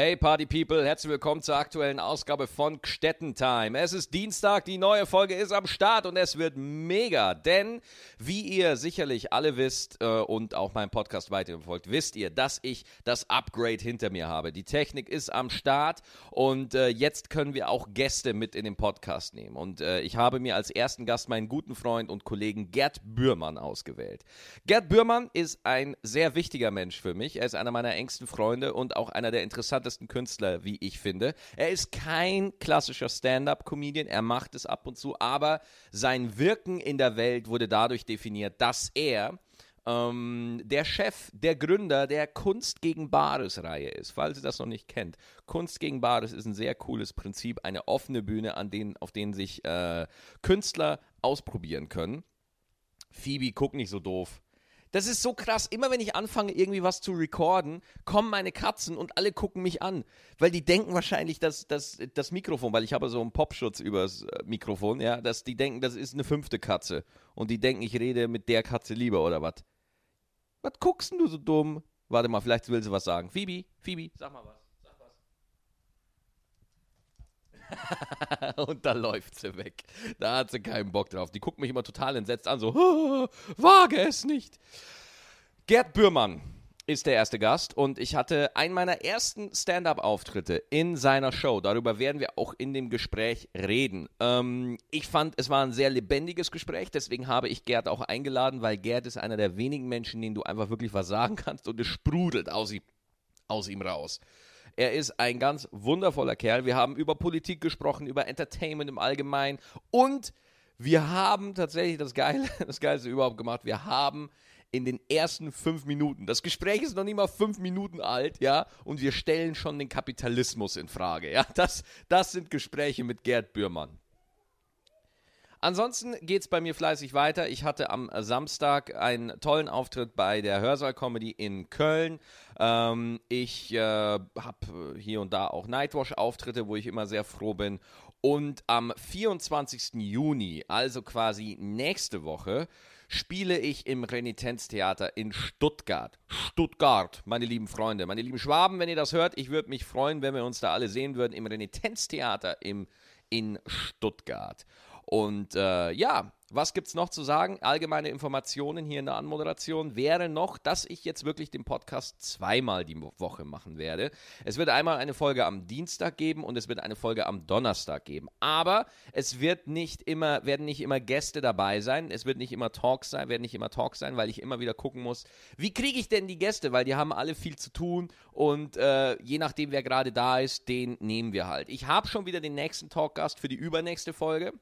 Hey Party People, herzlich willkommen zur aktuellen Ausgabe von Gstetten Time. Es ist Dienstag, die neue Folge ist am Start und es wird mega, denn wie ihr sicherlich alle wisst äh, und auch meinem Podcast weiterverfolgt, wisst ihr, dass ich das Upgrade hinter mir habe. Die Technik ist am Start und äh, jetzt können wir auch Gäste mit in den Podcast nehmen. Und äh, ich habe mir als ersten Gast meinen guten Freund und Kollegen Gerd Bührmann ausgewählt. Gerd Bührmann ist ein sehr wichtiger Mensch für mich. Er ist einer meiner engsten Freunde und auch einer der interessantesten interessantesten Künstler, wie ich finde. Er ist kein klassischer Stand-up-Comedian, er macht es ab und zu, aber sein Wirken in der Welt wurde dadurch definiert, dass er ähm, der Chef, der Gründer der Kunst gegen Bares-Reihe ist, falls ihr das noch nicht kennt. Kunst gegen Bares ist ein sehr cooles Prinzip, eine offene Bühne, an denen, auf denen sich äh, Künstler ausprobieren können. Phoebe, guck nicht so doof. Das ist so krass. Immer wenn ich anfange, irgendwie was zu recorden, kommen meine Katzen und alle gucken mich an. Weil die denken wahrscheinlich, dass, dass das Mikrofon, weil ich habe so einen Popschutz übers äh, Mikrofon, ja, dass die denken, das ist eine fünfte Katze. Und die denken, ich rede mit der Katze lieber oder was. Was guckst denn du so dumm? Warte mal, vielleicht will sie was sagen. Phoebe, Phoebe, sag mal was. und da läuft sie weg. Da hat sie keinen Bock drauf. Die guckt mich immer total entsetzt an, so, wage es nicht. Gerd Bührmann ist der erste Gast und ich hatte einen meiner ersten Stand-up-Auftritte in seiner Show. Darüber werden wir auch in dem Gespräch reden. Ähm, ich fand, es war ein sehr lebendiges Gespräch, deswegen habe ich Gerd auch eingeladen, weil Gerd ist einer der wenigen Menschen, denen du einfach wirklich was sagen kannst und es sprudelt aus aus ihm raus. Er ist ein ganz wundervoller Kerl. Wir haben über Politik gesprochen, über Entertainment im Allgemeinen und wir haben tatsächlich das Geile, das Geilste überhaupt gemacht. Wir haben in den ersten fünf Minuten, das Gespräch ist noch nicht mal fünf Minuten alt, ja, und wir stellen schon den Kapitalismus in Frage, ja. Das, das sind Gespräche mit Gerd Bührmann. Ansonsten geht es bei mir fleißig weiter. Ich hatte am Samstag einen tollen Auftritt bei der Hörsaal Comedy in Köln. Ähm, ich äh, habe hier und da auch Nightwash-Auftritte, wo ich immer sehr froh bin. Und am 24. Juni, also quasi nächste Woche, spiele ich im Renitenztheater in Stuttgart. Stuttgart, meine lieben Freunde, meine lieben Schwaben, wenn ihr das hört, ich würde mich freuen, wenn wir uns da alle sehen würden im Renitenztheater im, in Stuttgart. Und äh, ja, was gibt es noch zu sagen? Allgemeine Informationen hier in der Anmoderation wäre noch, dass ich jetzt wirklich den Podcast zweimal die Woche machen werde. Es wird einmal eine Folge am Dienstag geben und es wird eine Folge am Donnerstag geben. Aber es wird nicht immer, werden nicht immer Gäste dabei sein. Es wird nicht immer Talks sein, werden nicht immer Talks sein, weil ich immer wieder gucken muss, wie kriege ich denn die Gäste? Weil die haben alle viel zu tun und äh, je nachdem, wer gerade da ist, den nehmen wir halt. Ich habe schon wieder den nächsten Talkgast für die übernächste Folge.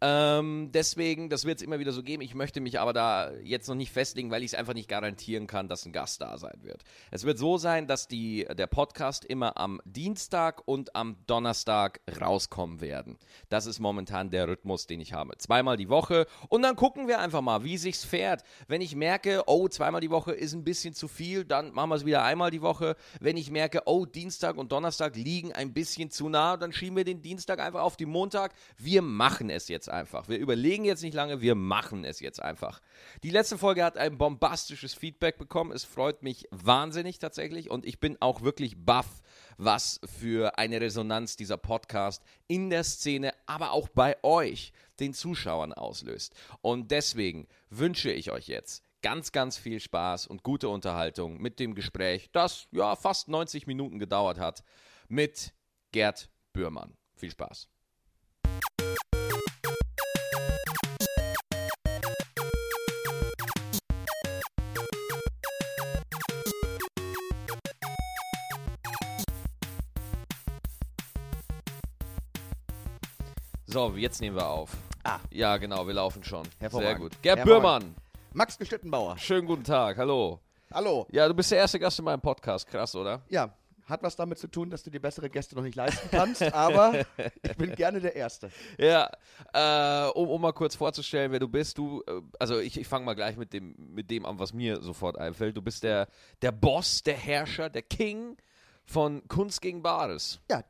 Ähm, deswegen, das wird es immer wieder so geben. Ich möchte mich aber da jetzt noch nicht festlegen, weil ich es einfach nicht garantieren kann, dass ein Gast da sein wird. Es wird so sein, dass die, der Podcast immer am Dienstag und am Donnerstag rauskommen werden. Das ist momentan der Rhythmus, den ich habe. Zweimal die Woche und dann gucken wir einfach mal, wie sich's fährt. Wenn ich merke, oh, zweimal die Woche ist ein bisschen zu viel, dann machen wir es wieder einmal die Woche. Wenn ich merke, oh, Dienstag und Donnerstag liegen ein bisschen zu nah, dann schieben wir den Dienstag einfach auf den Montag. Wir machen es jetzt jetzt einfach. Wir überlegen jetzt nicht lange, wir machen es jetzt einfach. Die letzte Folge hat ein bombastisches Feedback bekommen. Es freut mich wahnsinnig tatsächlich und ich bin auch wirklich baff, was für eine Resonanz dieser Podcast in der Szene, aber auch bei euch, den Zuschauern auslöst. Und deswegen wünsche ich euch jetzt ganz, ganz viel Spaß und gute Unterhaltung mit dem Gespräch, das ja fast 90 Minuten gedauert hat, mit Gerd Bührmann. Viel Spaß. So, jetzt nehmen wir auf. Ah. Ja, genau, wir laufen schon. Sehr gut. Gerd Bührmann. Max Gestettenbauer. Schönen guten Tag, hallo. Hallo. Ja, du bist der erste Gast in meinem Podcast, krass, oder? Ja, hat was damit zu tun, dass du dir bessere Gäste noch nicht leisten kannst, aber ich bin gerne der Erste. Ja, äh, um, um mal kurz vorzustellen, wer du bist. Du, äh, also ich, ich fange mal gleich mit dem, mit dem an, was mir sofort einfällt. Du bist der, der Boss, der Herrscher, der King von Kunst gegen Bares. Ja,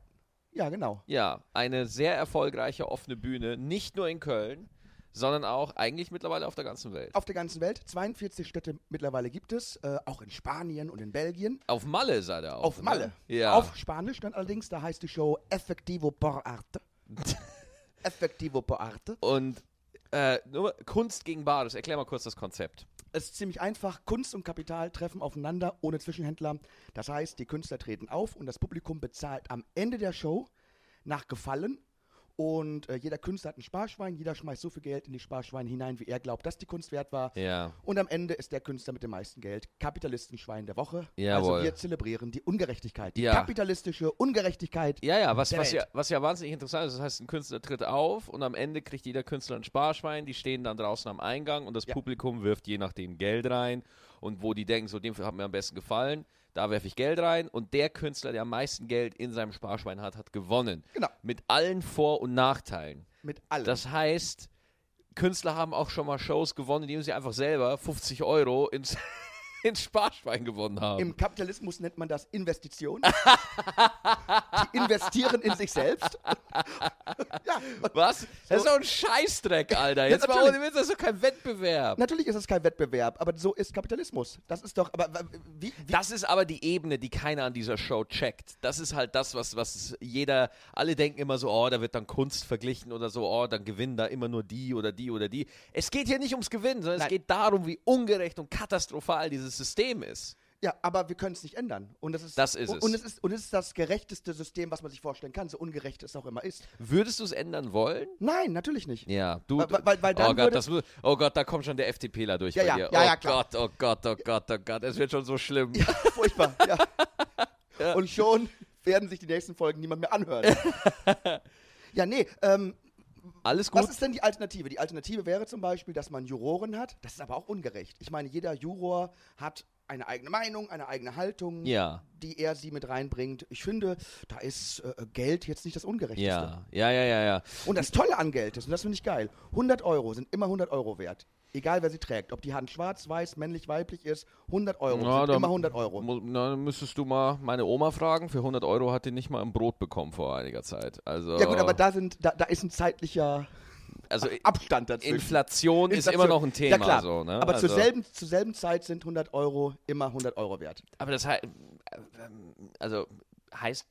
ja, genau. Ja, eine sehr erfolgreiche offene Bühne, nicht nur in Köln, sondern auch eigentlich mittlerweile auf der ganzen Welt. Auf der ganzen Welt. 42 Städte mittlerweile gibt es, äh, auch in Spanien und in Belgien. Auf Malle seid ihr auch. Auf ne? Malle. Ja. Auf Spanisch dann allerdings, da heißt die Show Effectivo por Arte. Effectivo por Arte. Und äh, Kunst gegen Bares. Erklär mal kurz das Konzept. Es ist ziemlich einfach. Kunst und Kapital treffen aufeinander ohne Zwischenhändler. Das heißt, die Künstler treten auf und das Publikum bezahlt am Ende der Show nach Gefallen. Und äh, jeder Künstler hat ein Sparschwein. Jeder schmeißt so viel Geld in die Sparschweine hinein, wie er glaubt, dass die Kunst wert war. Ja. Und am Ende ist der Künstler mit dem meisten Geld Kapitalistenschwein der Woche. Jawohl. Also wir zelebrieren die Ungerechtigkeit. Die Ja. kapitalistische Ungerechtigkeit. Ja, ja, was, was, ja, was ja wahnsinnig interessant ist, das heißt, ein Künstler tritt auf und am Ende kriegt jeder Künstler ein Sparschwein, die stehen dann draußen am Eingang und das Ja. Publikum wirft je nachdem Geld rein und wo die denken, so dem hat mir am besten gefallen, da werfe ich Geld rein und der Künstler, der am meisten Geld in seinem Sparschwein hat, hat gewonnen. Genau. Mit allen Vor- und Nachteilen. Mit allem. Das heißt, Künstler haben auch schon mal Shows gewonnen, indem sie einfach selber 50 Euro ins, ins Sparschwein gewonnen haben. Im Kapitalismus nennt man das Investition. die investieren in sich selbst. ja, Was? Das ist doch ein Scheißdreck, Alter. Jetzt mal ohne Witz, das ist doch kein Wettbewerb. natürlich ist es kein Wettbewerb, aber so ist Kapitalismus. Das ist doch, aber wie, wie Das ist aber die Ebene, die keiner an dieser Show checkt. Das ist halt das, was, was jeder, alle denken immer so, oh, da wird dann Kunst verglichen oder so, oh, dann gewinnen da immer nur die oder die oder die. Es geht hier nicht ums Gewinnen, sondern Nein. es geht darum, wie ungerecht und katastrophal dieses System ist. ja, aber wir können es nicht ändern. Und das ist, Das ist und, es. Und es ist, und es ist das gerechteste System, was man sich vorstellen kann, so ungerecht es auch immer ist. Würdest du es ändern wollen? Nein, natürlich nicht. Ja, du. Weil- weil- weil dann oh, Gott, das, oh Gott, da kommt schon der FDPler durch Ja, bei ja, dir. ja, oh ja, klar. Gott, oh Gott, oh Gott, oh Gott, es wird schon so schlimm. Ja, furchtbar. Ja. Und schon werden sich die nächsten Folgen niemand mehr anhören. ja, nee, ähm, Alles gut. Was ist denn die Alternative? Die Alternative wäre zum Beispiel, dass man Juroren hat. Das ist aber auch ungerecht. Ich meine, jeder Juror hat eine eigene Meinung, eine eigene Haltung, Ja. die er sie mit reinbringt. Ich finde, da ist äh, Geld jetzt nicht das Ungerechteste. Ja, ja, ja, ja, ja. Und das Tolle an Geld ist, und das finde ich geil, 100 Euro sind immer 100 Euro wert. Egal, wer sie trägt. Ob die Hand schwarz, weiß, männlich, weiblich ist, 100 Euro Na, sind da immer 100 Euro. Na, dann müsstest du mal meine Oma fragen. Für 100 Euro hat die nicht mal ein Brot bekommen vor einiger Zeit. Also, Ja gut, aber da, sind, da, da ist ein zeitlicher also Abstand dazwischen. Inflation, ist Inflation. immer noch ein Thema. Ja, klar. So, ne? Aber also, zur, selben, zur selben Zeit sind 100 Euro immer 100 Euro wert. Aber das heißt, also heißt,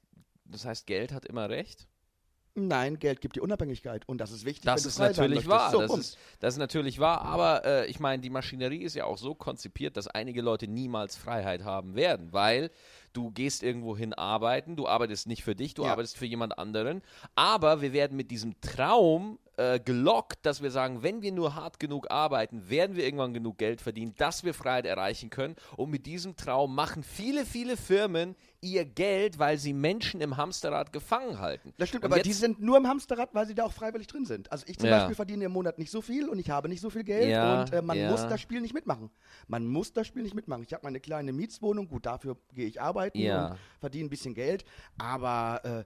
das heißt, Geld hat immer recht? Nein, Geld gibt dir Unabhängigkeit und das ist wichtig. Das ist natürlich wahr. So, das, ist, das ist natürlich wahr. Aber äh, ich meine, die Maschinerie ist ja auch so konzipiert, dass einige Leute niemals Freiheit haben werden, weil du gehst irgendwo hin arbeiten, du arbeitest nicht für dich, du Ja. arbeitest für jemand anderen. Aber wir werden mit diesem Traum äh, gelockt, dass wir sagen, wenn wir nur hart genug arbeiten, werden wir irgendwann genug Geld verdienen, dass wir Freiheit erreichen können. Und mit diesem Traum machen viele, viele Firmen ihr Geld, weil sie Menschen im Hamsterrad gefangen halten. Das stimmt, Und aber die sind nur im Hamsterrad, weil sie da auch freiwillig drin sind. Also ich zum Ja. Beispiel verdiene im Monat nicht so viel und ich habe nicht so viel Geld Ja, und äh, man ja. muss das Spiel nicht mitmachen. Man muss das Spiel nicht mitmachen. Ich habe meine kleine Mietswohnung, gut, dafür gehe ich arbeiten und verdiene ein bisschen Geld, aber äh,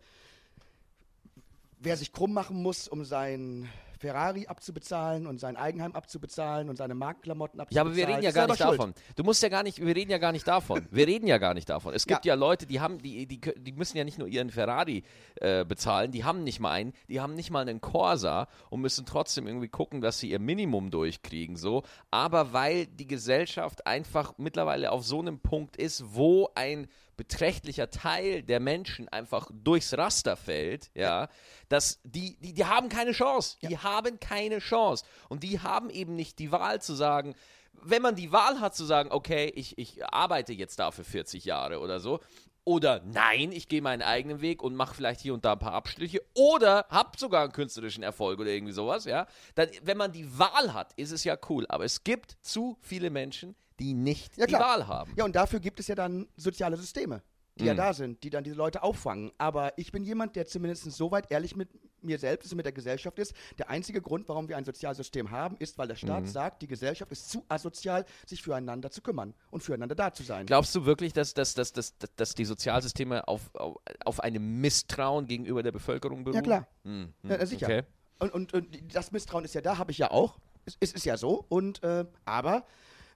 wer sich krumm machen muss, um sein Ferrari abzubezahlen und sein Eigenheim abzubezahlen und seine Markenklamotten abzubezahlen. Ja, aber wir reden ja gar nicht schuld. davon. Du musst ja gar nicht, wir reden ja gar nicht davon. Wir reden ja gar nicht davon. Es gibt ja, Leute, die haben, die, die, die müssen ja nicht nur ihren Ferrari äh, bezahlen, die haben nicht mal einen, die haben nicht mal einen Corsa und müssen trotzdem irgendwie gucken, dass sie ihr Minimum durchkriegen, so. Aber weil die Gesellschaft einfach mittlerweile auf so einem Punkt ist, wo ein beträchtlicher Teil der Menschen einfach durchs Raster fällt, ja, dass die, die, die haben keine Chance. Die haben keine Chance. Und die haben eben nicht die Wahl zu sagen, wenn man die Wahl hat zu sagen, okay, ich, ich arbeite jetzt dafür 40 Jahre oder so, oder nein, ich gehe meinen eigenen Weg und mache vielleicht hier und da ein paar Abstriche, oder hab sogar einen künstlerischen Erfolg oder irgendwie sowas, ja, dann, wenn man die Wahl hat, ist es ja cool. Aber es gibt zu viele Menschen, die nicht Ja, die. Wahl haben. Ja, und dafür gibt es ja dann soziale Systeme, die Mhm. ja da sind, die dann diese Leute auffangen. Aber ich bin jemand, der zumindest so weit ehrlich mit mir selbst und mit der Gesellschaft ist. Der einzige Grund, warum wir ein Sozialsystem haben, ist, weil der Mhm. Staat sagt, die Gesellschaft ist zu asozial, sich füreinander zu kümmern und füreinander da zu sein. Glaubst du wirklich, dass, dass, dass, dass, dass, die Sozialsysteme auf, auf, auf einem Misstrauen gegenüber der Bevölkerung beruhen? Ja, klar. Hm, hm, Ja, ja, sicher. Okay. Und, und, und das Misstrauen ist ja da, habe ich ja auch. Es, es ist ja so. Und äh, aber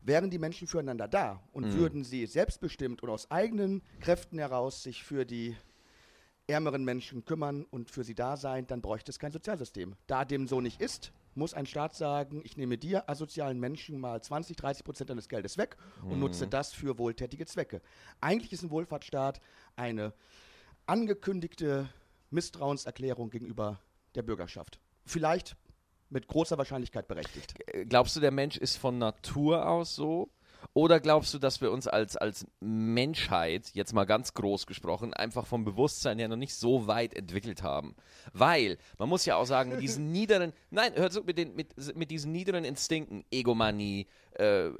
wären die Menschen füreinander da und Mhm. würden sie selbstbestimmt und aus eigenen Kräften heraus sich für die ärmeren Menschen kümmern und für sie da sein, dann bräuchte es kein Sozialsystem. Da dem so nicht ist, muss ein Staat sagen, ich nehme dir, asozialen Menschen, mal 20, 30 Prozent deines Geldes weg und nutze das für wohltätige Zwecke. Eigentlich ist ein Wohlfahrtsstaat eine angekündigte Misstrauenserklärung gegenüber der Bürgerschaft. Vielleicht mit großer Wahrscheinlichkeit berechtigt. Glaubst du, der Mensch ist von Natur aus so? Oder glaubst du, dass wir uns als, als Menschheit, jetzt mal ganz groß gesprochen, einfach vom Bewusstsein her noch nicht so weit entwickelt haben? Weil, man muss ja auch sagen, mit diesen niederen, nein, hört zu, mit, den, mit, mit diesen niederen Instinkten, Egomanie, äh,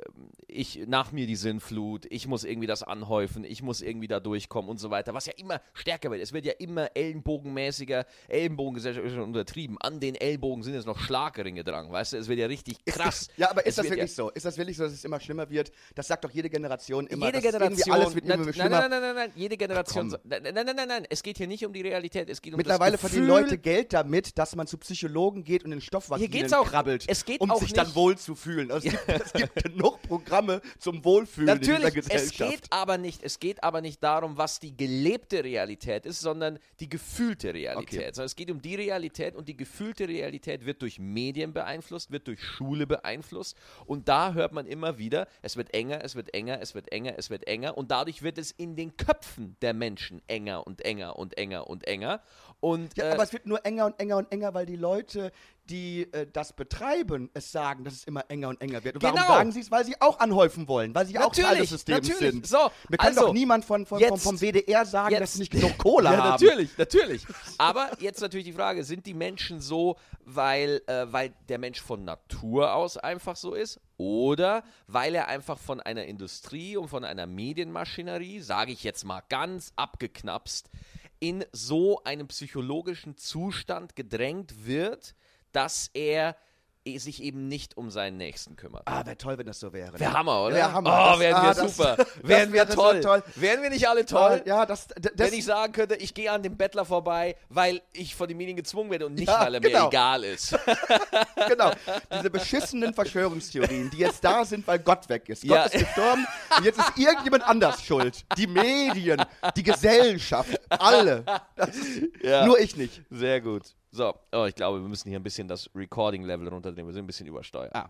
ich, nach mir die Sinnflut, ich muss irgendwie das anhäufen, ich muss irgendwie da durchkommen und so weiter, was ja immer stärker wird. Es wird ja immer ellenbogenmäßiger, Ellenbogengesellschaft ist schon untertrieben. An den Ellbogen sind jetzt noch Schlagringe dran, weißt du? Es wird ja richtig krass. Ja, aber ist Es das wirklich so? Ist das wirklich so, dass es immer schlimmer wird? Das sagt doch jede Generation immer. jede Generation. Alles wird immer nein, schlimmer. nein, nein, nein, nein, jede Generation. komm. Nein, nein, nein, nein, nein. Es geht hier nicht um die Realität. Es geht um Mittlerweile das verdienen Gefühl, Leute Geld damit, dass man zu Psychologen geht und in Hier Stoffwassinen geht's auch- krabbelt, es geht um auch sich dann nicht- wohl zu fühlen. Also es, gibt, es gibt genug Programme zum Wohlfühlen in Natürlich, dieser es Gesellschaft. geht aber nicht, es geht aber nicht darum, was die gelebte Realität ist, sondern die gefühlte Realität. Okay. Es geht um die Realität und die gefühlte Realität wird durch Medien beeinflusst, wird durch Schule beeinflusst und da hört man immer wieder, es wird enger, es wird enger, es wird enger, es wird enger und dadurch wird es in den Köpfen der Menschen enger und enger und enger und enger und ja, äh, aber es wird nur enger und enger und enger, weil die Leute, die äh, das betreiben, es sagen, dass es immer enger und enger wird. Und Genau. warum sagen sie es? Weil sie auch anhäufen wollen, weil sie auch Teil des Natürlich, Systems natürlich. sind. So, Mir kann also, doch niemand von, von, vom, jetzt- vom WDR sagen, jetzt- dass sie nicht genug Kohle ja, haben. natürlich, natürlich. Aber jetzt natürlich die Frage, sind die Menschen so, weil, äh, weil der Mensch von Natur aus einfach so ist? Oder weil er einfach von einer Industrie und von einer Medienmaschinerie, sage ich jetzt mal ganz abgeknapst, in so einen psychologischen Zustand gedrängt wird, dass er sich eben nicht um seinen Nächsten kümmert. Ah, wäre toll, wenn das so wäre. Wäre Hammer, oder? Wär Hammer. Oh, wären ah, wir das- super. das wären wir wäre toll. toll. Wären wir nicht alle toll? Ja, das, das Wenn ich sagen könnte, ich gehe an den Bettler vorbei, weil ich von den Medien gezwungen werde und nicht, Ja, weil er mir genau. egal ist. genau. Diese beschissenen Verschwörungstheorien, die jetzt da sind, weil Gott weg ist. Gott Ja. ist gestorben und jetzt ist irgendjemand anders schuld. Die Medien, die Gesellschaft, alle. Ja. Nur ich nicht. Sehr gut. So, oh, ich glaube, wir müssen hier ein bisschen das Recording-Level runternehmen. Wir sind ein bisschen übersteuert. Ah.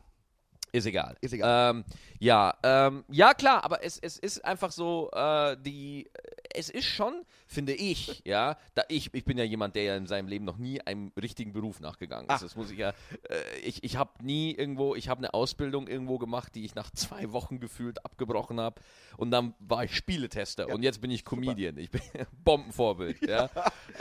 Ist egal. Ist egal. Ähm, ja, ähm, ja klar, aber es, es ist einfach so, äh, die, es ist schon, finde ich, ja, da ich, ich bin ja jemand, der ja in seinem Leben noch nie einem richtigen Beruf nachgegangen ist. Ach. Das muss ich ja, äh, ich, ich habe nie irgendwo, ich habe eine Ausbildung irgendwo gemacht, die ich nach zwei Wochen gefühlt abgebrochen habe und dann war ich Spieletester und jetzt bin ich Comedian. Ich bin Bombenvorbild, ja.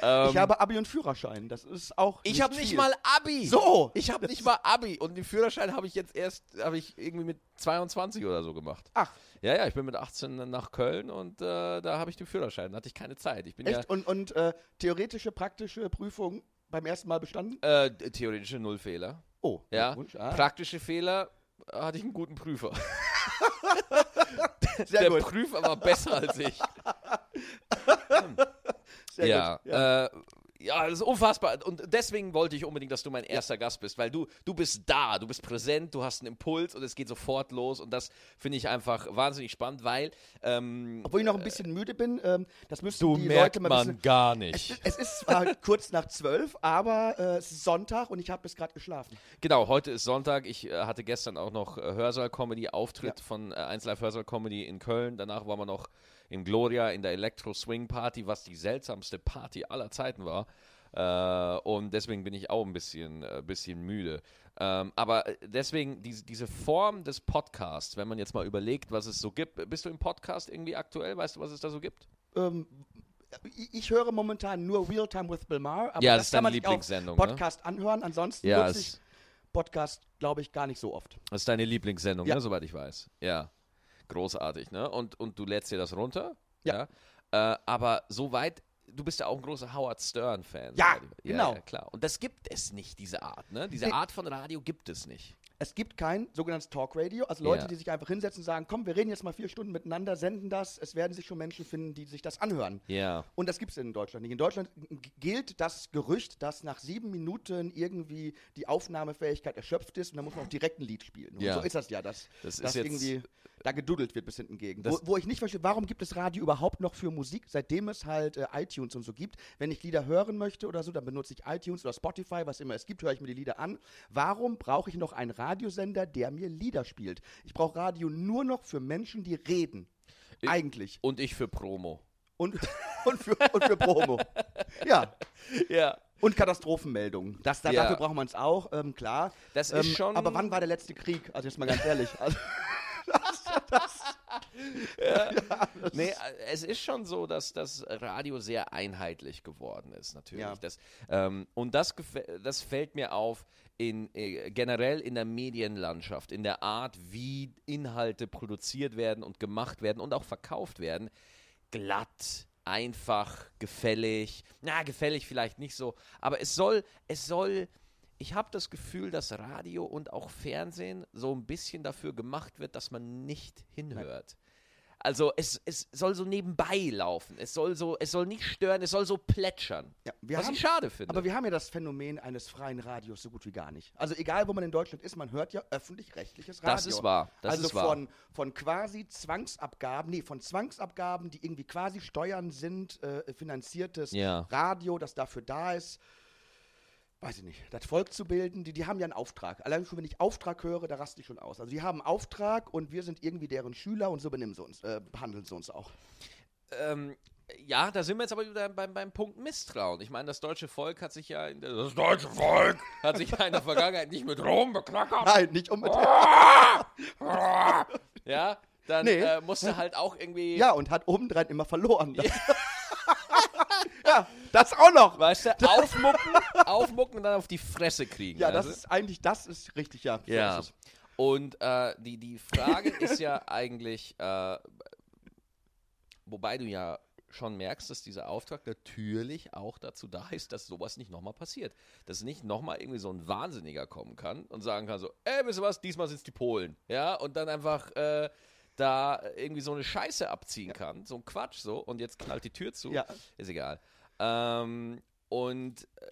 Ähm, ich habe Abi und Führerschein. Das ist auch. ich habe nicht mal Abi. So. Ich habe nicht mal Abi und den Führerschein habe ich jetzt erst, habe ich irgendwie mit 22 oder so gemacht. Ach, Ja, ja, ich bin mit 18 nach Köln und äh, da habe ich den Führerschein. Da hatte ich keine Zeit. Ich bin echt? Und, und äh, theoretische, praktische Prüfung beim ersten Mal bestanden? ja äh, theoretische Nullfehler. Oh, Ja. Ah, praktische Fehler äh, hatte ich einen guten Prüfer. sehr Der gut. Prüfer war besser als ich. Sehr ja, gut. Ja. Äh, ja, das ist unfassbar. Und deswegen wollte ich unbedingt, dass du mein erster Gast bist, weil du, du bist da, du bist präsent, du hast einen Impuls und es geht sofort los. Und das finde ich einfach wahnsinnig spannend, weil ähm, Obwohl ich noch ein bisschen müde bin, ähm, das müssen du die merkt Leute mal man wissen. gar Es, nicht. es ist zwar kurz nach zwölf, aber äh, es ist Sonntag und ich habe bis gerade geschlafen. Genau, heute ist Sonntag. Ich äh, hatte gestern auch noch äh, Hörsaal-Comedy-Auftritt von äh, 1 Live Hörsaal-Comedy in Köln. Danach waren wir noch im Gloria in der Electro-Swing-Party, was die seltsamste Party aller Zeiten war. Äh, und deswegen bin ich auch ein bisschen, äh, bisschen müde. Ähm, aber äh, deswegen diese, diese Form des Podcasts, wenn man jetzt mal überlegt, was es so gibt. Bist du im Podcast irgendwie aktuell? Weißt du, was es da so gibt? Ähm, ich, höre momentan nur Real Time with Bill Maher, aber Ja, das, das ist kann deine man Lieblingssendung, auf ne? Podcast anhören. Ansonsten Ja, nutze ich Podcast, glaube ich, gar nicht so oft. Das ist deine Lieblingssendung, Ja. ne, soweit ich weiß. Ja. Großartig, ne? Und, und du lädst dir das runter. Ja. ja? Äh, aber soweit, du bist ja auch ein großer Howard Stern-Fan. Ja, ich- genau. Ja, klar. Und das gibt es nicht, diese Art, ne? Diese. Art von Radio gibt es nicht. Es gibt kein sogenanntes Talkradio, also Leute, Ja. die sich einfach hinsetzen und sagen, komm, wir reden jetzt mal vier Stunden miteinander, senden das, es werden sich schon Menschen finden, die sich das anhören. Ja. Und das gibt es in Deutschland nicht. In Deutschland gilt das Gerücht, dass nach sieben Minuten irgendwie die Aufnahmefähigkeit erschöpft ist und dann muss man auch direkt ein Lied spielen. Und Ja. so ist das ja, dass Das ist dass jetzt irgendwie da geduddelt wird bis hinten gegen. Wo, Das- wo ich nicht verstehe, warum gibt es Radio überhaupt noch für Musik, seitdem es halt äh, iTunes und so gibt. Wenn ich Lieder hören möchte oder so, dann benutze ich iTunes oder Spotify, was immer es gibt, höre ich mir die Lieder an. Warum brauche ich noch einen Radiosender, der mir Lieder spielt? Ich brauche Radio nur noch für Menschen, die reden. Ich- Eigentlich. Und ich für Promo. Und, und, für, und für Promo. Ja. Ja. Und Katastrophenmeldungen. Das, da, Ja. Dafür brauchen wir es auch, ähm, klar. Das ähm, ist schon. Aber wann war der letzte Krieg? Also jetzt mal ganz ehrlich. Also, Nee, äh, es ist schon so, dass das Radio sehr einheitlich geworden ist, natürlich. Ja. Das, ähm, und das, das fällt mir auf in, äh, generell in der Medienlandschaft, in der Art, wie Inhalte produziert werden und gemacht werden und auch verkauft werden. Glatt, einfach, gefällig. Na, gefällig vielleicht nicht so, aber es soll, es soll. Ich habe das Gefühl, dass Radio und auch Fernsehen so ein bisschen dafür gemacht wird, dass man nicht hinhört. Also es, es soll so nebenbei laufen. Es soll so, es soll nicht stören, es soll so plätschern. ja, was haben, ich schade finde. aber wir haben ja das Phänomen eines freien Radios so gut wie gar nicht. Also egal, wo man in Deutschland ist, man hört ja öffentlich-rechtliches Radio. das ist wahr. Das also ist wahr. von, von quasi Zwangsabgaben, nee, von Zwangsabgaben, die irgendwie quasi Steuern sind, äh, finanziertes Ja. Radio, das dafür da ist, weiß ich nicht, das Volk zu bilden, die, die haben ja einen Auftrag. Allein schon, wenn ich Auftrag höre, da raste ich schon aus. Also die haben einen Auftrag und wir sind irgendwie deren Schüler und so benehmen sie uns, äh, behandeln sie uns auch. ähm, ja, da sind wir jetzt aber wieder beim, beim Punkt Misstrauen. Ich meine, das deutsche Volk hat sich ja in der, das deutsche Volk hat sich ja in der Vergangenheit nicht mit Rom beknackert. Nein, nicht unbedingt. Ja, dann Nee. äh, musste halt auch irgendwie. Ja, und hat obendrein immer verloren. Das ja, das auch noch. Weißt du, aufmucken, aufmucken und dann auf die Fresse kriegen. Ja, das weißt du? ist eigentlich, das ist richtig, ja. Ja. Und äh, die, die Frage ist ja eigentlich, äh, wobei du ja schon merkst, dass dieser Auftrag natürlich auch dazu da ist, dass sowas nicht nochmal passiert. Dass nicht nochmal irgendwie so ein Wahnsinniger kommen kann und sagen kann so, ey, wisst ihr was, diesmal sind es die Polen. Ja, und dann einfach äh, da irgendwie so eine Scheiße abziehen kann, so ein Quatsch so, und jetzt knallt die Tür zu. Ja. Ist egal. Ähm, und äh,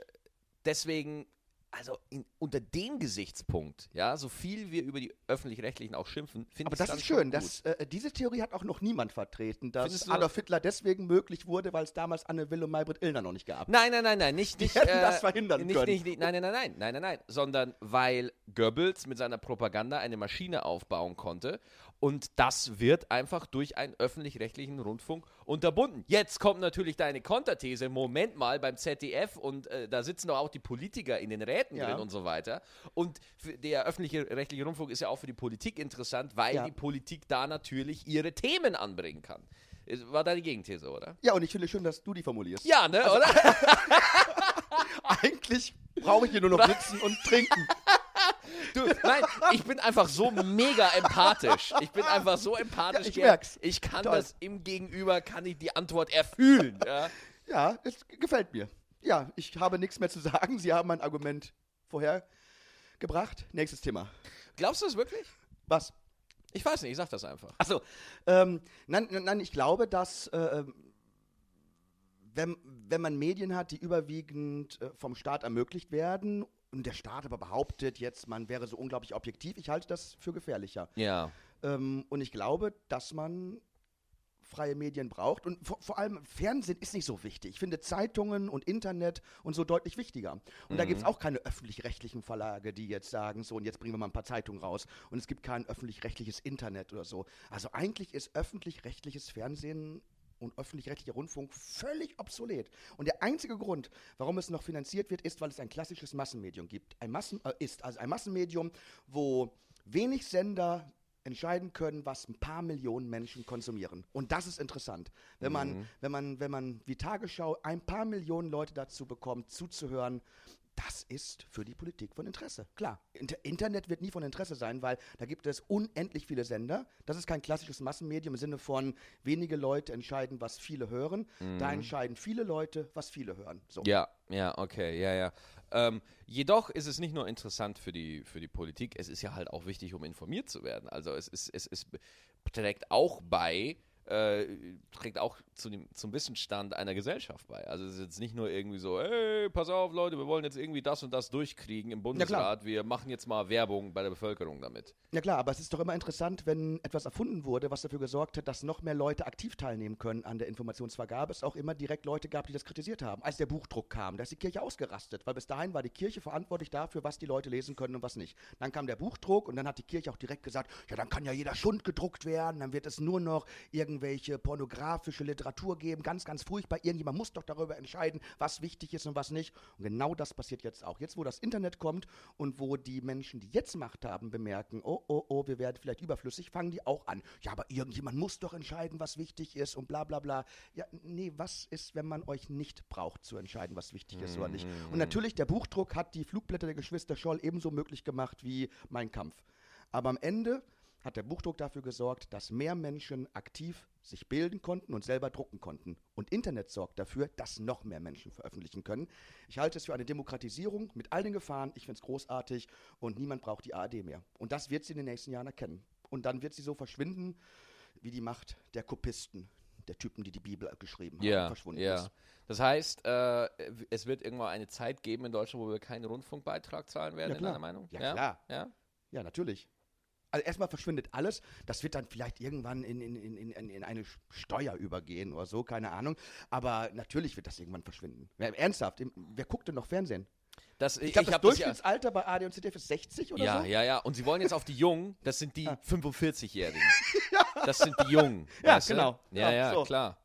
deswegen, also in, unter dem Gesichtspunkt, ja, so viel wir über die Öffentlich-Rechtlichen auch schimpfen, finde Aber ich das dann ist schön. gut. Das, äh, diese Theorie hat auch noch niemand vertreten, dass Adolf Hitler deswegen möglich wurde, weil es damals Anne Will und Maybrit Illner noch nicht gab. Nein, nein, nein, nein, nicht, nicht, hätten äh, das verhindern nicht, können. Nicht, nicht, nein, nein, nein, nein, nein, nein, nein, sondern weil Goebbels mit seiner Propaganda eine Maschine aufbauen konnte und das wird einfach durch einen öffentlich-rechtlichen Rundfunk unterbunden. Jetzt kommt natürlich deine Konterthese, Moment mal, beim ZDF und äh, da sitzen doch auch die Politiker in den Räten Ja. drin und so weiter und der öffentlich-rechtliche Rundfunk ist ja auch für die Politik interessant, weil Ja. die Politik da natürlich ihre Themen anbringen kann. War deine Gegenthese, oder? Ja, und ich finde schön, dass du die formulierst. Ja, ne, Also oder? Eigentlich brauche ich hier nur noch sitzen und trinken. Du, nein, ich bin einfach so mega empathisch. Ich bin einfach so empathisch. Ja, ich merk's. Ich kann Toll. das im Gegenüber, kann ich die Antwort erfühlen. Ja? Ja, es gefällt mir. Ja, ich habe nichts mehr zu sagen. Sie haben mein Argument vorhergebracht. Nächstes Thema. Glaubst du das wirklich? Was? Ich weiß nicht, ich sag das einfach. Achso, ähm, nein, nein, nein, ich glaube, dass äh, ähm, wenn, wenn man Medien hat, die überwiegend äh, vom Staat ermöglicht werden und der Staat aber behauptet jetzt, man wäre so unglaublich objektiv, ich halte das für gefährlicher. Ja. Ähm, und ich glaube, dass man freie Medien braucht. Und vor, vor allem Fernsehen ist nicht so wichtig. Ich finde Zeitungen und Internet und so deutlich wichtiger. Und da gibt es auch keine öffentlich-rechtlichen Verlage, die jetzt sagen, so und jetzt bringen wir mal ein paar Zeitungen raus. Und es gibt kein öffentlich-rechtliches Internet oder so. Also eigentlich ist öffentlich-rechtliches Fernsehen und öffentlich-rechtlicher Rundfunk völlig obsolet. Und der einzige Grund, warum es noch finanziert wird, ist, weil es ein klassisches Massenmedium gibt. Ein Massen, äh, ist also ein Massenmedium, wo wenig Sender entscheiden können, was ein paar Millionen Menschen konsumieren. Und das ist interessant. Wenn man, wenn man, wenn man wie Tagesschau ein paar Millionen Leute dazu bekommt, zuzuhören, das ist für die Politik von Interesse. Klar, Inter Internet wird nie von Interesse sein, weil da gibt es unendlich viele Sender. Das ist kein klassisches Massenmedium im Sinne von wenige Leute entscheiden, was viele hören. Da entscheiden viele Leute, was viele hören. So. Ja, ja, okay, ja, ja. Ähm, jedoch ist es nicht nur interessant für die, für die Politik, es ist ja halt auch wichtig, um informiert zu werden. Also es, ist, es, es trägt auch bei, äh, trägt auch zu dem, zum Wissensstand einer Gesellschaft bei. Also es ist jetzt nicht nur irgendwie so, hey, pass auf Leute, wir wollen jetzt irgendwie das und das durchkriegen im Bundesrat, wir machen jetzt mal Werbung bei der Bevölkerung damit. Ja klar, aber es ist doch immer interessant, wenn etwas erfunden wurde, was dafür gesorgt hat, dass noch mehr Leute aktiv teilnehmen können an der Informationsvergabe, es auch immer direkt Leute gab, die das kritisiert haben. Als der Buchdruck kam, da ist die Kirche ausgerastet, weil bis dahin war die Kirche verantwortlich dafür, was die Leute lesen können und was nicht. Dann kam der Buchdruck und dann hat die Kirche auch direkt gesagt, ja, dann kann ja jeder Schund gedruckt werden, dann wird es nur noch irgendwelche pornografische Literatur geben, ganz, ganz furchtbar. Irgendjemand muss doch darüber entscheiden, was wichtig ist und was nicht. Und genau das passiert jetzt auch. Jetzt, wo das Internet kommt und wo die Menschen, die jetzt Macht haben, bemerken, oh, oh, oh, wir werden vielleicht überflüssig, fangen die auch an. Ja, aber irgendjemand muss doch entscheiden, was wichtig ist und bla bla bla. Ja, nee, was ist, wenn man euch nicht braucht zu entscheiden, was wichtig ist oder nicht? Und natürlich, der Buchdruck hat die Flugblätter der Geschwister Scholl ebenso möglich gemacht wie Mein Kampf. Aber am Ende hat der Buchdruck dafür gesorgt, dass mehr Menschen aktiv sich bilden konnten und selber drucken konnten. Und Internet sorgt dafür, dass noch mehr Menschen veröffentlichen können. Ich halte es für eine Demokratisierung mit all den Gefahren. Ich finde es großartig und niemand braucht die ARD mehr. Und das wird sie in den nächsten Jahren erkennen. Und dann wird sie so verschwinden, wie die Macht der Kopisten, der Typen, die die Bibel geschrieben haben, Ja, verschwunden ja. ist. Das heißt, äh, es wird irgendwann eine Zeit geben in Deutschland, wo wir keinen Rundfunkbeitrag zahlen werden, Ja, in klar. deiner Meinung? Ja, klar. Ja? Ja, natürlich. Also erstmal verschwindet alles. Das wird dann vielleicht irgendwann in, in, in, in, in eine Steuer übergehen oder so, keine Ahnung. Aber natürlich wird das irgendwann verschwinden. Wer, ernsthaft, im- wer guckt denn noch Fernsehen? Das, Ich glaube, das hab das ja, Durchschnittsalter bei AD und ZDF ist 60 oder ja, so. ja, ja. Und sie wollen jetzt auf die Jungen, das sind die 45-Jährigen. Das sind die Jungen. Ja, du? genau. Ja, Ja, ja, so. klar.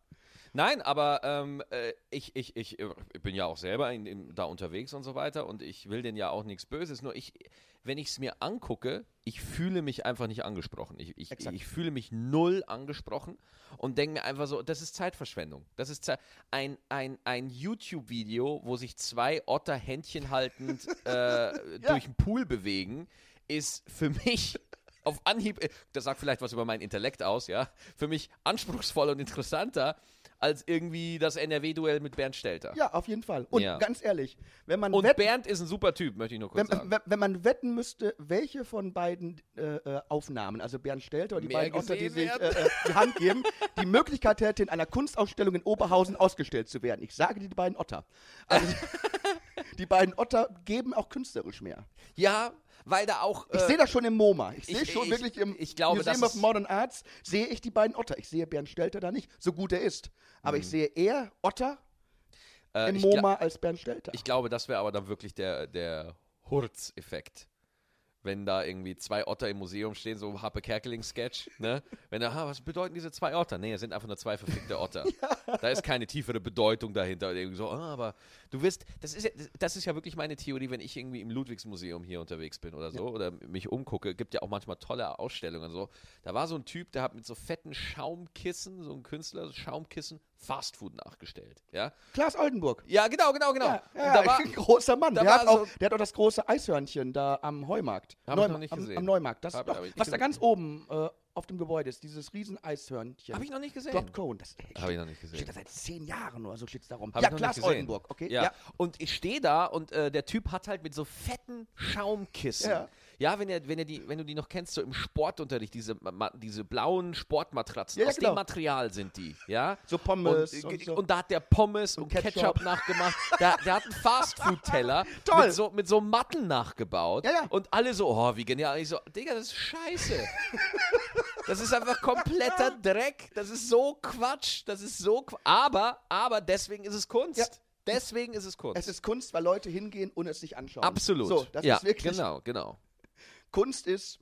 Nein, aber ähm, äh, ich, ich, ich, äh, ich bin ja auch selber in, in, da unterwegs und so weiter und ich will denen ja auch nichts Böses. Nur ich, wenn ich es mir angucke, ich fühle mich einfach nicht angesprochen. Ich, ich, ich fühle mich null angesprochen und denke mir einfach so, das ist Zeitverschwendung. Das ist Ze ein, ein, ein YouTube-Video, wo sich zwei Otter Händchen haltend äh, durch den Pool bewegen, ist für mich auf Anhieb, äh, das sagt vielleicht was über meinen Intellekt aus, ja, für mich anspruchsvoller und interessanter als irgendwie das NRW-Duell mit Bernd Stelter. Ja, auf jeden Fall. Und Ja. ganz ehrlich, wenn man, Und wetten, Bernd ist ein super Typ, möchte ich nur kurz wenn, sagen. wenn, wenn man wetten müsste, welche von beiden äh, äh, Aufnahmen, also Bernd Stelter oder die Mehr beiden Otter, die sich äh, äh, die Hand geben, die Möglichkeit hätte, in einer Kunstausstellung in Oberhausen ausgestellt zu werden. Ich sage dir die beiden Otter. Also, die beiden Otter geben auch künstlerisch mehr. ja, weil da auch. Ich äh, sehe das schon im MoMA. Ich sehe ich- schon ich- wirklich im ich glaube, Museum of Modern Arts, sehe ich die beiden Otter. Ich sehe Bernd Stelter da nicht, so gut er ist. Aber ich sehe eher Otter äh, im ich, MoMA als Bernd Stelter. ich glaube, das wäre aber dann wirklich der, der Hurz-Effekt. Wenn da irgendwie zwei Otter im Museum stehen, so Harpe Kerkeling-Sketch, ne? Wenn da, ha, was bedeuten diese zwei Otter? Nee, es sind einfach nur zwei verfickte Otter. Da ist keine tiefere Bedeutung dahinter. Irgendwie so, ah, aber du wirst, das ist, ja, das ist ja wirklich meine Theorie, wenn ich irgendwie im Ludwigsmuseum hier unterwegs bin oder so oder mich umgucke, gibt ja auch manchmal tolle Ausstellungen. So. Da war so ein Typ, der hat mit so fetten Schaumkissen, so ein Künstler, so Schaumkissen, Fastfood nachgestellt. Ja, Klaas Oldenburg. ja genau, genau, genau. Ja, ja, da war, ein großer Mann. da Der hat, auch, so- der hat auch das große Eishörnchen da am Heumarkt. Hab noch nicht am, gesehen. am Neumarkt. Das, doch, was da gesehen. ganz oben äh, auf dem Gebäude ist, dieses riesen Eishörnchen. Habe ich noch nicht gesehen. Dot Cone. Das Habe ich noch nicht gesehen. steht da seit zehn Jahren oder so steht da rum. Hab ja, Klaas. Oldenburg. Okay. Ja. Und ich stehe da und äh, der Typ hat halt mit so fetten Schaumkissen. Ja. Wenn, er, wenn, er die, wenn du die noch kennst, so im Sportunterricht, diese, ma, diese blauen Sportmatratzen, Ja, aus genau. dem Material sind die, ja. So Pommes und, und so. und da hat der Pommes und, Ketchup. Ketchup. nachgemacht. Der, der hat einen Fastfood-Teller mit so, mit so Matten nachgebaut. Ja, ja. Und alle so, oh, wie genial. Ich so, Digga, das ist scheiße. Das ist einfach kompletter Dreck. Das ist so Quatsch. Das ist so Qu Aber, aber deswegen ist es Kunst. Ja. Deswegen ist es Kunst. es ist Kunst, weil Leute hingehen und es sich anschauen. Absolut. So, das ja, ist wirklich. Genau, genau. Kunst ist,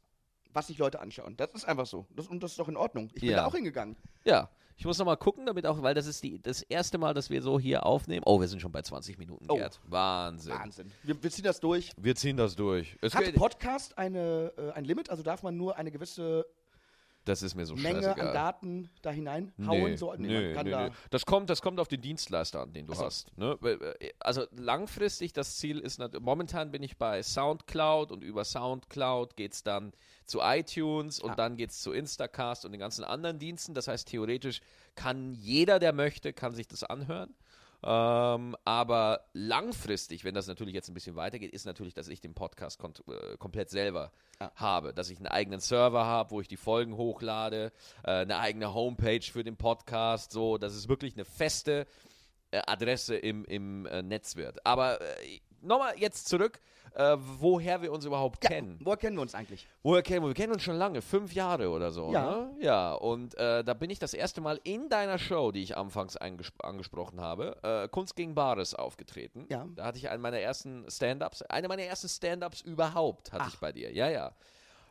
was sich Leute anschauen. Das ist einfach so. Das, und das ist doch in Ordnung. Ich bin Ja. da auch hingegangen. Ja. Ich muss noch mal gucken, damit auch, weil das ist die, das erste Mal, dass wir so hier aufnehmen. Oh, wir sind schon bei 20 Minuten, Oh. Gerd. Wahnsinn. Wahnsinn. Wir, wir ziehen das durch. Wir ziehen das durch. Es Hat Podcast eine, äh, ein Limit? Also darf man nur eine gewisse das ist mir so Menge scheißegal. an Daten da hineinhauen? Nee, so, nee, nee, nee, da nee. Das, kommt, das kommt auf den Dienstleister an, den du Ach so. hast. Ne? Äh, Also langfristig, das Ziel ist, momentan bin ich bei Soundcloud und über Soundcloud geht es dann zu iTunes und Ah. dann geht es zu Instacast und den ganzen anderen Diensten. Das heißt, theoretisch kann jeder, der möchte, kann sich das anhören. Ähm, aber langfristig, wenn das natürlich jetzt ein bisschen weitergeht, ist natürlich, dass ich den Podcast äh, komplett selber Ah. habe. Dass ich einen eigenen Server habe, wo ich die Folgen hochlade, äh, eine eigene Homepage für den Podcast, so, dass es wirklich eine feste äh, Adresse im, im äh, Netz wird. Aber äh, nochmal jetzt zurück, äh, woher wir uns überhaupt Ja, kennen. woher kennen wir uns eigentlich? Woher kennen wir? Wir kennen uns schon lange, fünf Jahre oder so. Ja. Ne? Ja, und äh, da bin ich das erste Mal in deiner Show, die ich anfangs angesprochen habe, äh, Kunst gegen Bares aufgetreten. Ja. Da hatte ich einen meiner ersten Stand-Ups, eine meiner ersten Stand-Ups überhaupt hatte Ach. ich bei dir. Ja, ja.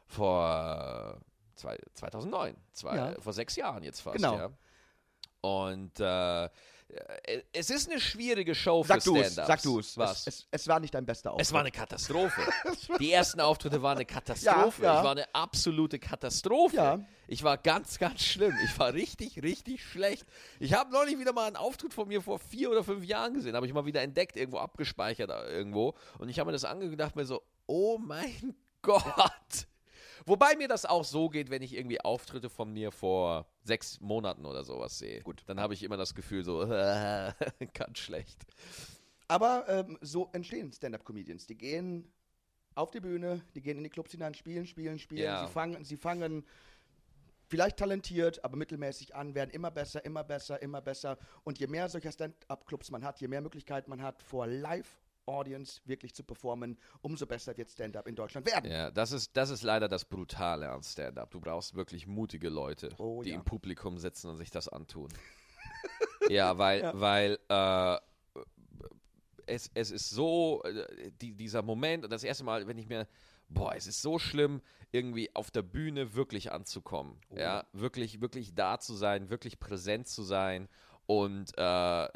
Vor äh, zwei, 2009, zwei, Ja. vor sechs Jahren jetzt fast. Genau. Ja. Und äh, es ist eine schwierige Show Sag für Stand-Ups. sag du es. Was? Es, es, es war nicht dein bester Auftritt. Es war eine Katastrophe. Die ersten Auftritte waren eine Katastrophe. Ja, ja. Ich war eine absolute Katastrophe. Ja. Ich war ganz, ganz schlimm. Ich war richtig, richtig schlecht. Ich habe neulich wieder mal einen Auftritt von mir vor vier oder fünf Jahren gesehen. Habe ich mal wieder entdeckt, irgendwo abgespeichert äh, irgendwo. Und ich habe mir das angedacht, mir so, oh mein Gott. Wobei mir das auch so geht, wenn ich irgendwie Auftritte von mir vor sechs Monaten oder sowas sehe. Gut. Dann habe ich immer das Gefühl so, ganz schlecht. Aber ähm, so entstehen Stand-Up-Comedians. Die gehen auf die Bühne, die gehen in die Clubs hinein, spielen, spielen, spielen. Ja. Sie, fangen, sie fangen vielleicht talentiert, aber mittelmäßig an, werden immer besser, immer besser, immer besser. Und je mehr solcher Stand-Up-Clubs man hat, je mehr Möglichkeiten man hat, vor Live-Audience wirklich zu performen, umso besser wird Stand-Up in Deutschland werden. Ja, das ist, das ist leider das Brutale an Stand-Up. Du brauchst wirklich mutige Leute, Oh, die ja. im Publikum sitzen und sich das antun. ja, weil, Ja. weil äh, es, es ist so, äh, die, dieser Moment, und das erste Mal, wenn ich mir, boah, es ist so schlimm, irgendwie auf der Bühne wirklich anzukommen. Oh. Ja, wirklich, wirklich da zu sein, wirklich präsent zu sein. Und äh,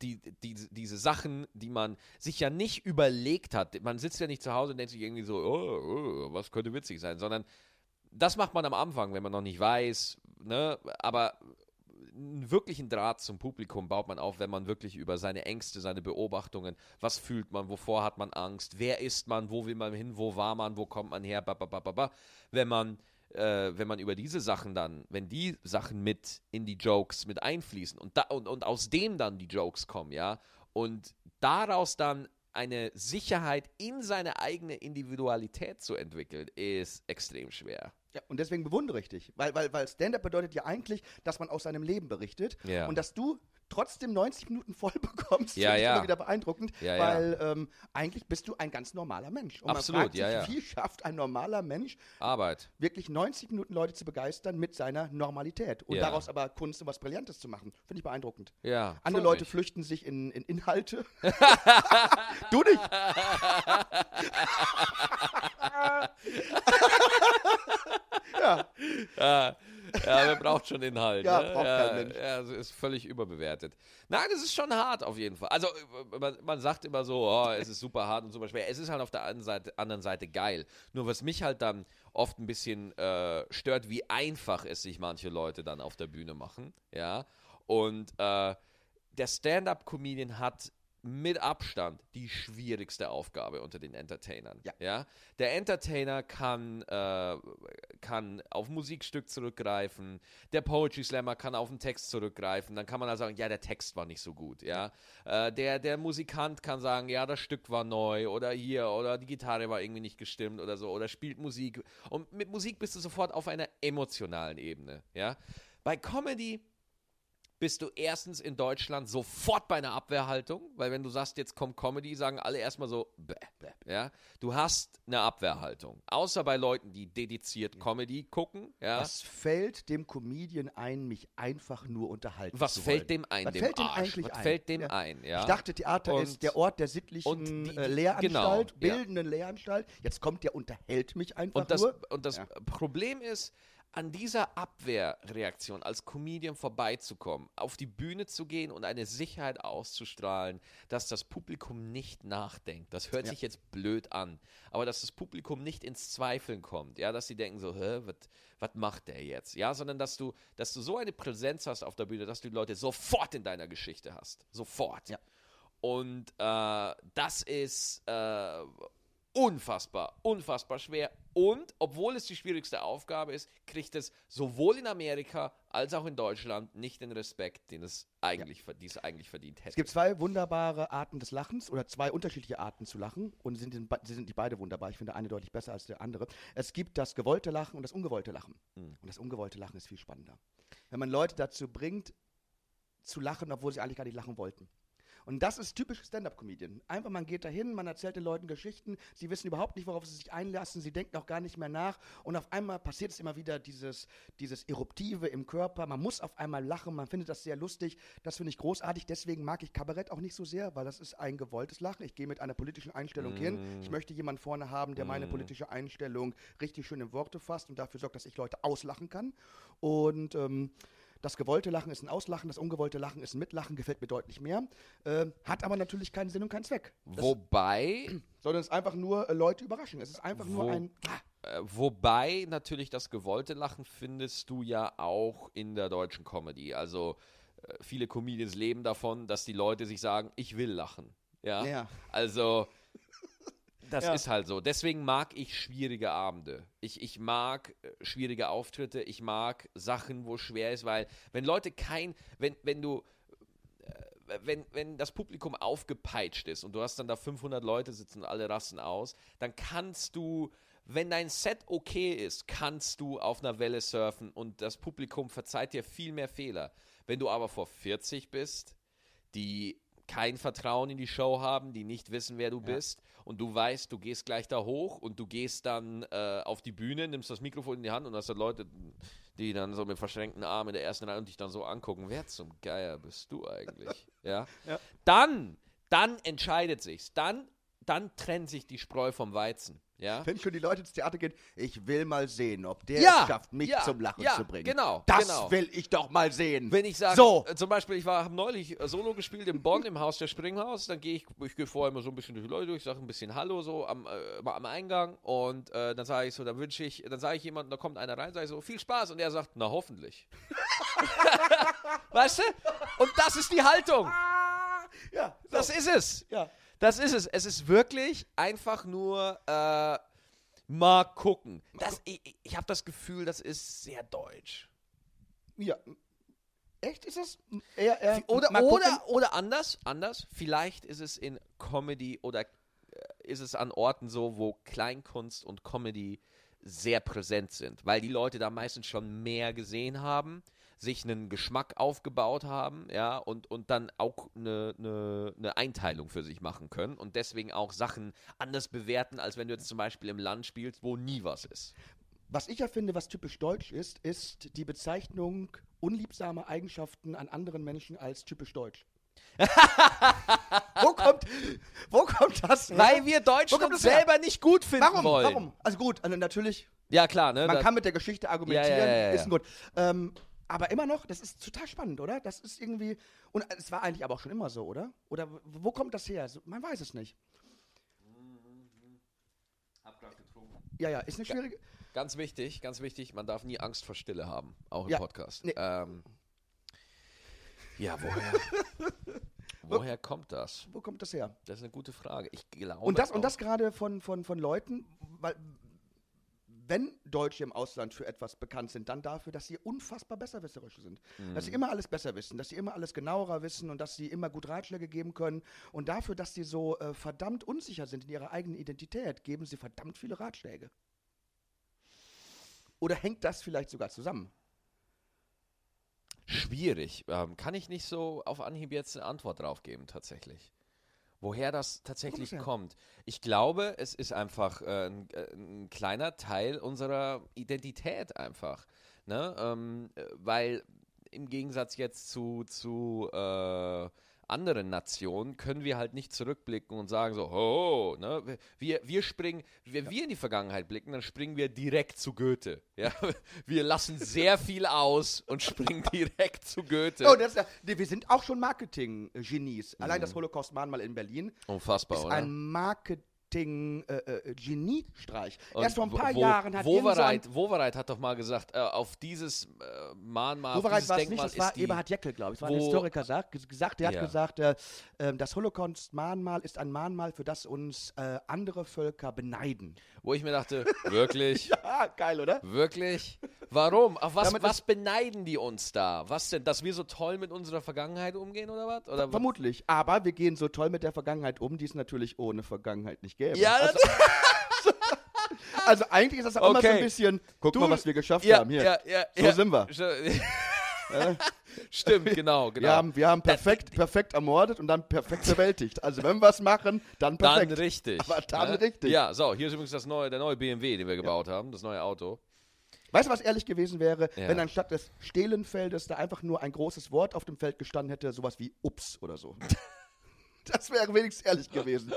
die, die, diese Sachen, die man sich ja nicht überlegt hat, man sitzt ja nicht zu Hause und denkt sich irgendwie so, oh, oh, was könnte witzig sein, sondern das macht man am Anfang, wenn man noch nicht weiß, ne? aber einen wirklichen Draht zum Publikum baut man auf, wenn man wirklich über seine Ängste, seine Beobachtungen, was fühlt man, wovor hat man Angst, wer ist man, wo will man hin, wo war man, wo kommt man her, wenn man äh, wenn man über diese Sachen dann, wenn die Sachen mit in die Jokes mit einfließen und, da, und, und aus dem dann die Jokes kommen, ja, und daraus dann eine Sicherheit in seine eigene Individualität zu entwickeln, ist extrem schwer. Ja, und deswegen bewundere ich dich. Weil, weil, weil Stand-up bedeutet ja eigentlich, dass man aus seinem Leben berichtet. Ja. Und dass du trotzdem 90 Minuten voll bekommst, Ja, finde ich ja. immer wieder beeindruckend. Ja, ja. weil ähm, eigentlich bist du ein ganz normaler Mensch. Und Absolut, man fragt ja, sich, ja. wie schafft ein normaler Mensch, Arbeit. wirklich 90 Minuten Leute zu begeistern mit seiner Normalität. Und Ja. daraus aber Kunst und was Brillantes zu machen. Finde ich beeindruckend. Ja. Andere Leute mich. flüchten sich in, in Inhalte. du nicht. ja, Ja, man braucht schon Inhalt. Ja, ne? braucht ja, kein Mensch. Ja, es ist völlig überbewertet. Nein, es ist schon hart auf jeden Fall. Also äh, man, man sagt immer so, oh, es ist super hart und super schwer. Es ist halt auf der anderen Seite, anderen Seite geil. Nur was mich halt dann oft ein bisschen äh, stört, wie einfach es sich manche Leute dann auf der Bühne machen. Ja. Und äh, der Stand-up-Comedian hat mit Abstand die schwierigste Aufgabe unter den Entertainern. Ja. Der Entertainer kann, äh, kann auf Musikstück zurückgreifen, der Poetry Slammer kann auf einen Text zurückgreifen, dann kann man da sagen, ja, der Text war nicht so gut, ja. Äh, der, der Musikant kann sagen, ja, das Stück war neu oder hier oder die Gitarre war irgendwie nicht gestimmt oder so oder spielt Musik. Und mit Musik bist du sofort auf einer emotionalen Ebene, ja. Bei Comedy bist du erstens in Deutschland sofort bei einer Abwehrhaltung, weil wenn du sagst, jetzt kommt Comedy, sagen alle erstmal so, bäh, bäh, ja. Du hast eine Abwehrhaltung. Außer bei Leuten, die dediziert Comedy gucken, ja. was fällt dem Comedian ein, mich einfach nur unterhalten Was zu fällt wollen? dem ein, Was dem fällt dem Arsch? eigentlich Was ein? fällt dem Ja. ein, ja. Ich dachte, Theater Und- ist der Ort der sittlichen und die- äh, Lehranstalt, genau, ja. bildenden Lehranstalt. Jetzt kommt der unterhält mich einfach Und das, nur. und das Ja. Problem ist, an dieser Abwehrreaktion als Comedian vorbeizukommen, auf die Bühne zu gehen und eine Sicherheit auszustrahlen, dass das Publikum nicht nachdenkt. Das hört Ja. sich jetzt blöd an, aber dass das Publikum nicht ins Zweifeln kommt, ja, dass sie denken so, hä, was macht der jetzt? Ja, sondern dass du, dass du so eine Präsenz hast auf der Bühne, dass du die Leute sofort in deiner Geschichte hast. Sofort. Ja. Und äh, das ist äh, unfassbar, unfassbar schwer. Und obwohl es die schwierigste Aufgabe ist, kriegt es sowohl in Amerika als auch in Deutschland nicht den Respekt, den es eigentlich, ja. die es eigentlich verdient hätte. Es gibt zwei wunderbare Arten des Lachens oder zwei unterschiedliche Arten zu lachen und sie sind, sie sind die beide wunderbar. Ich finde eine deutlich besser als der andere. Es gibt das gewollte Lachen und das ungewollte Lachen. Mhm. Und das ungewollte Lachen ist viel spannender. Wenn man Leute dazu bringt, zu lachen, obwohl sie eigentlich gar nicht lachen wollten. Und das ist typisch Stand-up-Comedian. Einfach, man geht dahin, man erzählt den Leuten Geschichten, sie wissen überhaupt nicht, worauf sie sich einlassen, sie denken auch gar nicht mehr nach und auf einmal passiert es immer wieder dieses, dieses Eruptive im Körper, man muss auf einmal lachen, man findet das sehr lustig, das finde ich großartig, deswegen mag ich Kabarett auch nicht so sehr, weil das ist ein gewolltes Lachen. Ich gehe mit einer politischen Einstellung mm. hin, ich möchte jemanden vorne haben, der mm. meine politische Einstellung richtig schön in Worte fasst und dafür sorgt, dass ich Leute auslachen kann und ähm, das gewollte Lachen ist ein Auslachen, das ungewollte Lachen ist ein Mitlachen, gefällt mir deutlich mehr. Äh, hat aber natürlich keinen Sinn und keinen Zweck. Das, Wobei. Sondern es ist einfach nur äh, Leute überraschen. Es ist einfach nur ein. Ah. wobei natürlich das gewollte Lachen findest du ja auch in der deutschen Comedy. Also äh, viele Comedians leben davon, dass die Leute sich sagen, ich will lachen. Ja. ja. Also das ja. ist halt so. Deswegen mag ich schwierige Abende. Ich, ich mag äh, schwierige Auftritte. Ich mag Sachen, wo es schwer ist, weil wenn Leute kein, wenn, wenn du, äh, wenn, wenn das Publikum aufgepeitscht ist und du hast dann da 500 Leute sitzen und alle rasten aus, dann kannst du, wenn dein Set okay ist, kannst du auf einer Welle surfen und das Publikum verzeiht dir viel mehr Fehler. Wenn du aber vor 40 bist, die kein Vertrauen in die Show haben, die nicht wissen, wer du ja. bist und du weißt, du gehst gleich da hoch und du gehst dann äh, auf die Bühne, nimmst das Mikrofon in die Hand und hast dann Leute, die dann so mit verschränkten Armen in der ersten Reihe und dich dann so angucken, wer zum Geier bist du eigentlich? ja? ja. Dann, dann entscheidet sich's. Dann, dann trennt sich die Spreu vom Weizen. Ja? Wenn schon die Leute ins Theater gehen, ich will mal sehen, ob der ja, es schafft, mich ja, zum Lachen zu bringen. Genau. Das genau. will ich doch mal sehen. Wenn ich sage, so. Äh, zum Beispiel, ich habe neulich äh, Solo gespielt in Bonn im Haus der Springhaus, dann gehe ich, ich gehe vorher immer so ein bisschen durch die Leute durch, sage ein bisschen Hallo so am, äh, am Eingang und äh, dann sage ich so, dann wünsche ich, dann sage ich jemandem, da kommt einer rein, sage ich so, viel Spaß und er sagt, na hoffentlich. weißt du? Und das ist die Haltung. Ja, so. das ist es. Ja. Das ist es. Es ist wirklich einfach nur äh, mal gucken. Das, ich ich habe das Gefühl, das ist sehr deutsch. Ja. Echt? Ist das eher, eher oder, oder, oder anders, anders. Vielleicht ist es in Comedy oder äh, ist es an Orten so, wo Kleinkunst und Comedy sehr präsent sind, weil die Leute da meistens schon mehr gesehen haben sich einen Geschmack aufgebaut haben, ja, und, und dann auch eine, eine, eine Einteilung für sich machen können und deswegen auch Sachen anders bewerten, als wenn du jetzt zum Beispiel im Land spielst, wo nie was ist. Was ich ja finde, was typisch deutsch ist, ist die Bezeichnung unliebsamer Eigenschaften an anderen Menschen als typisch deutsch. wo, kommt, wo kommt das her? Weil wir Deutschen uns selber nicht gut finden warum, wollen. Warum? Also gut, also natürlich. Ja, klar, ne? Man kann mit der Geschichte argumentieren, ja, ja, ja, ist gut. Ähm, aber immer noch, das ist total spannend, oder? Das ist irgendwie. Und es war eigentlich aber auch schon immer so, oder? Oder wo kommt das her? Man weiß es nicht. Hab grad getrunken. Ja, ja, ist eine schwierige. Ganz wichtig, ganz wichtig, man darf nie Angst vor Stille haben, auch im ja, Podcast. Nee. Ähm, ja, woher? woher kommt das? Wo kommt das her? Das ist eine gute Frage. Ich glaube. Und das, und das gerade von, von, von Leuten, weil wenn Deutsche im Ausland für etwas bekannt sind, dann dafür, dass sie unfassbar besserwisserisch sind. Mhm. Dass sie immer alles besser wissen, dass sie immer alles genauerer wissen und dass sie immer gut Ratschläge geben können. Und dafür, dass sie so äh, verdammt unsicher sind in ihrer eigenen Identität, geben sie verdammt viele Ratschläge. Oder hängt das vielleicht sogar zusammen? Schwierig. Ähm, kann ich nicht so auf Anhieb jetzt eine Antwort drauf geben, tatsächlich woher das tatsächlich kommt. Ich glaube, es ist einfach äh, ein, äh, ein, kleiner Teil unserer Identität einfach. Ne? Ähm, äh, weil im Gegensatz jetzt zu, zu äh, anderen Nationen können wir halt nicht zurückblicken und sagen so, oh, ne? wir, wir springen, wenn wir in die Vergangenheit blicken, dann springen wir direkt zu Goethe. Ja? Wir lassen sehr viel aus und springen direkt zu Goethe. Oh, das, wir sind auch schon Marketing-Genies. Allein mhm. das Holocaust-Mahnmal in Berlin Unfassbar, ist oder? ein Marketing Marketing äh, äh, Geniestreich. Und Erst vor ein paar wo- Jahren hat irgend so Wowereit hat doch mal gesagt, äh, auf dieses äh, Mahnmal, auf dieses war es nicht, Denkmal das war Eberhard Jeckel, glaube ich. Das war ein Historiker, sagt, ges- gesagt, der Ja. hat gesagt, äh, ähm, das Holocaust-Mahnmal ist ein Mahnmal, für das uns äh, andere Völker beneiden. wo ich mir dachte, wirklich? Ja, geil, oder? Wirklich? Warum? Auf was, Damit was beneiden die uns da? Was denn? Dass wir so toll mit unserer Vergangenheit umgehen oder was? Oder Vermutlich. Aber wir gehen so toll mit der Vergangenheit um, die es natürlich ohne Vergangenheit nicht gäbe. Ja, also, also eigentlich ist das auch immer so ein Okay. bisschen, guck Du- mal, was wir geschafft ja, haben hier. ja, ja, So sind wir. Stimmt, genau, genau. Wir haben, wir haben perfekt, perfekt ermordet und dann perfekt bewältigt. Also wenn wir was machen, dann dann perfekt. richtig. Aber dann ne? richtig. Ja, so, hier ist übrigens das neue, der neue BMW, den wir gebaut haben, das neue Auto. Weißt du, was ehrlich gewesen wäre, Ja. wenn anstatt des Stehlenfeldes da einfach nur ein großes Wort auf dem Feld gestanden hätte, sowas wie Ups oder so. Das wäre wenigstens ehrlich gewesen.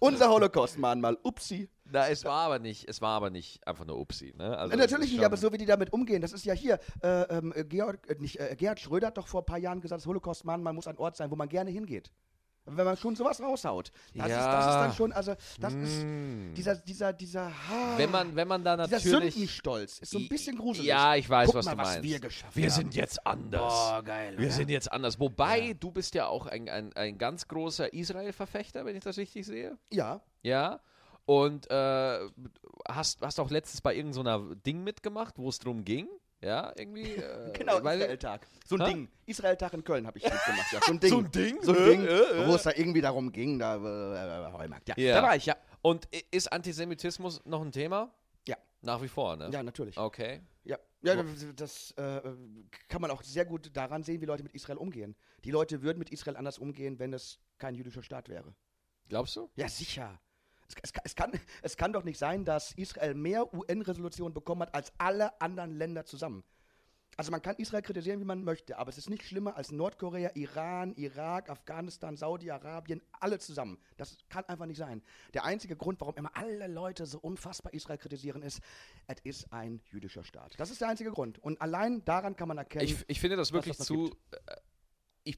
Unser Holocaust-Mahnmal, Upsi. Na, es war aber nicht, es war aber nicht einfach nur Upsi, ne? Also Natürlich nicht, aber so wie die damit umgehen, das ist ja hier. Äh, äh, Georg, äh, nicht, äh, Gerhard Schröder hat doch vor ein paar Jahren gesagt, das Holocaust-Mahnmal muss ein Ort sein, wo man gerne hingeht. Wenn man schon sowas raushaut. Das, ist, das Ja. ist dann schon, also, das Mm. ist dieser, dieser, dieser, ha, Wenn man, wenn man da dieser natürlich. Sündenstolz ist so ein bisschen gruselig. Ja, ich weiß, Guck was mal, du was meinst. wir geschafft wir haben. sind jetzt anders. Boah, geil. Wir oder? sind jetzt anders. Wobei, du bist ja auch ein, ein, ein ganz großer Israel-Verfechter, wenn ich das richtig sehe. Ja, Ja. Und äh, hast, hast auch letztens bei irgendeiner Ding mitgemacht, wo es drum ging. Ja, irgendwie. Äh, genau, Israel-Tag. So ein Hä? Ding. Israel-Tag in Köln habe ich mitgemacht. Ja, so ein Ding. So ein Ding? So ein Äh, Ding, äh, äh. wo es da irgendwie darum ging, da äh, Heumarkt. Ja. Ja. da war ich, ja. Und ist Antisemitismus noch ein Thema? Ja. Nach wie vor, ne? Ja, natürlich. Okay. Ja, ja das kann man auch sehr gut daran sehen, wie Leute mit Israel umgehen. Die Leute würden mit Israel anders umgehen, wenn es kein jüdischer Staat wäre. Glaubst du? Ja, sicher. Es, es, kann- es, kann, doch nicht sein, dass Israel mehr UN-Resolutionen bekommen hat als alle anderen Länder zusammen. Also man kann Israel kritisieren, wie man möchte, aber es ist nicht schlimmer als Nordkorea, Iran, Irak, Afghanistan, Saudi-Arabien, alle zusammen. Das kann einfach nicht sein. Der einzige Grund, warum immer alle Leute so unfassbar Israel kritisieren, ist, es ist ein jüdischer Staat. Das ist der einzige Grund. Und allein daran kann man erkennen, Ich, ich finde das wirklich das zu. äh, Ich,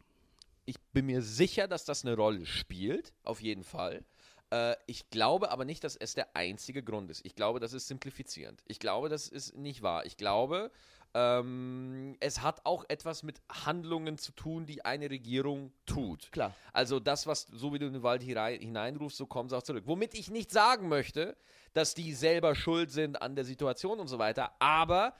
ich bin mir sicher, dass das eine Rolle spielt, auf jeden Fall. Äh, Ich glaube aber nicht, dass es der einzige Grund ist. Ich glaube, das ist simplifizierend. Ich glaube, das ist nicht wahr. Ich glaube, ähm, es hat auch etwas mit Handlungen zu tun, die eine Regierung tut. klar. Also das, was so wie du in den Wald hinein, hineinrufst, so kommt es auch zurück. Womit ich nicht sagen möchte, dass die selber schuld sind an der Situation und so weiter, aber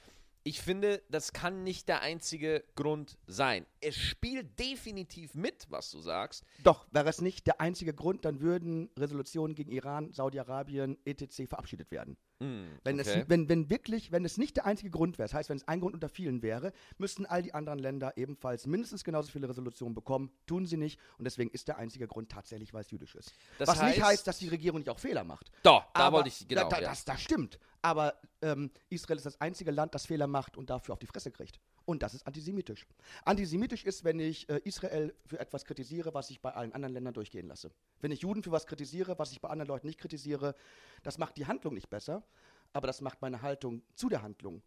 ich finde, das kann nicht der einzige Grund sein. Es spielt definitiv mit, was du sagst. Doch, wäre es nicht der einzige Grund, dann würden Resolutionen gegen Iran, Saudi-Arabien, etc. verabschiedet werden. Hm, Wenn, okay. es, wenn, wenn wirklich, wenn es nicht der einzige Grund wäre, das heißt, wenn es ein Grund unter vielen wäre, müssten all die anderen Länder ebenfalls mindestens genauso viele Resolutionen bekommen. Tun sie nicht und deswegen ist der einzige Grund tatsächlich, weil es jüdisch ist. Das Was nicht heißt- heißt, dass die Regierung nicht auch Fehler macht. Doch, da Aber- wollte ich, genau. Da, da, ja. das, das stimmt. Aber ähm, Israel ist das einzige Land, das Fehler macht und dafür auf die Fresse kriegt. Und das ist antisemitisch. Antisemitisch ist, wenn ich äh, Israel für etwas kritisiere, was ich bei allen anderen Ländern durchgehen lasse. Wenn ich Juden für was kritisiere, was ich bei anderen Leuten nicht kritisiere, das macht die Handlung nicht besser, aber das macht meine Haltung zu der Handlung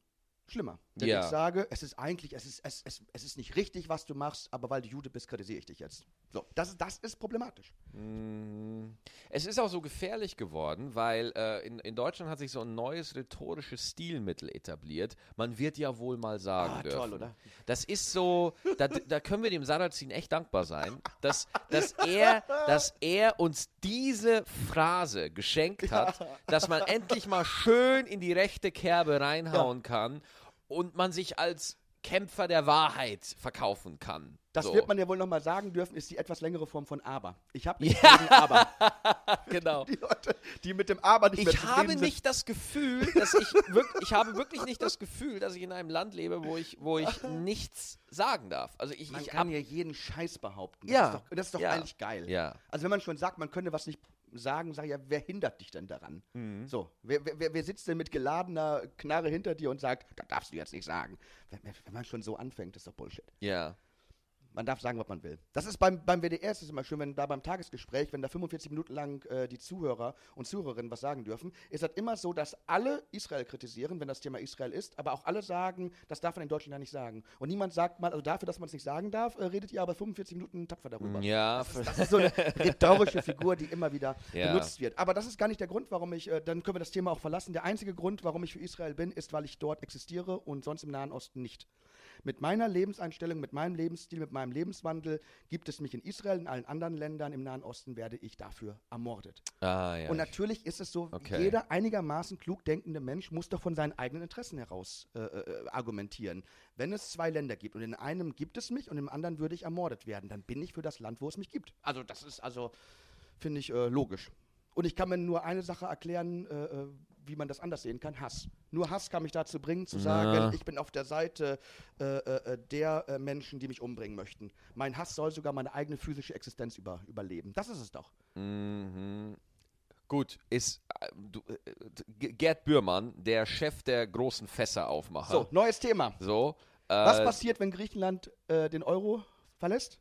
schlimmer. Wenn Ja. ich sage, es ist eigentlich, es ist, es, es, es ist nicht richtig, was du machst, aber weil du Jude bist, kritisiere ich dich jetzt. So, das, ist- das ist problematisch. Mm, Es ist auch so gefährlich geworden, weil äh, in, in Deutschland hat sich so ein neues rhetorisches Stilmittel etabliert. Man wird ja wohl mal sagen Ah, dürfen. toll, oder? Das ist so, da, da können wir dem Sarrazin echt dankbar sein, dass, dass, er, dass er uns diese Phrase geschenkt hat, dass man endlich mal schön in die rechte Kerbe reinhauen kann und man sich als Kämpfer der Wahrheit verkaufen kann. Das so. wird man ja wohl nochmal sagen dürfen, ist die etwas längere Form von Aber. Ich habe nichts Ja. Aber. genau. Die Leute, die mit dem Aber nicht mehr Ich habe sind. nicht das Gefühl, dass ich wirklich, ich habe wirklich nicht das Gefühl, dass ich in einem Land lebe, wo ich, wo ich nichts sagen darf. Also ich, Man ich kann ja jeden Scheiß behaupten. Ja. Das ist doch, das ist doch Ja. eigentlich geil. Ja. Also wenn man schon sagt, man könne was nicht sagen, sag ja, wer hindert dich denn daran? Mhm. So, wer, wer, wer- sitzt denn mit geladener Knarre hinter dir und sagt, das darfst du jetzt nicht sagen? Wenn, wenn wenn man schon so anfängt, ist doch Bullshit. ja. Man darf sagen, was man will. Das ist beim, beim WDR ist es immer schön, wenn da beim Tagesgespräch, wenn da 45 Minuten lang äh, die Zuhörer und Zuhörerinnen was sagen dürfen, ist das immer so, dass alle Israel kritisieren, wenn das Thema Israel ist, aber auch alle sagen, das darf man in Deutschland ja nicht sagen. Und niemand sagt mal, also dafür, dass man es nicht sagen darf, äh, redet ihr aber 45 Minuten tapfer darüber. Ja, Das ist, das ist so eine rhetorische Figur, die immer wieder Ja. benutzt wird. Aber das ist gar nicht der Grund, warum ich, äh, dann können wir das Thema auch verlassen. Der einzige Grund, warum ich für Israel bin, ist, weil ich dort existiere und sonst im Nahen Osten nicht. Mit meiner Lebenseinstellung, mit meinem Lebensstil, mit meinem Lebenswandel gibt es mich in Israel, in allen anderen Ländern im Nahen Osten werde ich dafür ermordet. ah, ja. Und natürlich ist es so, Okay. jeder einigermaßen klug denkende Mensch muss doch von seinen eigenen Interessen heraus äh, äh, argumentieren. Wenn es zwei Länder gibt und in einem gibt es mich und im anderen würde ich ermordet werden, dann bin ich für das Land, wo es mich gibt. Also das ist also, finde ich, äh, logisch. Und ich kann mir nur eine Sache erklären, äh, äh, wie man das anders sehen kann, Hass. Nur Hass kann mich dazu bringen, zu sagen, Na. ich bin auf der Seite äh, äh, äh, der äh, Menschen, die mich umbringen möchten. Mein Hass soll sogar meine eigene physische Existenz über, überleben. Das ist es doch. Mhm. Gut, ist äh, du, äh, Gerd Bührmann, der Chef der großen Fässeraufmacher. So, neues Thema. So, Was passiert, wenn Griechenland den Euro verlässt?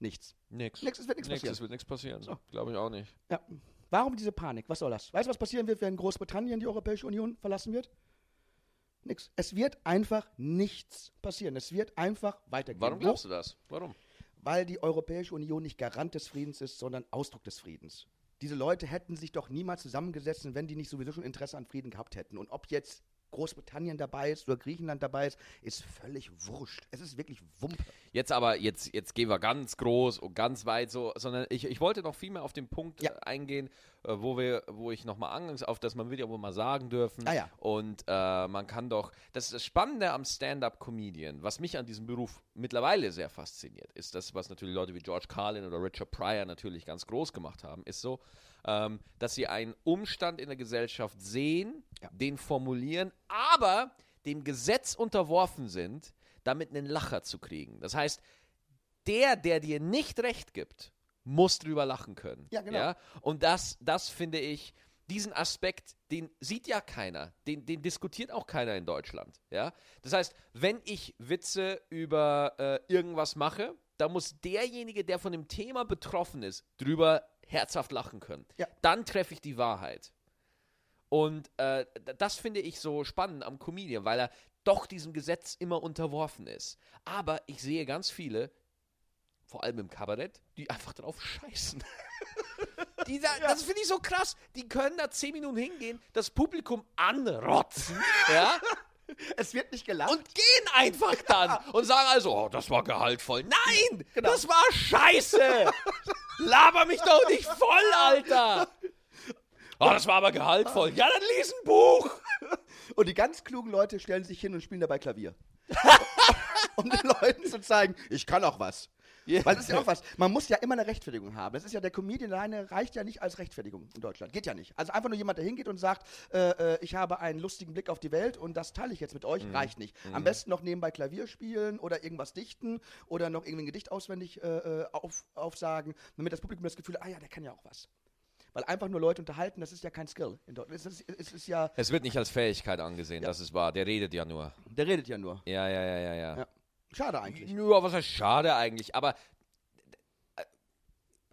Nichts. Nix. Nix, es wird nichts passieren. es wird nichts passieren. So. Glaube ich auch nicht. Ja. Warum diese Panik? Was soll das? Weißt du, was passieren wird, wenn Großbritannien die Europäische Union verlassen wird? Nix. Es wird einfach nichts passieren. Es wird einfach weitergehen. Warum glaubst du das? Warum? Weil die Europäische Union nicht Garant des Friedens ist, sondern Ausdruck des Friedens. Diese Leute hätten sich doch niemals zusammengesetzt, wenn die nicht sowieso schon Interesse an Frieden gehabt hätten. Und ob jetzt Großbritannien dabei ist oder Griechenland dabei ist, ist völlig wurscht. Es ist wirklich Wumpe. Jetzt aber, jetzt, jetzt gehen wir ganz groß und ganz weit so, sondern ich, ich wollte noch viel mehr auf den Punkt Ja. eingehen, äh, wo wir, wo ich nochmal angangs auf das, man will ja wohl mal sagen dürfen. Ah ja. Und äh, man kann doch, das ist das Spannende am Stand-Up-Comedian, was mich an diesem Beruf mittlerweile sehr fasziniert, ist das, was natürlich Leute wie George Carlin oder Richard Pryor natürlich ganz groß gemacht haben, ist so, ähm, dass sie einen Umstand in der Gesellschaft sehen, Ja. den formulieren, aber dem Gesetz unterworfen sind, damit einen Lacher zu kriegen. Das heißt, der, der dir nicht recht gibt, muss drüber lachen können. Ja, genau. Und das, das finde ich, diesen Aspekt, den sieht ja keiner, den, den diskutiert auch keiner in Deutschland. Ja? Das heißt, wenn ich Witze über äh, irgendwas mache, da muss derjenige, der von dem Thema betroffen ist, drüber herzhaft lachen können. Ja. Dann treffe ich die Wahrheit. Und äh, das finde ich so spannend am Comedian, weil er doch diesem Gesetz immer unterworfen ist. Aber ich sehe ganz viele, vor allem im Kabarett, die einfach drauf scheißen. die da, Das finde ich so krass. Die können da zehn Minuten hingehen, das Publikum anrotzen, ja, Es wird nicht gelacht. und gehen einfach dann und sagen also, oh, das war gehaltvoll. Nein, Genau. das war scheiße. Laber mich doch nicht voll, Alter. Oh, das war aber gehaltvoll. Ja, dann lies ein Buch. Und die ganz klugen Leute stellen sich hin und spielen dabei Klavier. um den Leuten zu zeigen, ich kann auch was. Weil das ist ja auch was. Man muss ja immer eine Rechtfertigung haben. Das ist ja der Comedian alleine reicht ja nicht als Rechtfertigung in Deutschland. Geht ja nicht. Also einfach nur jemand, der hingeht und sagt, äh, äh, ich habe einen lustigen Blick auf die Welt und das teile ich jetzt mit euch, reicht nicht. Am besten noch nebenbei Klavier spielen oder irgendwas dichten oder noch irgendwie ein Gedicht auswendig äh, äh, auf, aufsagen, damit das Publikum das Gefühl hat, ah ja, der kann ja auch was. Weil einfach nur Leute unterhalten, das ist ja kein Skill in Deutschland. Es ist, es ja, Es wird nicht als Fähigkeit angesehen, das ist wahr. Der redet ja nur. der redet ja nur. Ja, ja, ja, ja, ja. Ja. Schade eigentlich. Nur, was heißt schade eigentlich, aber äh,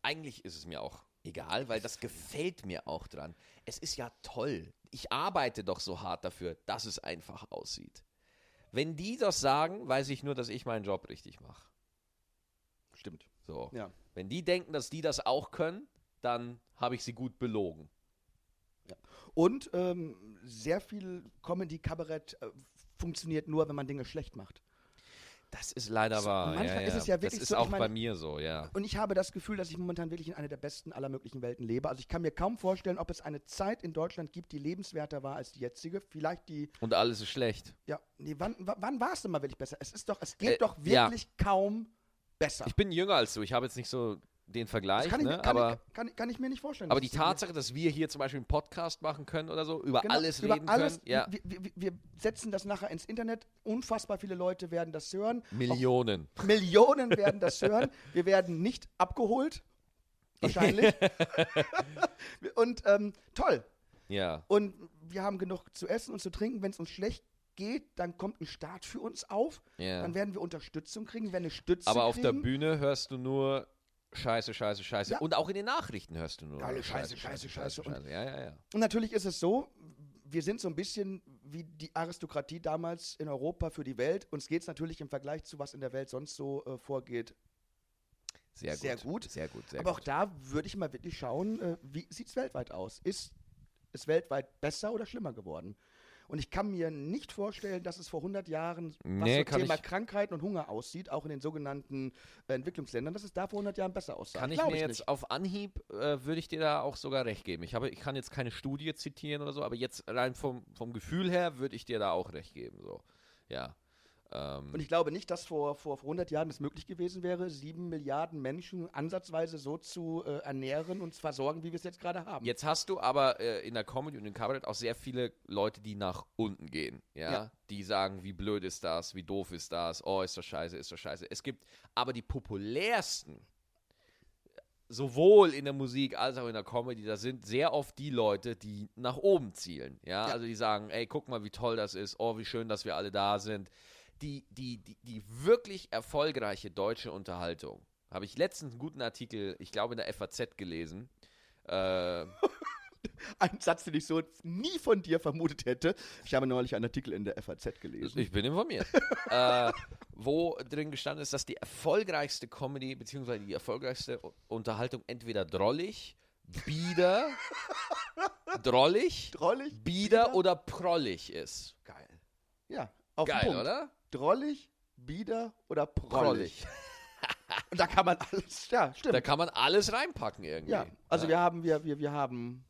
eigentlich ist es mir auch egal, weil das gefällt mir auch dran. Es ist ja toll. Ich arbeite doch so hart dafür, dass es einfach aussieht. Wenn die das sagen, weiß ich nur, dass ich meinen Job richtig mache. Stimmt. So. Ja. Wenn die denken, dass die das auch können, dann habe ich sie gut belogen. Und ähm, sehr viel Comedy-Kabarett äh, funktioniert nur, wenn man Dinge schlecht macht. Das ist leider So, wahr. manchmal ja, ist ja. es ja wirklich das ist so, auch meine- bei mir so, ja. Und ich habe das Gefühl, dass ich momentan wirklich in einer der besten aller möglichen Welten lebe. Also ich kann mir kaum vorstellen, ob es eine Zeit in Deutschland gibt, die lebenswerter war als die jetzige. Vielleicht die, Und alles ist schlecht. ja, nee, wann, wa- wann war es denn mal wirklich besser? Es ist doch, es geht Äh, doch ja. wirklich kaum besser. Ich bin jünger als du. Ich habe jetzt nicht so den Vergleich, kann, ich, ne? mir- kann, aber, ich, kann, kann ich mir nicht vorstellen. aber die Tatsache, dass wir hier zum Beispiel einen Podcast machen können oder so, über Genau, alles über reden alles, können. Ja. wir, wir, wir setzen das nachher ins Internet. Unfassbar viele Leute werden das hören. Millionen. Auch Millionen werden das hören. Wir werden nicht abgeholt. Wahrscheinlich. Und ähm, toll. Ja. Und wir haben genug zu essen und zu trinken. Wenn es uns schlecht geht, dann kommt ein Staat für uns auf, Ja. dann werden wir Unterstützung kriegen, wir werden eine Stütze Aber auf der kriegen. Bühne hörst du nur Scheiße, Scheiße, Scheiße. Ja. Und auch in den Nachrichten hörst du nur Geile Scheiße, Scheiße, Scheiße. Und- Ja, ja, ja. Und natürlich ist es so, wir sind so ein bisschen wie die Aristokratie damals in Europa für die Welt. Uns geht es natürlich im Vergleich zu was in der Welt sonst so äh, vorgeht. Sehr gut. Sehr gut. Sehr gut, sehr Aber gut. auch da würde ich mal wirklich schauen, äh, wie sieht es weltweit aus? Ist es weltweit besser oder schlimmer geworden? Und ich kann mir nicht vorstellen, dass es vor 100 Jahren, was Nee, kann Thema ich- Krankheiten und Hunger aussieht, auch in den sogenannten äh, Entwicklungsländern, dass es da vor 100 Jahren besser aussah. Kann ich mir jetzt nicht. auf Anhieb, äh, würde ich dir da auch sogar recht geben. Ich, habe, ich kann jetzt keine Studie zitieren oder so, aber jetzt rein vom, vom Gefühl her würde ich dir da auch recht geben. So. Ja. Ähm, Und ich glaube nicht, dass vor, vor, vor 100 Jahren es möglich gewesen wäre, sieben Milliarden Menschen ansatzweise so zu äh, ernähren und zu versorgen, wie wir es jetzt gerade haben. Jetzt hast du aber äh, in der Comedy und im Kabarett auch sehr viele Leute, die nach unten gehen, ja? Ja. Die sagen, wie blöd ist das, wie doof ist das, oh, ist das scheiße, ist das scheiße. Es gibt aber die populärsten, sowohl in der Musik als auch in der Comedy, da sind sehr oft die Leute, die nach oben zielen, ja? Ja. Also die sagen, ey, guck mal, wie toll das ist, oh, wie schön, dass wir alle da sind. Die, die, die, die wirklich erfolgreiche deutsche Unterhaltung, habe ich letztens einen guten Artikel, ich glaube in der FAZ gelesen, äh, Ein Satz, den ich so nie von dir vermutet hätte. Ich habe neulich einen Artikel in der FAZ gelesen. Ich bin informiert. äh, wo drin gestanden ist, dass die erfolgreichste Comedy beziehungsweise die erfolgreichste Unterhaltung entweder drollig, bieder, drollig, Drollig? bieder oder prollig ist. Geil. Ja, auf Geil, oder? Drollig, bieder oder prollig. Prollig. Und da kann man alles, ja, stimmt. Da kann man alles reinpacken irgendwie. ja, also ja. wir haben, wir, wir, wir haben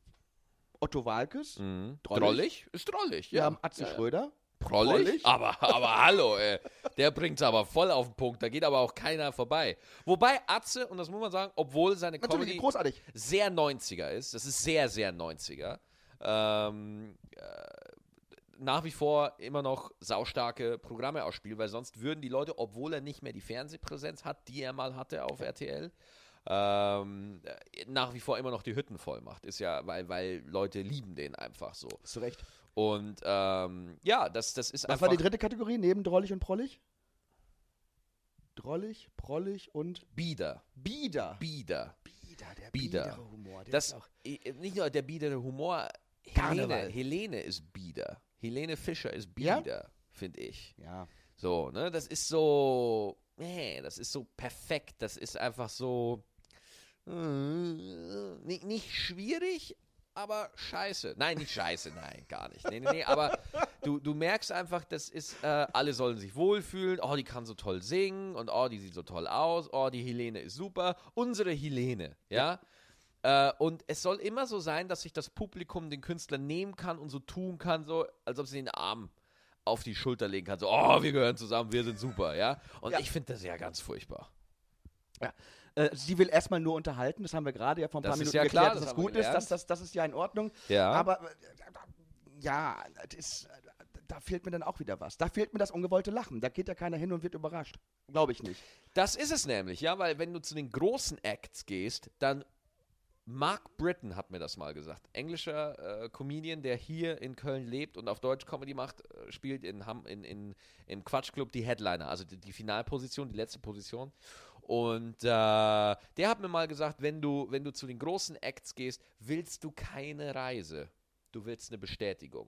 Otto Walkes, Mhm. Drollig. Drollig ist drollig, wir ja. haben Atze ja. Schröder. Prollig? Prollig. Aber, aber hallo, ey. Der bringt's aber voll auf den Punkt. Da geht aber auch keiner vorbei. Wobei Atze, und das muss man sagen, obwohl seine Natürlich, Comedy großartig. sehr 90er ist, das ist sehr, sehr 90er, ähm, äh, nach wie vor immer noch saustarke Programme ausspielt, weil sonst würden die Leute, obwohl er nicht mehr die Fernsehpräsenz hat, die er mal hatte auf RTL, ähm, äh, nach wie vor immer noch die Hütten voll macht. Ist ja, weil, weil Leute lieben den einfach so. Zu Recht. Und ähm, ja, das, das ist Was einfach. war die dritte Kategorie neben drollig und prollig? Drollig, prollig und Bieder. bieder. Bieder. Bieder, der Bieder. biedere Humor. Der Das, nicht nur der biedere Humor, Helene. Helene ist bieder. Helene Fischer ist Ja? bieder, finde ich. ja. So, ne, das ist so, nee, das ist so perfekt, das ist einfach so, äh, nicht, nicht schwierig, aber scheiße. Nein, nicht scheiße, nein, gar nicht. Nee, nee, nee, aber du, du merkst einfach, das ist, äh, alle sollen sich wohlfühlen, oh, die kann so toll singen und oh, die sieht so toll aus, oh, die Helene ist super. Unsere Helene, ja. Äh, und es soll immer so sein, dass sich das Publikum den Künstler nehmen kann und so tun kann, so, als ob sie den Arm auf die Schulter legen kann. So, oh, wir gehören zusammen, wir sind super, ja. Und Ja. ich finde das ja ganz furchtbar. Äh, sie will erstmal nur unterhalten, das haben wir gerade ja vor ein Das paar ist Minuten ja geklärt, klar, dass das das gut ist, gelernt. das, das, ist ja in Ordnung. Ja. Aber äh, ja, das da fehlt mir dann auch wieder was. Da fehlt mir das ungewollte Lachen. Da geht ja keiner hin und wird überrascht. Glaube ich nicht. Das ist es nämlich, ja, weil wenn du zu den großen Acts gehst, dann Mark Britton hat mir das mal gesagt. Englischer äh, Comedian, der hier in Köln lebt und auf Deutsch Comedy macht, äh, spielt in, Ham, in, in, im Quatschclub die Headliner, also die, die Finalposition, die letzte Position. Und äh, der hat mir mal gesagt, wenn du, wenn du zu den großen Acts gehst, willst du keine Reise. Du willst eine Bestätigung.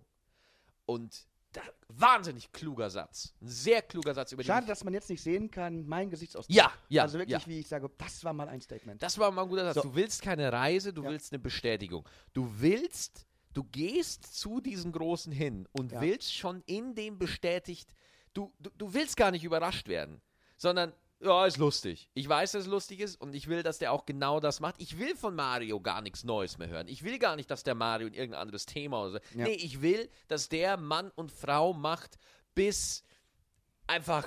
Und da, wahnsinnig kluger Satz. Ein sehr kluger Satz über Schade, dass man jetzt nicht sehen kann, mein Gesichtsausdruck. Ja, ja, Also wirklich, ja. wie ich sage, das war mal ein Statement. Das war mal ein guter Satz. So. Du willst keine Reise, du Ja. willst eine Bestätigung. Du willst, du gehst zu diesen Großen hin und Ja. willst schon in dem bestätigt, du, du, du willst gar nicht überrascht werden, sondern, ja, ist lustig. Ich weiß, dass es lustig ist und ich will, dass der auch genau das macht. Ich will von Mario gar nichts Neues mehr hören. Ich will gar nicht, dass der Mario in irgendein anderes Thema oder so. Ja. Nee, ich will, dass der Mann und Frau macht, bis einfach,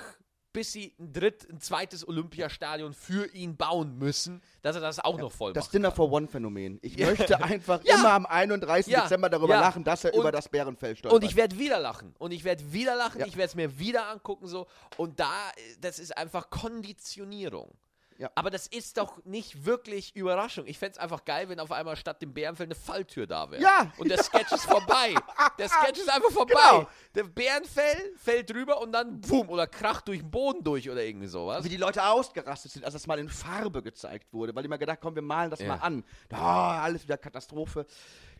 bis sie ein dritt, ein zweites Olympiastadion für ihn bauen müssen, dass er das auch noch voll Das. Dinner for One Phänomen. Ich Ja. möchte einfach Ja. immer am 31. Ja. Dezember darüber Ja. lachen, dass er Und- über das Bärenfell stolpert. Und ich werde wieder lachen. Und ich werde wieder lachen. Ja. Ich werde es mir wieder angucken. so Und da, äh, das ist einfach Konditionierung. Ja. Aber das ist doch nicht wirklich Überraschung. Ich fände es einfach geil, wenn auf einmal statt dem Bärenfell eine Falltür da wäre. Ja. Und der Sketch ist vorbei. Der Sketch ist einfach vorbei. Genau. Der Bärenfell fällt drüber und dann boom oder kracht durch den Boden durch oder irgendwie sowas. Wie die Leute ausgerastet sind, als das mal in Farbe gezeigt wurde, weil die mal gedacht komm, wir malen das Ja. mal an. Ah, alles wieder Katastrophe.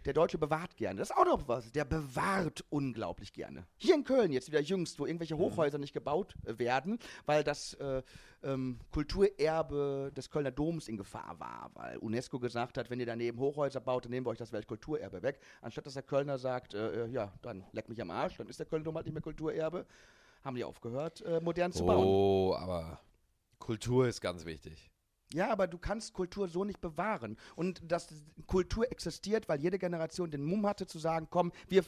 Der Deutsche bewahrt gerne. Das ist auch noch was. Der bewahrt unglaublich gerne. Hier in Köln jetzt wieder jüngst, wo irgendwelche Hochhäuser nicht gebaut äh, werden, weil das äh, ähm, Kulturerbe des Kölner Doms in Gefahr war. Weil UNESCO gesagt hat, wenn ihr daneben Hochhäuser baut, dann nehmen wir euch das Weltkulturerbe weg. Anstatt dass der Kölner sagt, äh, äh, ja, dann leck mich am Arsch, dann ist der Kölner Dom halt nicht mehr Kulturerbe, haben die aufgehört, äh, modern zu bauen. Oh, aber Kultur ist ganz wichtig. Ja, aber du kannst Kultur so nicht bewahren. Und dass Kultur existiert, weil jede Generation den Mumm hatte zu sagen, komm, wir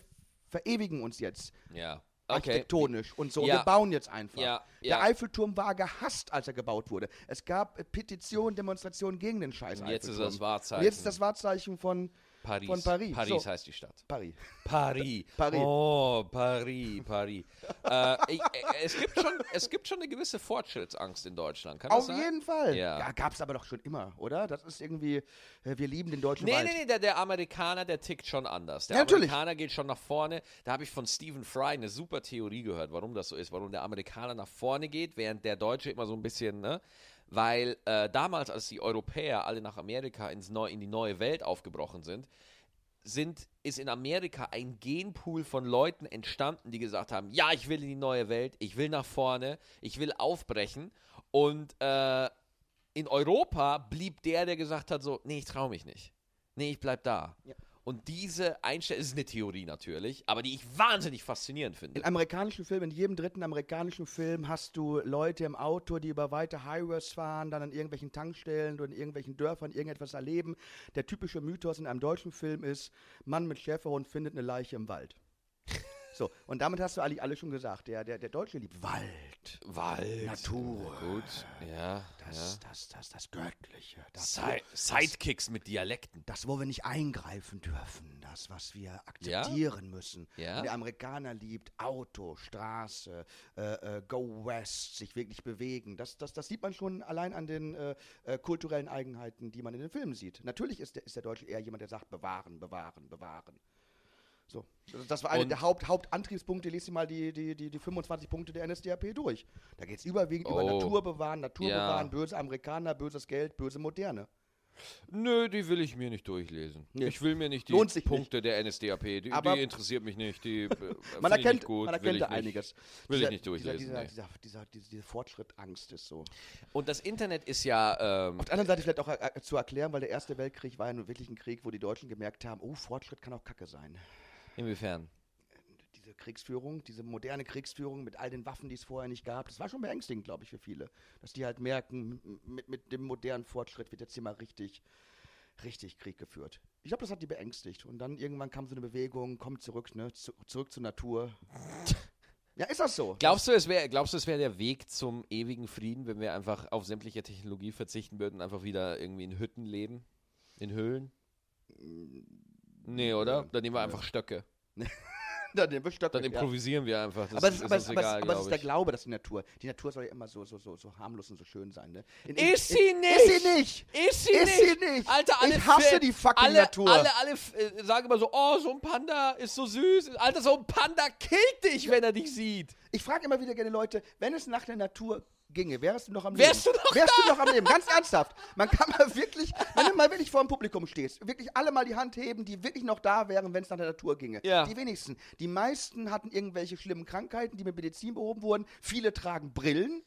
verewigen uns jetzt Ja. Okay. architektonisch und so. Ja. Wir bauen jetzt einfach. Ja, Der ja. Eiffelturm war gehasst, als er gebaut wurde. Es gab Petitionen, Demonstrationen gegen den Scheiß Und jetzt ist Eiffelturm. das Wahrzeichen. Und jetzt ist das Wahrzeichen von Paris. von Paris. Paris So. heißt die Stadt. Paris. Paris. Paris. Oh, Paris, Paris. äh, ich, äh, es, gibt schon, es gibt schon eine gewisse Fortschrittsangst in Deutschland. Kann das Auf sein? jeden Fall. Ja. Ja, gab es aber doch schon immer, oder? Das ist irgendwie, äh, wir lieben den deutschen Nee, Wald. nee, nee, der, der Amerikaner, der tickt schon anders. Der Ja, natürlich. Amerikaner geht schon nach vorne. Da habe ich von Stephen Fry eine super Theorie gehört, warum das so ist, warum der Amerikaner nach vorne geht, während der Deutsche immer so ein bisschen, ne? Weil äh, damals, als die Europäer alle nach Amerika ins Neu in die neue Welt aufgebrochen sind, sind, ist in Amerika ein Genpool von Leuten entstanden, die gesagt haben, ja, ich will in die neue Welt, ich will nach vorne, ich will aufbrechen. Und äh, in Europa blieb der, der gesagt hat, so, nee, ich traue mich nicht. Nee, ich bleib da. Ja. Und diese Einstellung ist eine Theorie natürlich, aber die ich wahnsinnig faszinierend finde. In amerikanischen Filmen, in jedem dritten amerikanischen Film hast du Leute im Auto, die über weite Highways fahren, dann an irgendwelchen Tankstellen oder in irgendwelchen Dörfern irgendetwas erleben. Der typische Mythos in einem deutschen Film ist, Mann mit Schäferhund findet eine Leiche im Wald. So, und damit hast du alle, alle schon gesagt, der, der, der Deutsche liebt Wald, Wald. Natur. Gut, ja. das, ja. das, das, das Göttliche, das, Si Sidekicks mit Dialekten. das, wo wir nicht eingreifen dürfen, das, was wir akzeptieren müssen. Ja. Und der Amerikaner liebt Auto, Straße, äh, äh, Go West, sich wirklich bewegen. Das, das, das sieht man schon allein an den äh, äh, kulturellen Eigenheiten, die man in den Filmen sieht. Natürlich ist der, ist der Deutsche eher jemand, der sagt, bewahren, bewahren, bewahren. So, das- war einer der Haupt, Hauptantriebspunkte. Lies dir mal die, die, die, die 25 Punkte der NSDAP durch. Da geht es überwiegend über Oh. Natur bewahren, Natur Ja. bewahren, böse Amerikaner, böses Geld, böse Moderne. Nö, die will ich mir nicht durchlesen. Nee. Ich will mir nicht die Punkte der NSDAP, die, Aber- die interessiert mich nicht. Die, äh, Man ich erkennt, nicht gut, man erkennt ich da nicht. einiges. Will ich Dieser- nicht durchlesen, Dieser, nee. dieser, dieser, diese, diese Fortschrittangst ist so. Und das Internet ist ja, ähm, Auf der anderen Seite vielleicht auch äh, zu erklären, weil der Erste Weltkrieg war ja nun wirklich ein Krieg, wo die Deutschen gemerkt haben, oh, Fortschritt kann auch Kacke sein. Inwiefern? Diese Kriegsführung, diese moderne Kriegsführung mit all den Waffen, die es vorher nicht gab, das war schon beängstigend, glaube ich, für viele. Dass die halt merken, mit, mit dem modernen Fortschritt wird jetzt hier mal richtig, richtig Krieg geführt. Ich glaube, das hat die beängstigt. Und dann irgendwann kam so eine Bewegung, kommt zurück, ne, zu, zurück zur Natur. Ja, ist das so? Glaubst du, es wäre glaubst du, es wäre der Weg zum ewigen Frieden, wenn wir einfach auf sämtliche Technologie verzichten würden, einfach wieder irgendwie in Hütten leben? In Höhlen? Nee, oder? Dann nehmen wir einfach Stöcke. Dann, nehmen wir Stöcke, Dann improvisieren wir einfach. Das aber es ist, ist, aber, egal, aber es ist der. Glaube, dass die Natur, die Natur soll ja immer so, so, so, so harmlos und so schön sein. Ne? In- in- Ist sie nicht! Ist sie nicht! Ist sie Ist nicht! sie nicht! Alter, alle ich hasse die fucking alle, Natur. Alle, alle äh, sagen immer so, oh, so ein Panda ist so süß. Alter, so ein Panda killt dich, wenn er dich sieht. Ich frage immer wieder gerne Leute, wenn es nach der Natur ginge, wärst du noch am Wärst Leben? du noch wärst du noch am Leben? Ganz ernsthaft. Man kann mal wirklich, wenn du mal wirklich vor dem Publikum stehst, wirklich alle mal die Hand heben, die wirklich noch da wären, wenn es nach der Natur ginge. Ja. Die wenigsten. Die meisten hatten irgendwelche schlimmen Krankheiten, die mit Medizin behoben wurden. Viele tragen Brillen.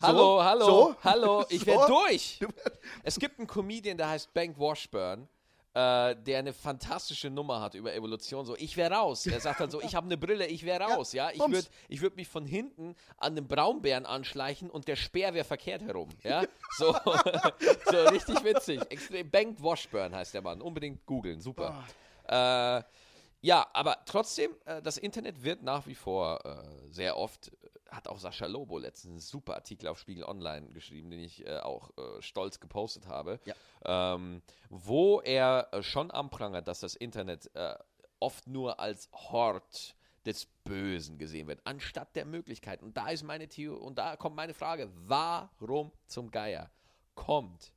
So, Hallo, hallo, so, hallo, ich so. werde durch. Es gibt einen Comedian, der heißt Bank Washburn, äh, der eine fantastische Nummer hat über Evolution. So, ich wäre raus. Er sagt dann so, ich habe eine Brille, ich wäre raus. Ja, ich bums. würde ich würd mich von hinten an den Braunbären anschleichen und der Speer wäre verkehrt herum. Ja, so, so richtig witzig. Extrem. Bank Washburn heißt der Mann. Unbedingt googeln, super. Äh, ja, aber trotzdem, äh, das Internet wird nach wie vor äh, sehr oft, äh, hat auch Sascha Lobo letztens einen super Artikel auf Spiegel Online geschrieben, den ich äh, auch äh, stolz gepostet habe, Ja. ähm, wo er äh, schon anprangert, dass das Internet äh, oft nur als Hort des Bösen gesehen wird, anstatt der Möglichkeit. Und da ist meine Theorie, und da kommt meine Frage, warum zum Geier kommt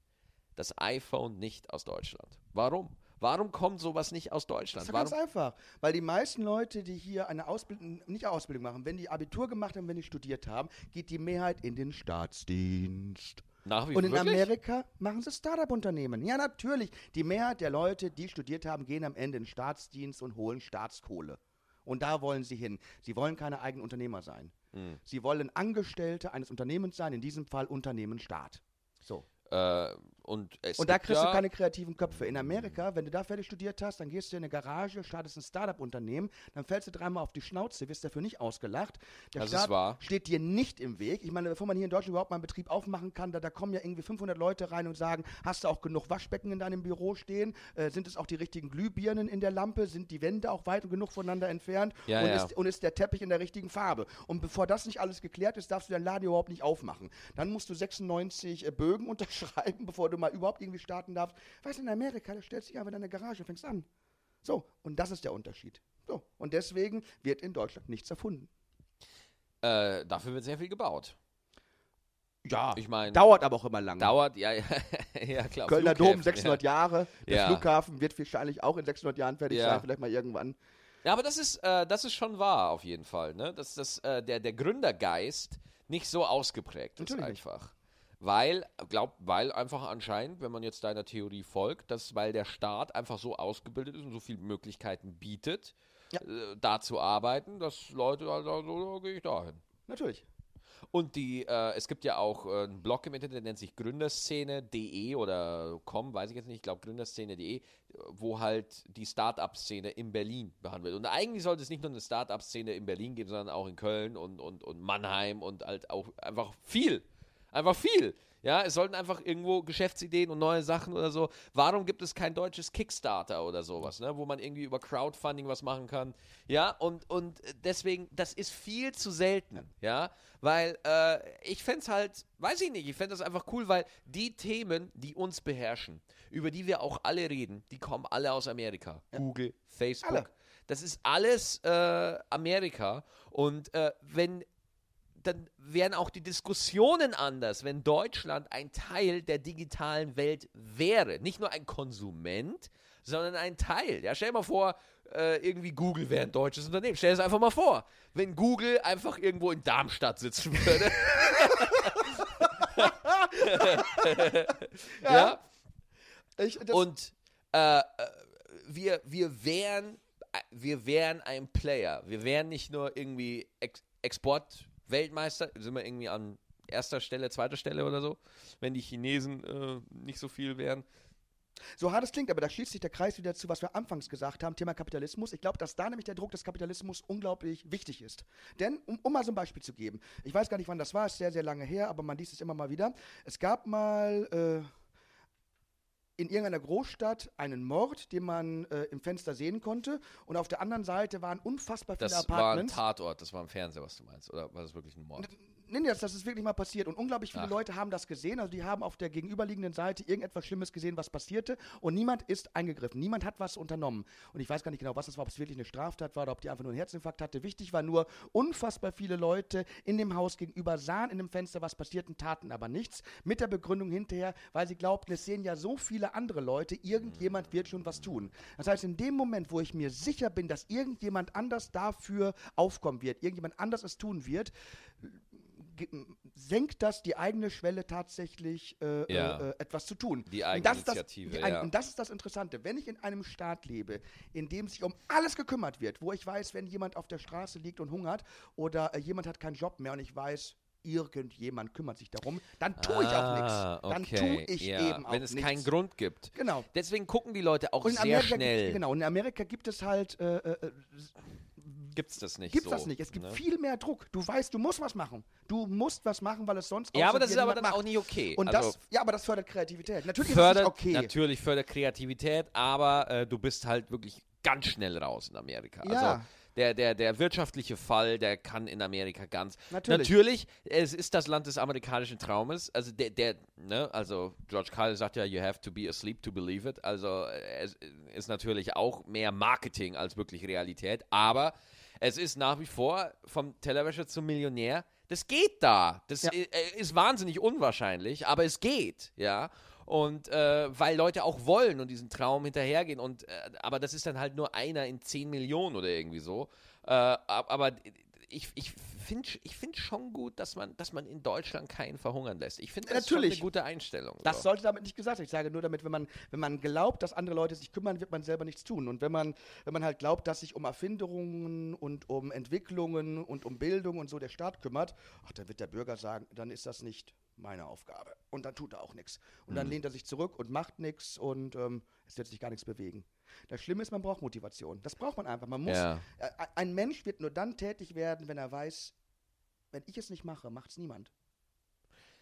das iPhone nicht aus Deutschland? Warum? Warum kommt sowas nicht aus Das Deutschland? ist doch Warum? ganz einfach. Weil die meisten Leute, die hier eine Ausbildung, nicht Ausbildung machen, wenn die Abitur gemacht haben, wenn die studiert haben, geht die Mehrheit in den Staatsdienst. Nach wie Und in wirklich? Amerika machen sie Startup-Unternehmen. Ja, natürlich. Die Mehrheit der Leute, die studiert haben, gehen am Ende in den Staatsdienst und holen Staatskohle. Und da wollen sie hin. Sie wollen keine eigenen Unternehmer sein. Hm. Sie wollen Angestellte eines Unternehmens sein, in diesem Fall Unternehmen Staat. So. Äh, und Und da kriegst ja, du keine kreativen Köpfe. In Amerika, wenn du da fertig studiert hast, dann gehst du in eine Garage, startest ein Startup-Unternehmen, dann fällst du dreimal auf die Schnauze, wirst dafür nicht ausgelacht. Der Das ist Staat wahr. steht dir nicht im Weg. Ich meine, bevor man hier in Deutschland überhaupt mal einen Betrieb aufmachen kann, da, da kommen ja irgendwie 500 Leute rein und sagen, hast du auch genug Waschbecken in deinem Büro stehen? Äh, sind es auch die richtigen Glühbirnen in der Lampe? Sind die Wände auch weit genug voneinander entfernt? Ja, und, ja. Ist, und ist der Teppich in der richtigen Farbe? Und bevor das nicht alles geklärt ist, darfst du deinen Laden überhaupt nicht aufmachen. Dann musst du 96 äh, Bögen unterschreiben, bevor du mal überhaupt irgendwie starten darfst. Weißt du, in Amerika, da stellst du dich einfach in deine Garage und fängst an. So, und das ist der Unterschied. So, und deswegen wird in Deutschland nichts erfunden. äh, dafür wird sehr viel gebaut. Ja, Ich meine, dauert aber auch immer lange. dauert, ja, ja, ja klar. Kölner Dom 600 Jahre. Der Ja. Flughafen wird wahrscheinlich auch in 600 Jahren fertig Ja. sein, vielleicht mal irgendwann. Ja, aber das ist, äh, das ist schon wahr, auf jeden Fall. Ne? Dass das, äh, der, der Gründergeist nicht so ausgeprägt ist Natürlich nicht. Weil, glaub, weil einfach anscheinend, wenn man jetzt deiner Theorie folgt, dass weil der Staat einfach so ausgebildet ist und so viele Möglichkeiten bietet, Ja. äh, da zu arbeiten, dass Leute halt sagen, so, da gehe ich dahin. Natürlich. Und die, äh, es gibt ja auch äh, einen Blog im Internet, der nennt sich gründerszene.de oder com, weiß ich jetzt nicht, ich glaube gründerszene.de, wo halt die Start-up-Szene in Berlin behandelt wird. Und eigentlich sollte es nicht nur eine Start-up-Szene in Berlin geben, sondern auch in Köln und, und, und Mannheim und halt auch einfach viel. Einfach viel. Ja, es sollten einfach irgendwo Geschäftsideen und neue Sachen oder so. Warum gibt es kein deutsches Kickstarter oder sowas, ne, wo man irgendwie über Crowdfunding was machen kann? Ja, und, und deswegen, das ist viel zu selten, ja, weil äh, ich fände es halt, weiß ich nicht, ich fände das einfach cool, weil die Themen, die uns beherrschen, über die wir auch alle reden, die kommen alle aus Amerika. Google, Facebook. Alle. Das ist alles äh, Amerika. Und äh, wenn dann wären auch die Diskussionen anders, wenn Deutschland ein Teil der digitalen Welt wäre. Nicht nur ein Konsument, sondern ein Teil. Ja, stell dir mal vor, äh, irgendwie Google wäre ein deutsches Unternehmen. Stell dir das einfach mal vor, wenn Google einfach irgendwo in Darmstadt sitzen würde. ja. Ich, das, Und äh, äh, wir, wir, wären, äh, wir wären ein Player. Wir wären nicht nur irgendwie Ex Export-Weltmeister, sind wir irgendwie an erster Stelle, zweiter Stelle oder so, wenn die Chinesen äh, nicht so viel wären. so hart es klingt, aber da schließt sich der Kreis wieder zu, was wir anfangs gesagt haben, Thema Kapitalismus. Ich glaube, dass da nämlich der Druck des Kapitalismus unglaublich wichtig ist. Denn, um, um mal so ein Beispiel zu geben, ich weiß gar nicht, wann das war, ist sehr, sehr lange her, aber man liest es immer mal wieder. Es gab mal äh, in irgendeiner Großstadt einen Mord, den man äh, im Fenster sehen konnte. Und auf der anderen Seite waren unfassbar viele Das war ein Apartments. Tatort, das war im Fernseher, was du meinst. Oder war das wirklich ein Mord? Nee, nee, das, das ist wirklich mal passiert. Und unglaublich viele Ach. Leute haben das gesehen. Also die haben auf der gegenüberliegenden Seite irgendetwas Schlimmes gesehen, was passierte. Und niemand ist eingegriffen. Niemand hat was unternommen. Und ich weiß gar nicht genau, was das war, ob es wirklich eine Straftat war oder ob die einfach nur einen Herzinfarkt hatte. Wichtig war nur, unfassbar viele Leute in dem Haus gegenüber sahen in dem Fenster, was passiert, taten aber nichts. Mit der Begründung hinterher, weil sie glaubten, es sehen ja so viele andere Leute, irgendjemand wird schon was tun. Das heißt, in dem Moment, wo ich mir sicher bin, dass irgendjemand anders dafür aufkommen wird, irgendjemand anders es tun wird, senkt das die eigene Schwelle tatsächlich äh, Ja. äh, äh, etwas zu tun. Die und das, ist das, die ja. und das ist das Interessante. Wenn ich in einem Staat lebe, in dem sich um alles gekümmert wird, wo ich weiß, wenn jemand auf der Straße liegt und hungert oder äh, jemand hat keinen Job mehr und ich weiß, irgendjemand kümmert sich darum, dann tue ich auch nichts. Ah, Dann okay, tue ich ja, eben auch Wenn es nichts. keinen Grund gibt. Genau. Deswegen gucken die Leute auch sehr Amerika, schnell. Gibt, genau, in Amerika gibt es halt äh, äh, Gibt's das nicht Gibt's so. das nicht. Es gibt ne? viel mehr Druck. Du weißt, du musst was machen. Du musst was machen, weil es sonst Ja, aber das ist aber dann macht. auch nicht okay. Und also, das, ja, aber das fördert Kreativität. Natürlich fördert, ist es okay. Natürlich fördert Kreativität, aber äh, du bist halt wirklich ganz schnell raus in Amerika. Ja. Also der, der, der wirtschaftliche Fall, der kann in Amerika ganz. Natürlich. Natürlich, es ist das Land des amerikanischen Traumes. Also der, der, ne, also George Carlin sagt ja, you have to be asleep to believe it. Also äh, es ist natürlich auch mehr Marketing als wirklich Realität, aber es ist nach wie vor vom Tellerwäscher zum Millionär das geht da. Das Ja. äh, ist wahnsinnig unwahrscheinlich, aber es geht, ja. Und äh, weil Leute auch wollen und diesen Traum hinterhergehen. Und, äh, aber das ist dann halt nur einer in 10 Millionen oder irgendwie so. Äh, ab- aber ich, ich finde ich find schon gut, dass man, dass man in Deutschland keinen verhungern lässt. Ich finde das Natürlich. schon eine gute Einstellung. Das so. sollte damit nicht gesagt sein. Ich sage nur damit, wenn man, wenn man glaubt, dass andere Leute sich kümmern, wird man selber nichts tun. Und wenn man, wenn man halt glaubt, dass sich um Erfindungen und um Entwicklungen und um Bildung und so der Staat kümmert, ach, dann wird der Bürger sagen, dann ist das nicht meine Aufgabe. Und dann tut er auch nichts. Und Mhm. dann lehnt er sich zurück und macht nichts und ähm, es wird sich gar nichts bewegen. Das Schlimme ist, man braucht Motivation. Das braucht man einfach. Man muss, Ja. äh, ein Mensch wird nur dann tätig werden, wenn er weiß, wenn ich es nicht mache, macht es niemand.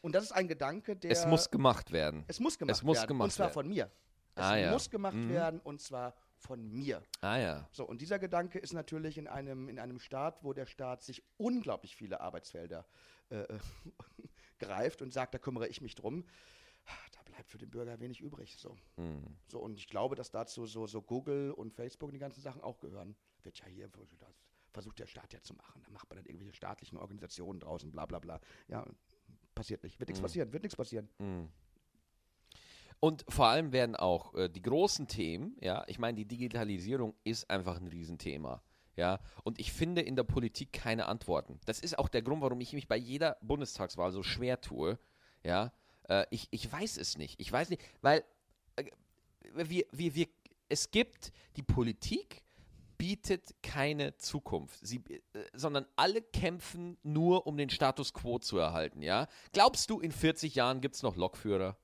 Und das ist ein Gedanke, der. es muss gemacht werden. Es muss gemacht muss werden. gemacht und zwar werden. von mir. Es Ah, ja. muss gemacht Mhm. werden und zwar von mir. Ah ja. So, und dieser Gedanke ist natürlich in einem, in einem Staat, wo der Staat sich unglaublich viele Arbeitsfelder äh, greift und sagt, da kümmere ich mich drum. Da bleibt für den Bürger wenig übrig. So. Hm. So, und ich glaube, dass dazu so, so Google und Facebook und die ganzen Sachen auch gehören. Wird ja hier das versucht der Staat ja zu machen. Da macht man dann irgendwelche staatlichen Organisationen draußen, bla bla bla. Ja, passiert nicht. Wird nichts Mhm. passieren, wird nichts passieren. Mm. Und vor allem werden auch äh, die großen Themen, ja, ich meine, die Digitalisierung ist einfach ein Riesenthema. Ja, und ich finde in der Politik keine Antworten. Das ist auch der Grund, warum ich mich bei jeder Bundestagswahl so schwer tue. Ja, äh, ich, ich weiß es nicht. Ich weiß nicht, weil äh, wir, wir, wir, es gibt, die Politik bietet keine Zukunft, Sie, äh, sondern alle kämpfen nur, um den Status quo zu erhalten. Ja, glaubst du, in 40 Jahren gibt es noch Lokführer?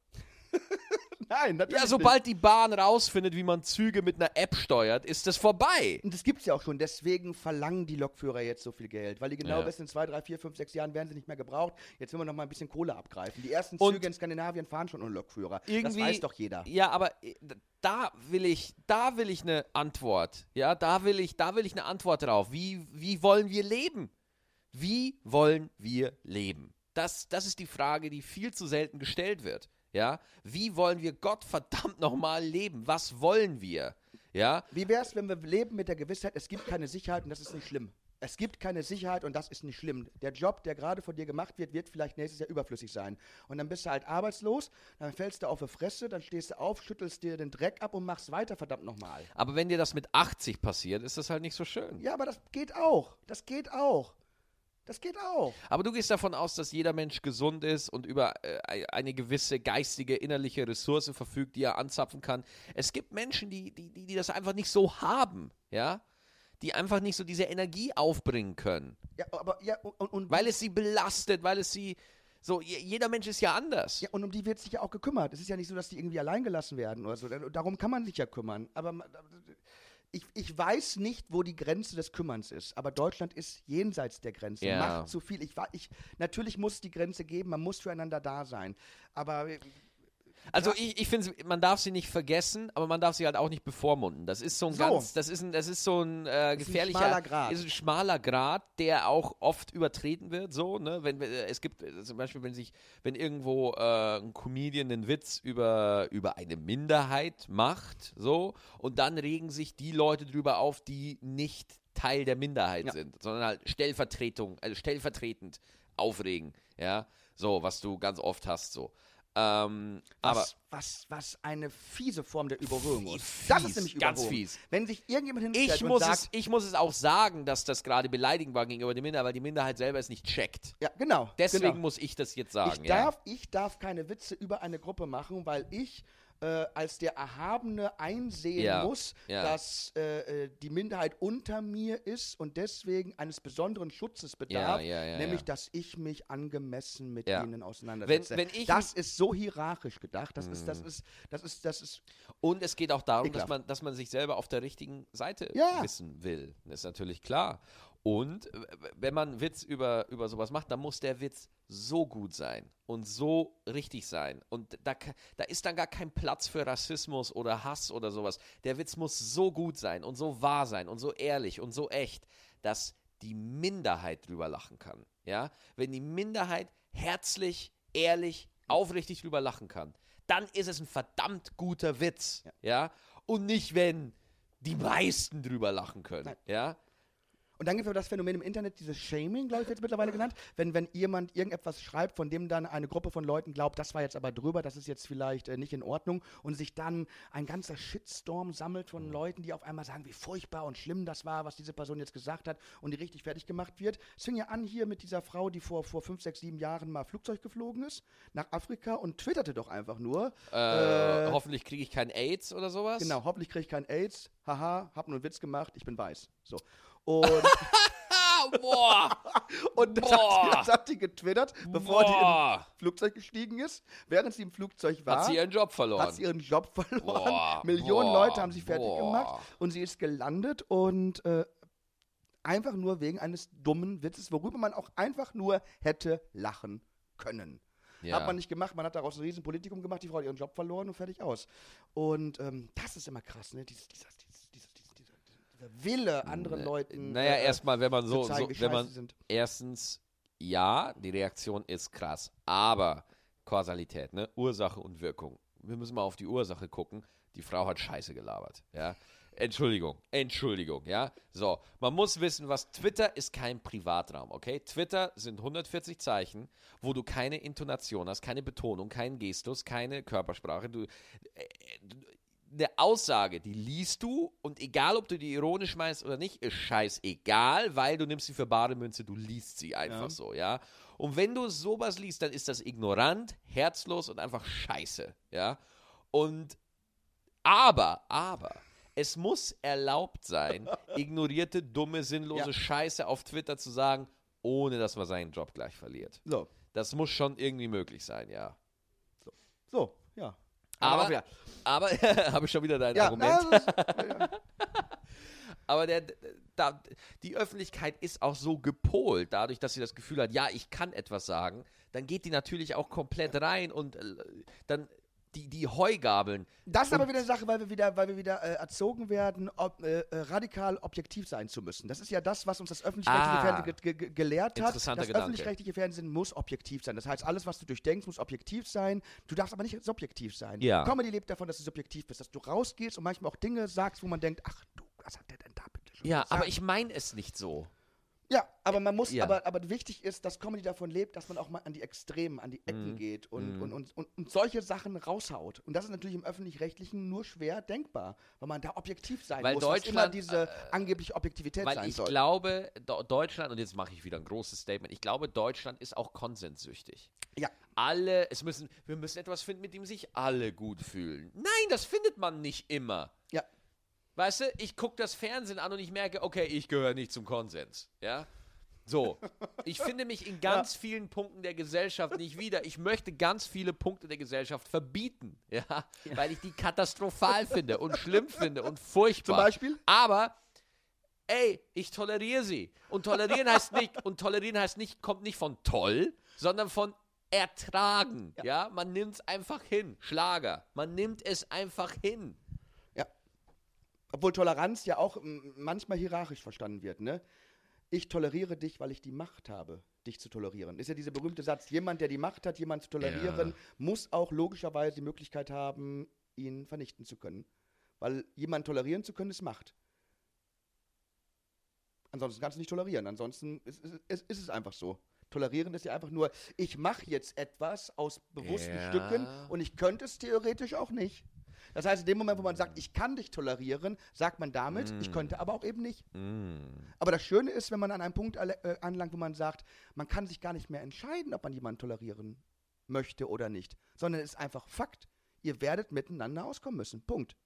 Nein, natürlich Ja, nicht. sobald die Bahn rausfindet, wie man Züge mit einer App steuert, ist das vorbei. Und das gibt es ja auch schon. Deswegen verlangen die Lokführer jetzt so viel Geld. Weil die genau Ja. wissen, in zwei, drei, vier, fünf, sechs Jahren werden sie nicht mehr gebraucht. Jetzt will man noch mal ein bisschen Kohle abgreifen. Die ersten Und- Züge in Skandinavien fahren schon ohne Lokführer. Irgendwie- das weiß doch jeder. Ja, aber äh, da will ich, da will ich eine Antwort. Ja, da will ich, da will ich eine Antwort drauf. Wie, wie wollen wir leben? Wie wollen wir leben? Das, das ist die Frage, die viel zu selten gestellt wird. Ja, wie wollen wir Gott verdammt nochmal leben? Was wollen wir? Ja, Wie wäre es, wenn wir leben mit der Gewissheit, es gibt keine Sicherheit und das ist nicht schlimm? Es gibt keine Sicherheit und das ist nicht schlimm. Der Job, der gerade von dir gemacht wird, wird vielleicht nächstes Jahr überflüssig sein. Und dann bist du halt arbeitslos, dann fällst du auf die Fresse, dann stehst du auf, schüttelst dir den Dreck ab und machst weiter, verdammt nochmal. aber wenn dir das mit 80 passiert, ist das halt nicht so schön. Ja, aber das geht auch. Das geht auch. Das geht auch. Aber du gehst davon aus, dass jeder Mensch gesund ist und über äh, eine gewisse geistige, innerliche Ressource verfügt, die er anzapfen kann. Es gibt Menschen, die, die, die, die das einfach nicht so haben, ja? Die einfach nicht so diese Energie aufbringen können. Ja, aber ja, und, und, Weil es sie belastet, weil es sie. So, je- jeder Mensch ist ja anders. ja, und um die wird sich ja auch gekümmert. Es ist ja nicht so, dass die irgendwie allein gelassen werden oder so. Darum kann man sich ja kümmern. Aber ich, ich weiß nicht, wo die Grenze des Kümmerns ist. Aber Deutschland ist jenseits der Grenze. Ja. Macht zu viel. Ich, ich, natürlich muss es die Grenze geben. Man muss füreinander da sein. Aber äh, Also ich, ich finde, man darf sie nicht vergessen, aber man darf sie halt auch nicht bevormunden. Das ist so ein So. ganz, das ist ein, das ist so ein äh, ist ein gefährlicher, schmaler Grat. ist ein schmaler Grad, der auch oft übertreten wird. So, ne, wenn wir- es gibt äh, zum Beispiel, wenn sich, wenn irgendwo äh, ein Comedian einen Witz über über eine Minderheit macht, so, und dann regen sich die Leute drüber auf, die nicht Teil der Minderheit Ja. sind, sondern halt Stellvertretung, also stellvertretend aufregen, ja, so, was du ganz oft hast, so. Ähm, aber was, was, was eine fiese Form der Überhöhung Fies, ist. Das ist nämlich ganz Überhöhung. fies. Wenn sich irgendjemand hinstellt ich und muss, sagt, es, ich muss es auch sagen, dass das gerade beleidigend war gegenüber der Minderheit, weil die Minderheit selber es nicht checkt. ja, genau. Deswegen genau. muss ich das jetzt sagen. Ich ja. darf, ich darf keine Witze über eine Gruppe machen, weil ich äh, als der Erhabene einsehen Ja, muss, ja. dass äh, äh, die Minderheit unter mir ist und deswegen eines besonderen Schutzes bedarf, ja, nämlich dass ich mich angemessen mit ihnen auseinandersetze. Wenn- wenn ich- das ist so hierarchisch gedacht. Das ist, das ist, das ist, das ist. Und es geht auch darum, dass man, dass man sich selber auf der richtigen Seite wissen will. Das ist natürlich klar. Und äh, wenn man einen Witz über, über sowas macht, dann muss der Witz so gut sein und so richtig sein. Und da, da ist dann gar kein Platz für Rassismus oder Hass oder sowas. Der Witz muss so gut sein und so wahr sein und so ehrlich und so echt, dass die Minderheit drüber lachen kann. Ja? Wenn die Minderheit herzlich, ehrlich, aufrichtig drüber lachen kann, dann ist es ein verdammt guter Witz. Ja? Und nicht, wenn die meisten drüber lachen können. Nein. Ja? Und dann gibt es das Phänomen im Internet, dieses Shaming, glaube ich, wird es mittlerweile genannt. Wenn, wenn jemand irgendetwas schreibt, von dem dann eine Gruppe von Leuten glaubt, das war jetzt aber drüber, das ist jetzt vielleicht äh, nicht in Ordnung und sich dann ein ganzer Shitstorm sammelt von Leuten, die auf einmal sagen, wie furchtbar und schlimm das war, was diese Person jetzt gesagt hat und die richtig fertig gemacht wird. Es fing ja an hier mit dieser Frau, die vor, vor fünf, sechs, sieben Jahren mal Flugzeug geflogen ist nach Afrika und twitterte doch einfach nur. Äh, hoffentlich kriege ich kein AIDS oder sowas. Genau, hoffentlich kriege ich kein AIDS. Haha, hab nur einen Witz gemacht, ich bin weiß. So. Und, Ah, boah! und das, Boah. hat die, das hat die getwittert, bevor die Boah. im Flugzeug gestiegen ist. Während sie im Flugzeug war, Hat sie ihren Job verloren. hat sie ihren Job verloren. Boah, Millionen Leute haben sie fertig gemacht und sie ist gelandet und äh, einfach nur wegen eines dummen Witzes, worüber man auch einfach nur hätte lachen können. Ja. Hat man nicht gemacht, man hat daraus ein Riesenpolitikum gemacht, die Frau hat ihren Job verloren und fertig aus. Und ähm, das ist immer krass, ne? Dieses, dieses, dieses, Wille, anderen Leuten. Naja, äh, erstmal, wenn man so, zeigen, so wenn man sind. erstens, ja, die Reaktion ist krass, aber Kausalität, ne? Ursache und Wirkung. Wir müssen mal auf die Ursache gucken. Die Frau hat Scheiße gelabert, ja. Entschuldigung, Entschuldigung, ja. So, man muss wissen, was Twitter ist kein Privatraum, okay? Twitter sind 140 Zeichen, wo du keine Intonation hast, keine Betonung, keinen Gestus, keine Körpersprache. Du, äh, eine Aussage, die liest du und egal, ob du die ironisch meinst oder nicht, ist scheißegal, weil du nimmst sie für bare Münze, du liest sie einfach Ja. so, ja. Und wenn du sowas liest, dann ist das ignorant, herzlos und einfach scheiße, ja. Und aber, aber, es muss erlaubt sein, ignorierte, dumme, sinnlose Ja. Scheiße auf Twitter zu sagen, ohne dass man seinen Job gleich verliert. So, Das muss schon irgendwie möglich sein, ja. so, ja. Aber, wieder. aber habe ich schon wieder dein Ja, Argument. ist, Aber der, da, die Öffentlichkeit ist auch so gepolt, dadurch, dass sie das Gefühl hat, ja, ich kann etwas sagen, dann geht die natürlich auch komplett rein und äh, dann die, die Heugabeln. Das ist aber wieder eine Sache, weil wir wieder, weil wir wieder äh, erzogen werden, ob, äh, äh, radikal objektiv sein zu müssen. Das ist ja das, was uns das öffentlich-rechtliche Ah. Fernsehen ge ge gelehrt hat. Das öffentlich-rechtliche Fernsehen muss objektiv sein. Das heißt, alles, was du durchdenkst, muss objektiv sein. Du darfst aber nicht subjektiv sein. Ja. Comedy lebt davon, dass du subjektiv bist, dass du rausgehst und manchmal auch Dinge sagst, wo man denkt, ach du, was hat der denn da bitte schon Ja, gesagt? aber ich meine es nicht so. Ja, aber man muss, Ja. aber, aber wichtig ist, dass Comedy davon lebt, dass man auch mal an die Extremen, an die. Ecken geht und, und, und, und, und solche Sachen raushaut. Und das ist natürlich im Öffentlich-Rechtlichen nur schwer denkbar, weil man da objektiv sein Weil muss, was immer Deutschland, diese äh, angebliche Objektivität Weil sein ich soll. glaube, Do Deutschland, und jetzt mache ich wieder ein großes Statement, ich glaube, Deutschland ist auch konsenssüchtig. Ja. Alle, es müssen, wir müssen etwas finden, mit dem sich alle gut fühlen. Nein, das findet man nicht immer. Ja. Weißt du, ich gucke das Fernsehen an und ich merke, okay, ich gehöre nicht zum Konsens. Ja? So. Ich finde mich in ganz vielen Punkten der Gesellschaft nicht wieder. Ich möchte ganz viele Punkte der Gesellschaft verbieten. Ja? Weil ich die katastrophal finde und schlimm finde und furchtbar. Zum Beispiel? Aber ey, ich toleriere sie. Und tolerieren heißt nicht, und tolerieren heißt nicht, kommt nicht von toll, sondern von ertragen. Ja, man nimmt es einfach hin. Schlager. Man nimmt es einfach hin. Obwohl Toleranz ja auch manchmal hierarchisch verstanden wird, ne? Ich toleriere dich, weil ich die Macht habe, dich zu tolerieren. Ist ja dieser berühmte Satz, jemand, der die Macht hat, jemanden zu tolerieren, Ja. muss auch logischerweise die Möglichkeit haben, ihn vernichten zu können. Weil jemanden tolerieren zu können, ist Macht. Ansonsten kannst du nicht tolerieren. Ansonsten ist, ist, ist, ist es einfach so. Tolerieren ist ja einfach nur, ich mache jetzt etwas aus bewussten Ja. Stücken und ich könnte es theoretisch auch nicht. Das heißt, in dem Moment, wo man sagt, ich kann dich tolerieren, sagt man damit, ich könnte aber auch eben nicht. Aber das Schöne ist, wenn man an einem Punkt äh, anlangt, wo man sagt, man kann sich gar nicht mehr entscheiden, ob man jemanden tolerieren möchte oder nicht, sondern es ist einfach Fakt. Ihr werdet miteinander auskommen müssen. Punkt.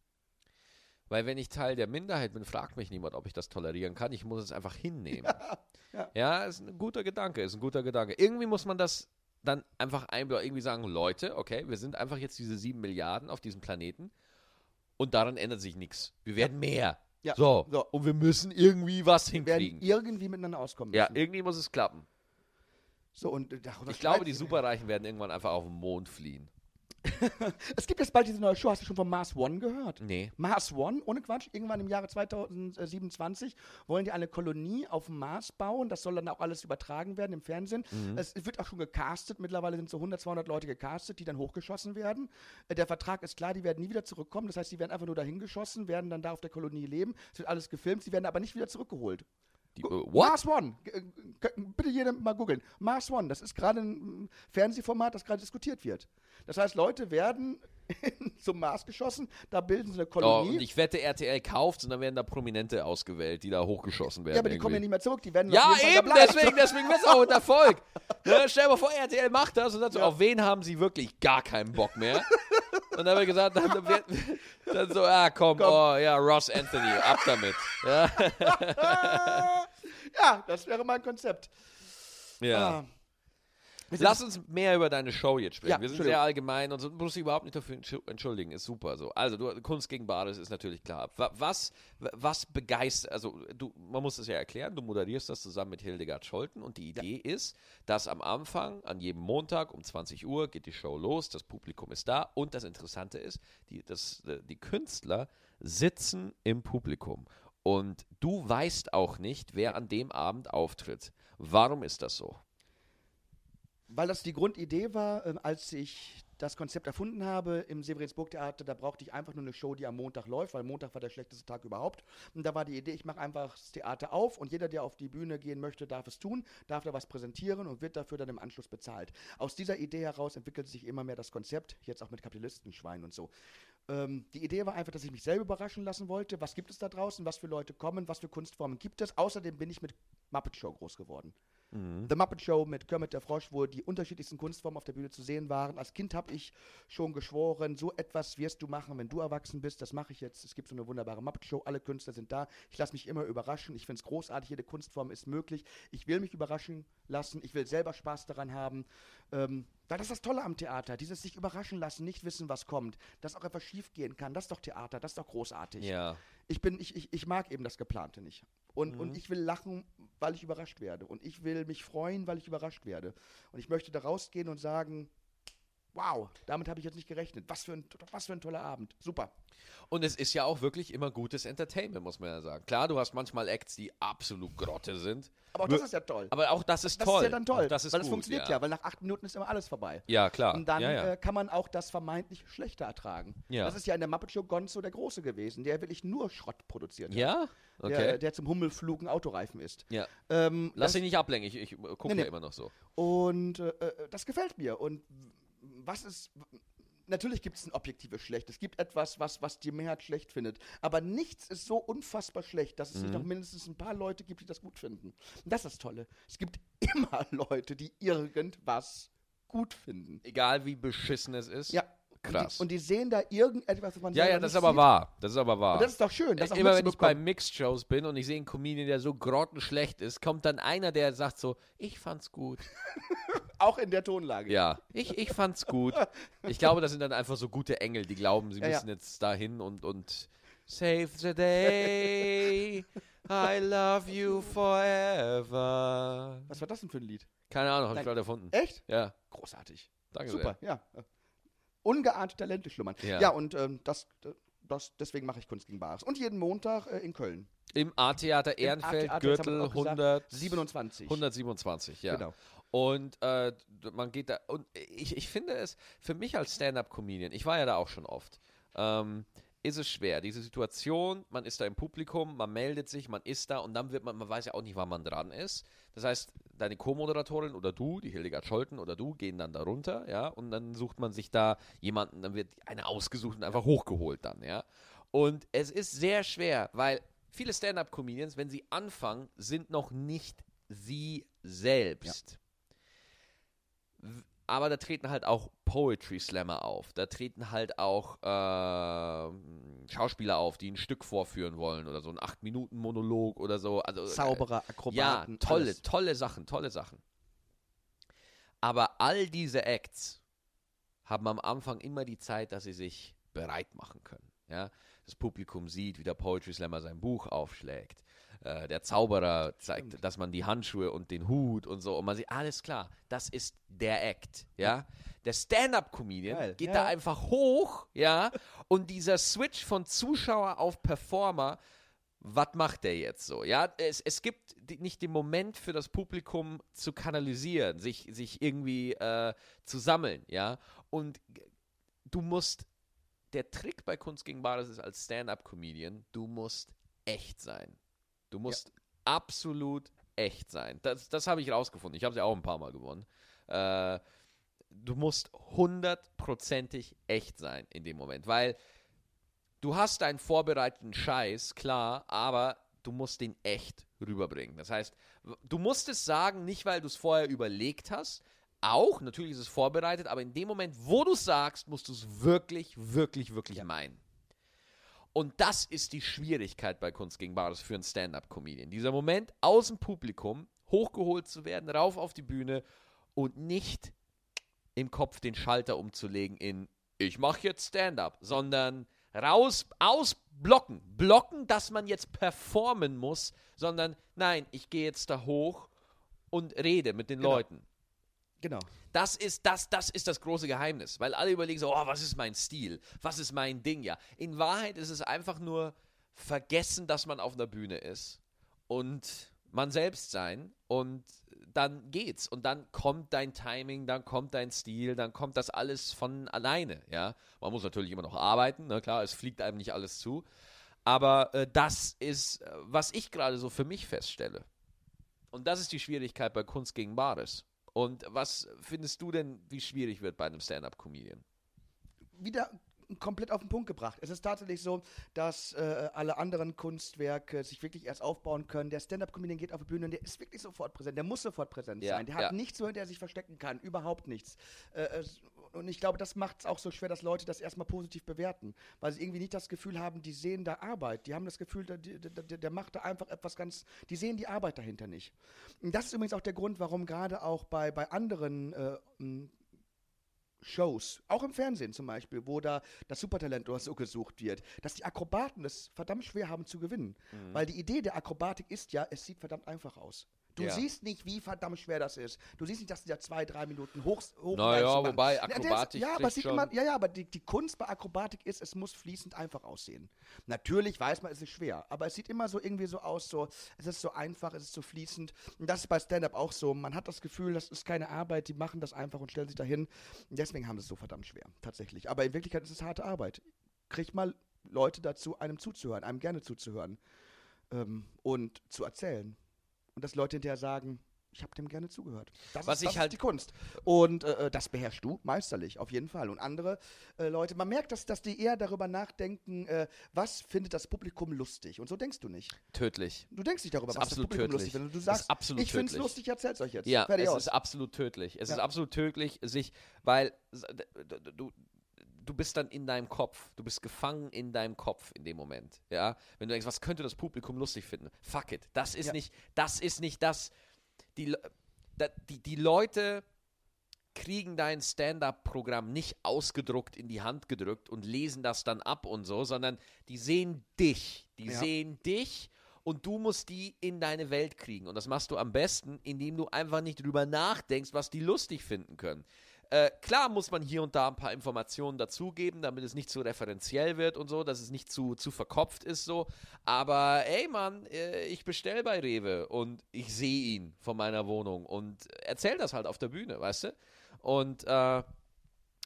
Weil wenn ich Teil der Minderheit bin, fragt mich niemand, ob ich das tolerieren kann. Ich muss es einfach hinnehmen. ja. ja. ist ein guter Gedanke, ist ein guter Gedanke. Irgendwie muss man das dann einfach irgendwie sagen, Leute, okay, wir sind einfach jetzt diese sieben Milliarden auf diesem Planeten und daran ändert sich nichts. Wir werden mehr. Ja. So. So. Und wir müssen irgendwie was Wir hinkriegen. irgendwie miteinander auskommen Ja, müssen. irgendwie muss es klappen. so, und, äh, darüber Ich glaube, die Superreichen werden irgendwann einfach auf den Mond fliehen. Es gibt jetzt bald diese neue Show. Hast du schon von Mars One gehört? Nee. Mars One, ohne Quatsch, irgendwann im Jahre 2027 wollen die eine Kolonie auf dem Mars bauen. Das soll dann auch alles übertragen werden im Fernsehen. Es wird auch schon gecastet. Mittlerweile sind so 100, 200 Leute gecastet, die dann hochgeschossen werden. Äh, Der Vertrag ist klar, die werden nie wieder zurückkommen. Das heißt, die werden einfach nur dahin geschossen, werden dann da auf der Kolonie leben. Es wird alles gefilmt, sie werden aber nicht wieder zurückgeholt. Die, äh, what? Mars One. G- Bitte jeder mal googeln. Mars One, das ist gerade ein Fernsehformat, das gerade diskutiert wird. Das heißt, Leute werden zum Mars geschossen, da bilden sie eine Oh, Kolonie. und ich wette, RTL kauft und dann werden da Prominente ausgewählt, die da hochgeschossen werden. ja, aber die kommen ja nicht mehr zurück, die werden Ja, eben, deswegen, deswegen es auch ein Erfolg. Ne, stell dir mal vor, RTL macht das und dann so, auf wen haben sie wirklich gar keinen Bock mehr? Und dann haben wir gesagt, dann, dann, so, ah komm, Komm. oh ja, Ross Anthony, ab damit. Ja, ja, das wäre mein Konzept. ja. Ah. Lass uns mehr über deine Show jetzt sprechen. Ja, wir sind sehr allgemein und so, du musst dich überhaupt nicht dafür entschu- entschuldigen, ist super so. Also, du, Kunst gegen Bares ist natürlich klar. Wa- Was, was begeistert, also du, man muss es ja erklären, du moderierst das zusammen mit Hildegard Scholten und die Idee ist, dass am Anfang, an jedem Montag um 20 Uhr geht die Show los, das Publikum ist da und das Interessante ist, die, das, äh, die Künstler sitzen im Publikum. Und du weißt auch nicht, wer an dem Abend auftritt. Warum ist das so? Weil das die Grundidee war, ähm, als ich das Konzept erfunden habe im Severinsburg-Theater, da brauchte ich einfach nur eine Show, die am Montag läuft, weil Montag war der schlechteste Tag überhaupt. Und da war die Idee, ich mache einfach das Theater auf und jeder, der auf die Bühne gehen möchte, darf es tun, darf da was präsentieren und wird dafür dann im Anschluss bezahlt. Aus dieser Idee heraus entwickelt sich immer mehr das Konzept, jetzt auch mit Kapitalistenschwein und so. Ähm, die Idee war einfach, dass ich mich selber überraschen lassen wollte. Was gibt es da draußen? Was für Leute kommen? Was für Kunstformen gibt es? Außerdem bin ich mit Muppet Show groß geworden. The Muppet Show mit Kermit der Frosch, wo die unterschiedlichsten Kunstformen auf der Bühne zu sehen waren. Als Kind habe ich schon geschworen, so etwas wirst du machen, wenn du erwachsen bist. Das mache ich jetzt. Es gibt so eine wunderbare Muppet Show. Alle Künstler sind da. Ich lasse mich immer überraschen. Ich finde es großartig. Jede Kunstform ist möglich. Ich will mich überraschen lassen. Ich will selber Spaß daran haben. Ähm, weil das ist das Tolle am Theater. Dieses sich überraschen lassen, nicht wissen, was kommt. Dass auch etwas schief gehen kann. Das ist doch Theater. Das ist doch großartig. Ja. Ich bin, ich, ich, ich mag eben das Geplante nicht. Und, und ich will lachen, weil ich überrascht werde. Und ich will mich freuen, weil ich überrascht werde. Und ich möchte da rausgehen und sagen, wow, damit habe ich jetzt nicht gerechnet. Was für ein, was für ein toller Abend. Super. Und es ist ja auch wirklich immer gutes Entertainment, muss man ja sagen. Klar, du hast manchmal Acts, die absolut Grotte sind. Aber auch das ist ja toll. Aber auch das ist das toll. ist ja dann toll. Auch das ist weil gut, es funktioniert ja. weil nach acht Minuten ist immer alles vorbei. Ja, klar. Und dann ja, ja. Äh, kann man auch das vermeintlich Schlechte ertragen. Ja. Das ist ja in der Muppet Show Gonzo der Große gewesen, der wirklich nur Schrott produziert hat. ja? Okay. Der, der zum Hummelflug ein Autoreifen ist. ja. Ähm, Lass das- dich nicht ablenken, ich, ich gucke Nee, nee. ja immer noch so. Und äh, äh, das gefällt mir. Und was ist. Natürlich gibt es ein objektives Schlecht. Es gibt etwas, was, was die Mehrheit schlecht findet. Aber nichts ist so unfassbar schlecht, dass es nicht noch mindestens ein paar Leute gibt, die das gut finden. Und das ist das Tolle. Es gibt immer Leute, die irgendwas gut finden. Egal wie beschissen es ist. Ja. Krass. Und die, und die sehen da irgendetwas, was man ja, ja, das ist aber sieht. wahr. Das ist aber wahr. Und das ist doch schön. Das auch Immer wenn ich bei. Mixed-Shows bin und ich sehe einen Comedian, der so grottenschlecht ist, kommt dann einer, der sagt so, ich fand's gut. Auch in der Tonlage. Ja, ich, ich fand's gut. Ich glaube, das sind dann einfach so gute Engel, die glauben, sie Ja, ja. müssen jetzt dahin und, und Save the day, I love you forever. Was war das denn für ein Lied? Keine Ahnung, hab ich gerade erfunden. Echt? Ja, Großartig. danke Super, ja. Ungeahnte Talente schlummern. Ja. Ja, und ähm, das, das, deswegen mache ich Kunst gegen Bares. Und jeden Montag äh, in Köln. Im A-Theater Ehrenfeld, wir Gürtel auch gesagt, 100, 27. 127, ja. Genau. Und äh, man geht da, und ich, ich finde es, für mich als Stand-Up-Comedian, ich war ja da auch schon oft, ähm, ist es schwer. Diese Situation, man ist da im Publikum, man meldet sich, man ist da und dann wird man, man weiß ja auch nicht, wann man dran ist. Das heißt, deine Co-Moderatorin oder du, die Hildegard Scholten oder du, gehen dann da runter, ja, und dann sucht man sich da jemanden, dann wird eine ausgesucht und einfach hochgeholt dann, ja. Und es ist sehr schwer, weil viele Stand-Up-Comedians, wenn sie anfangen, sind noch nicht sie selbst. W- Aber da treten halt auch Poetry Slammer auf. Da treten halt auch ähm, Schauspieler auf, die ein Stück vorführen wollen oder so ein 8-Minuten-Monolog oder so. Also, äh, Zauberer, ja, Akrobaten. tolle, alles. tolle Sachen, tolle Sachen. Aber all diese Acts haben am Anfang immer die Zeit, dass sie sich bereit machen können. Ja? Das Publikum sieht, wie der Poetry Slammer sein Buch aufschlägt. Äh, der Zauberer zeigt, dass man die Handschuhe und den Hut und so. Und man sieht, alles klar, das ist der Act. Ja? Der Stand-Up-Comedian geht ja. da einfach hoch, ja, und dieser Switch von Zuschauer auf Performer was macht der jetzt so? Ja, es, es gibt die, nicht den Moment für das Publikum zu kanalisieren, sich, sich irgendwie äh, zu sammeln, ja. Und du musst, der Trick bei Kunst gegen Bares ist als Stand-Up-Comedian, du musst echt sein. Du musst absolut echt sein. Das, das habe ich rausgefunden. Ich habe sie auch ein paar Mal gewonnen. Äh, du musst hundertprozentig echt sein in dem Moment, weil du hast einen vorbereiteten Scheiß, klar, aber du musst den echt rüberbringen. Das heißt, du musst es sagen, nicht weil du es vorher überlegt hast, auch, natürlich ist es vorbereitet, aber in dem Moment, wo du es sagst, musst du es wirklich, wirklich, wirklich ja. meinen. Und das ist die Schwierigkeit bei Kunst gegen Bares für einen Stand-up-Comedian. Dieser Moment, aus dem Publikum hochgeholt zu werden, rauf auf die Bühne und nicht im Kopf den Schalter umzulegen in ich mache jetzt Stand-up, sondern raus, ausblocken. Blocken, dass man jetzt performen muss, sondern nein, ich gehe jetzt da hoch und rede mit den genau. Leuten. Genau. Das ist das, das ist das große Geheimnis, weil alle überlegen so, oh, was ist mein Stil? Was ist mein Ding? Ja, in Wahrheit ist es einfach nur vergessen, dass man auf einer Bühne ist und man selbst sein und dann geht's und dann kommt dein Timing, dann kommt dein Stil, dann kommt das alles von alleine, ja. Man muss natürlich immer noch arbeiten, ne? klar, es fliegt einem nicht alles zu, aber äh, das ist, äh, was ich gerade so für mich feststelle. Und das ist die Schwierigkeit bei Kunst gegen Bares. Und was findest du denn, wie schwierig wird bei einem Stand-up-Comedian? Wieder komplett auf den Punkt gebracht. Es ist tatsächlich so, dass äh, alle anderen Kunstwerke sich wirklich erst aufbauen können. Der Stand-Up-Comedian geht auf die Bühne und der ist wirklich sofort präsent. Der muss sofort präsent ja, sein. Der ja. hat nichts, wohin der sich verstecken kann. Überhaupt nichts. Äh, und ich glaube, das macht es auch so schwer, dass Leute das erstmal positiv bewerten, weil sie irgendwie nicht das Gefühl haben, die sehen da Arbeit. Die haben das Gefühl, der, der, der, der macht da einfach etwas ganz, die sehen die Arbeit dahinter nicht. Und das ist übrigens auch der Grund, warum gerade auch bei, bei anderen äh, Shows, auch im Fernsehen zum Beispiel, wo da das Supertalent oder so gesucht wird, dass die Akrobaten es verdammt schwer haben zu gewinnen. Mhm. Weil die Idee der Akrobatik ist ja, es sieht verdammt einfach aus. Du ja. siehst nicht, wie verdammt schwer das ist. Du siehst nicht, dass die da zwei, drei Minuten hoch. hoch naja, wobei Akrobatik. Ja, aber sieht immer, ja, ja, aber die, die, Kunst bei Akrobatik ist, es muss fließend einfach aussehen. Natürlich weiß man, es ist schwer, aber es sieht immer so irgendwie so aus, so, es ist so einfach, es ist so fließend. Und das ist bei Stand-Up auch so. Man hat das Gefühl, das ist keine Arbeit, die machen das einfach und stellen sich dahin. Und deswegen haben sie es so verdammt schwer, tatsächlich. Aber in Wirklichkeit ist es harte Arbeit. Kriegt mal Leute dazu, einem zuzuhören, einem gerne zuzuhören ähm, und zu erzählen und dass Leute hinterher sagen, ich habe dem gerne zugehört. Das, Was ist, ich halt ist die Kunst. Und äh, äh, das beherrschst du meisterlich, auf jeden Fall. Und andere äh, Leute, man merkt, dass, dass die eher darüber nachdenken, äh, was findet das Publikum lustig. Und so denkst du nicht. Tödlich. Du denkst nicht darüber, was das Publikum tödlich. lustig findet. Du sagst, ich finde es lustig, erzähl's euch jetzt. Ja, Fertig es aus. ist absolut tödlich. Es ja. ist absolut tödlich, sich, weil du, du bist dann in deinem Kopf. Du bist gefangen in deinem Kopf in dem Moment. Ja, wenn du denkst, was könnte das Publikum lustig finden? Fuck it. Das ist ja. nicht, das ist nicht das. Die, die, die Leute kriegen dein Stand-up-Programm nicht ausgedruckt in die Hand gedrückt und lesen das dann ab und so, sondern die sehen dich. Die ja. sehen dich und du musst die in deine Welt kriegen. Und das machst du am besten, indem du einfach nicht drüber nachdenkst, was die lustig finden können. Äh, klar muss man hier und da ein paar Informationen dazugeben, damit es nicht zu referenziell wird und so, dass es nicht zu, zu verkopft ist so. Aber ey Mann, äh, ich bestell bei Rewe und ich sehe ihn von meiner Wohnung und erzähl das halt auf der Bühne, weißt du? Und äh,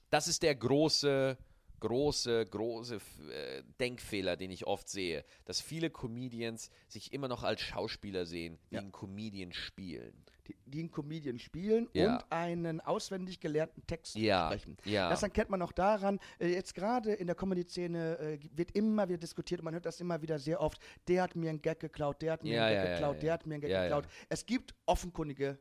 das ist der große, große, große äh, Denkfehler, den ich oft sehe, dass viele Comedians sich immer noch als Schauspieler sehen, die ja. einen Comedian spielen die, einen Comedian spielen ja. und einen auswendig gelernten Text ja. sprechen. Ja. Das erkennt man auch daran, äh, jetzt gerade in der Comedy-Szene äh, wird immer wieder diskutiert und man hört das immer wieder sehr oft, der hat mir einen Gag geklaut, der hat mir einen Gag geklaut, der hat mir einen Gag geklaut. Es gibt offenkundige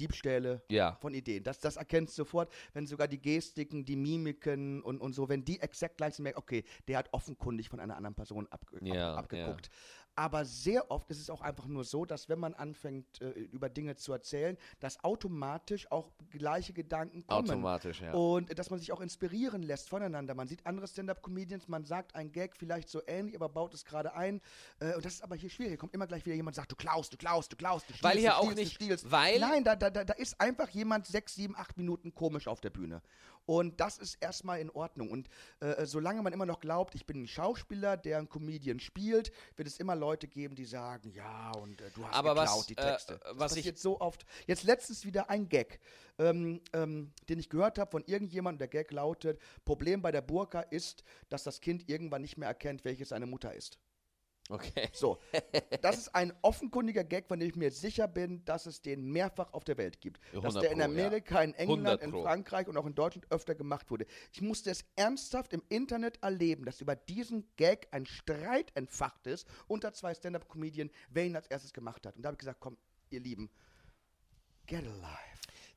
Diebstähle ja. von Ideen. Das, das erkennst du sofort, wenn sogar die Gestiken, die Mimiken und, und so, wenn die exakt gleich sind, okay, der hat offenkundig von einer anderen Person ab, ja, ab, abgeguckt. Aber sehr oft ist es auch einfach nur so, dass wenn man anfängt, äh, über Dinge zu erzählen, dass automatisch auch gleiche Gedanken kommen. Automatisch, ja. Und dass man sich auch inspirieren lässt voneinander. Man sieht andere Stand-Up-Comedians, man sagt ein Gag vielleicht so ähnlich, aber baut es gerade ein. Äh, und das ist aber hier schwierig. Hier kommt immer gleich wieder jemand, sagt, du klaust, du klaust, du klaust, du Weil hier auch nicht, weil... Nein, da, da, da ist einfach jemand sechs, sieben, acht Minuten komisch auf der Bühne. Und das ist erstmal in Ordnung. Und äh, solange man immer noch glaubt, ich bin ein Schauspieler, der einen Comedian spielt, wird es immer Leute geben, die sagen, ja, und äh, du hast Aber geklaut, was, die Texte. Äh, was das passiert so oft. Jetzt letztens wieder ein Gag, ähm, ähm, den ich gehört habe von irgendjemandem. Der Gag lautet, Problem bei der Burka ist, dass das Kind irgendwann nicht mehr erkennt, welches seine Mutter ist. Okay. So, das ist ein offenkundiger Gag, von dem ich mir sicher bin, dass es den mehrfach auf der Welt gibt. Dass 100 der in Amerika, in England, 100 in. Frankreich und auch in Deutschland öfter gemacht wurde. Ich musste es ernsthaft im Internet erleben, dass über diesen Gag ein Streit entfacht ist unter zwei Stand-Up-Comedien, wer ihn als erstes gemacht hat. Und da habe ich gesagt, komm, ihr Lieben, get alive.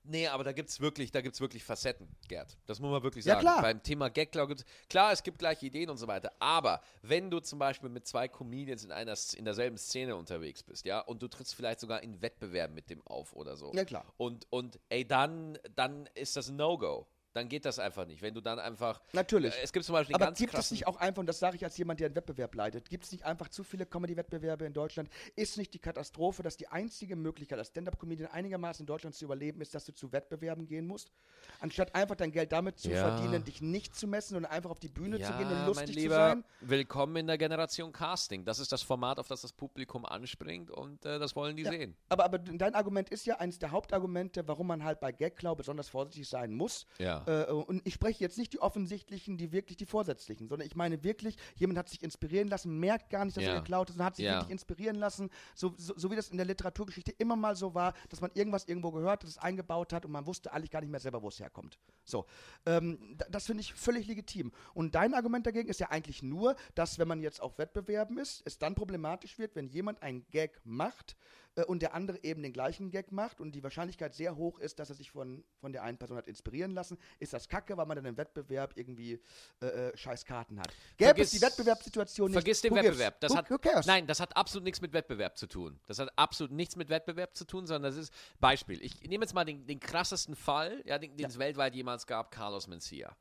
Nee, aber da gibt's wirklich, da gibt's wirklich Facetten, Gerd. Das muss man wirklich Ja, sagen. klar. Beim Thema Gag, klar, gibt's, klar, es gibt gleiche Ideen und so weiter. Aber wenn du zum Beispiel mit zwei Comedians in einer in derselben Szene unterwegs bist, ja, und du trittst vielleicht sogar in Wettbewerben mit dem auf oder so. Ja, klar. Und, und ey, dann, dann ist das ein No-Go. Dann geht das einfach nicht. Wenn du dann einfach. Natürlich. Äh, Es gibt zum Beispiel Aber ganz gibt es nicht auch einfach, und das sage ich als jemand, der einen Wettbewerb leitet, gibt es nicht einfach zu viele Comedy-Wettbewerbe in Deutschland? Ist nicht die Katastrophe, dass die einzige Möglichkeit, als Stand-Up-Comedian einigermaßen in Deutschland zu überleben, ist, dass du zu Wettbewerben gehen musst? Anstatt einfach dein Geld damit zu Ja. verdienen, dich nicht zu messen, sondern einfach auf die Bühne zu gehen und Ja, lustig mein zu Lieber, sein? willkommen in der Generation Casting. Das ist das Format, auf das das Publikum anspringt und äh, das wollen die Ja, sehen. Aber, aber dein Argument ist ja eines der Hauptargumente, warum man halt bei Gagklau besonders vorsichtig sein muss. Ja. Äh, und ich spreche jetzt nicht die offensichtlichen, die wirklich die vorsätzlichen, sondern ich meine wirklich, jemand hat sich inspirieren lassen, merkt gar nicht, dass Ja. er geklaut ist, sondern hat sich Ja. wirklich inspirieren lassen, so, so, so wie das in der Literaturgeschichte immer mal so war, dass man irgendwas irgendwo gehört hat, das eingebaut hat und man wusste eigentlich gar nicht mehr selber, wo es herkommt. So, ähm, da- das finde ich völlig legitim. Und dein Argument dagegen ist ja eigentlich nur, dass wenn man jetzt auf Wettbewerben ist, es dann problematisch wird, wenn jemand einen Gag macht äh, und der andere eben den gleichen Gag macht und die Wahrscheinlichkeit sehr hoch ist, dass er sich von, von der einen Person hat inspirieren lassen, ist das kacke, weil man dann im Wettbewerb irgendwie äh, äh, scheiß Karten hat. Gäbe Vergiss- es die Wettbewerbssituation nicht, Vergiss den? Wettbewerb. Das who, hat, who? Nein, das hat absolut nichts mit Wettbewerb zu tun. Das hat absolut nichts mit Wettbewerb zu tun, sondern das ist Beispiel. Ich nehme jetzt mal den, den krassesten Fall, ja, den, den es weltweit jemals gab, Carlos Mencia.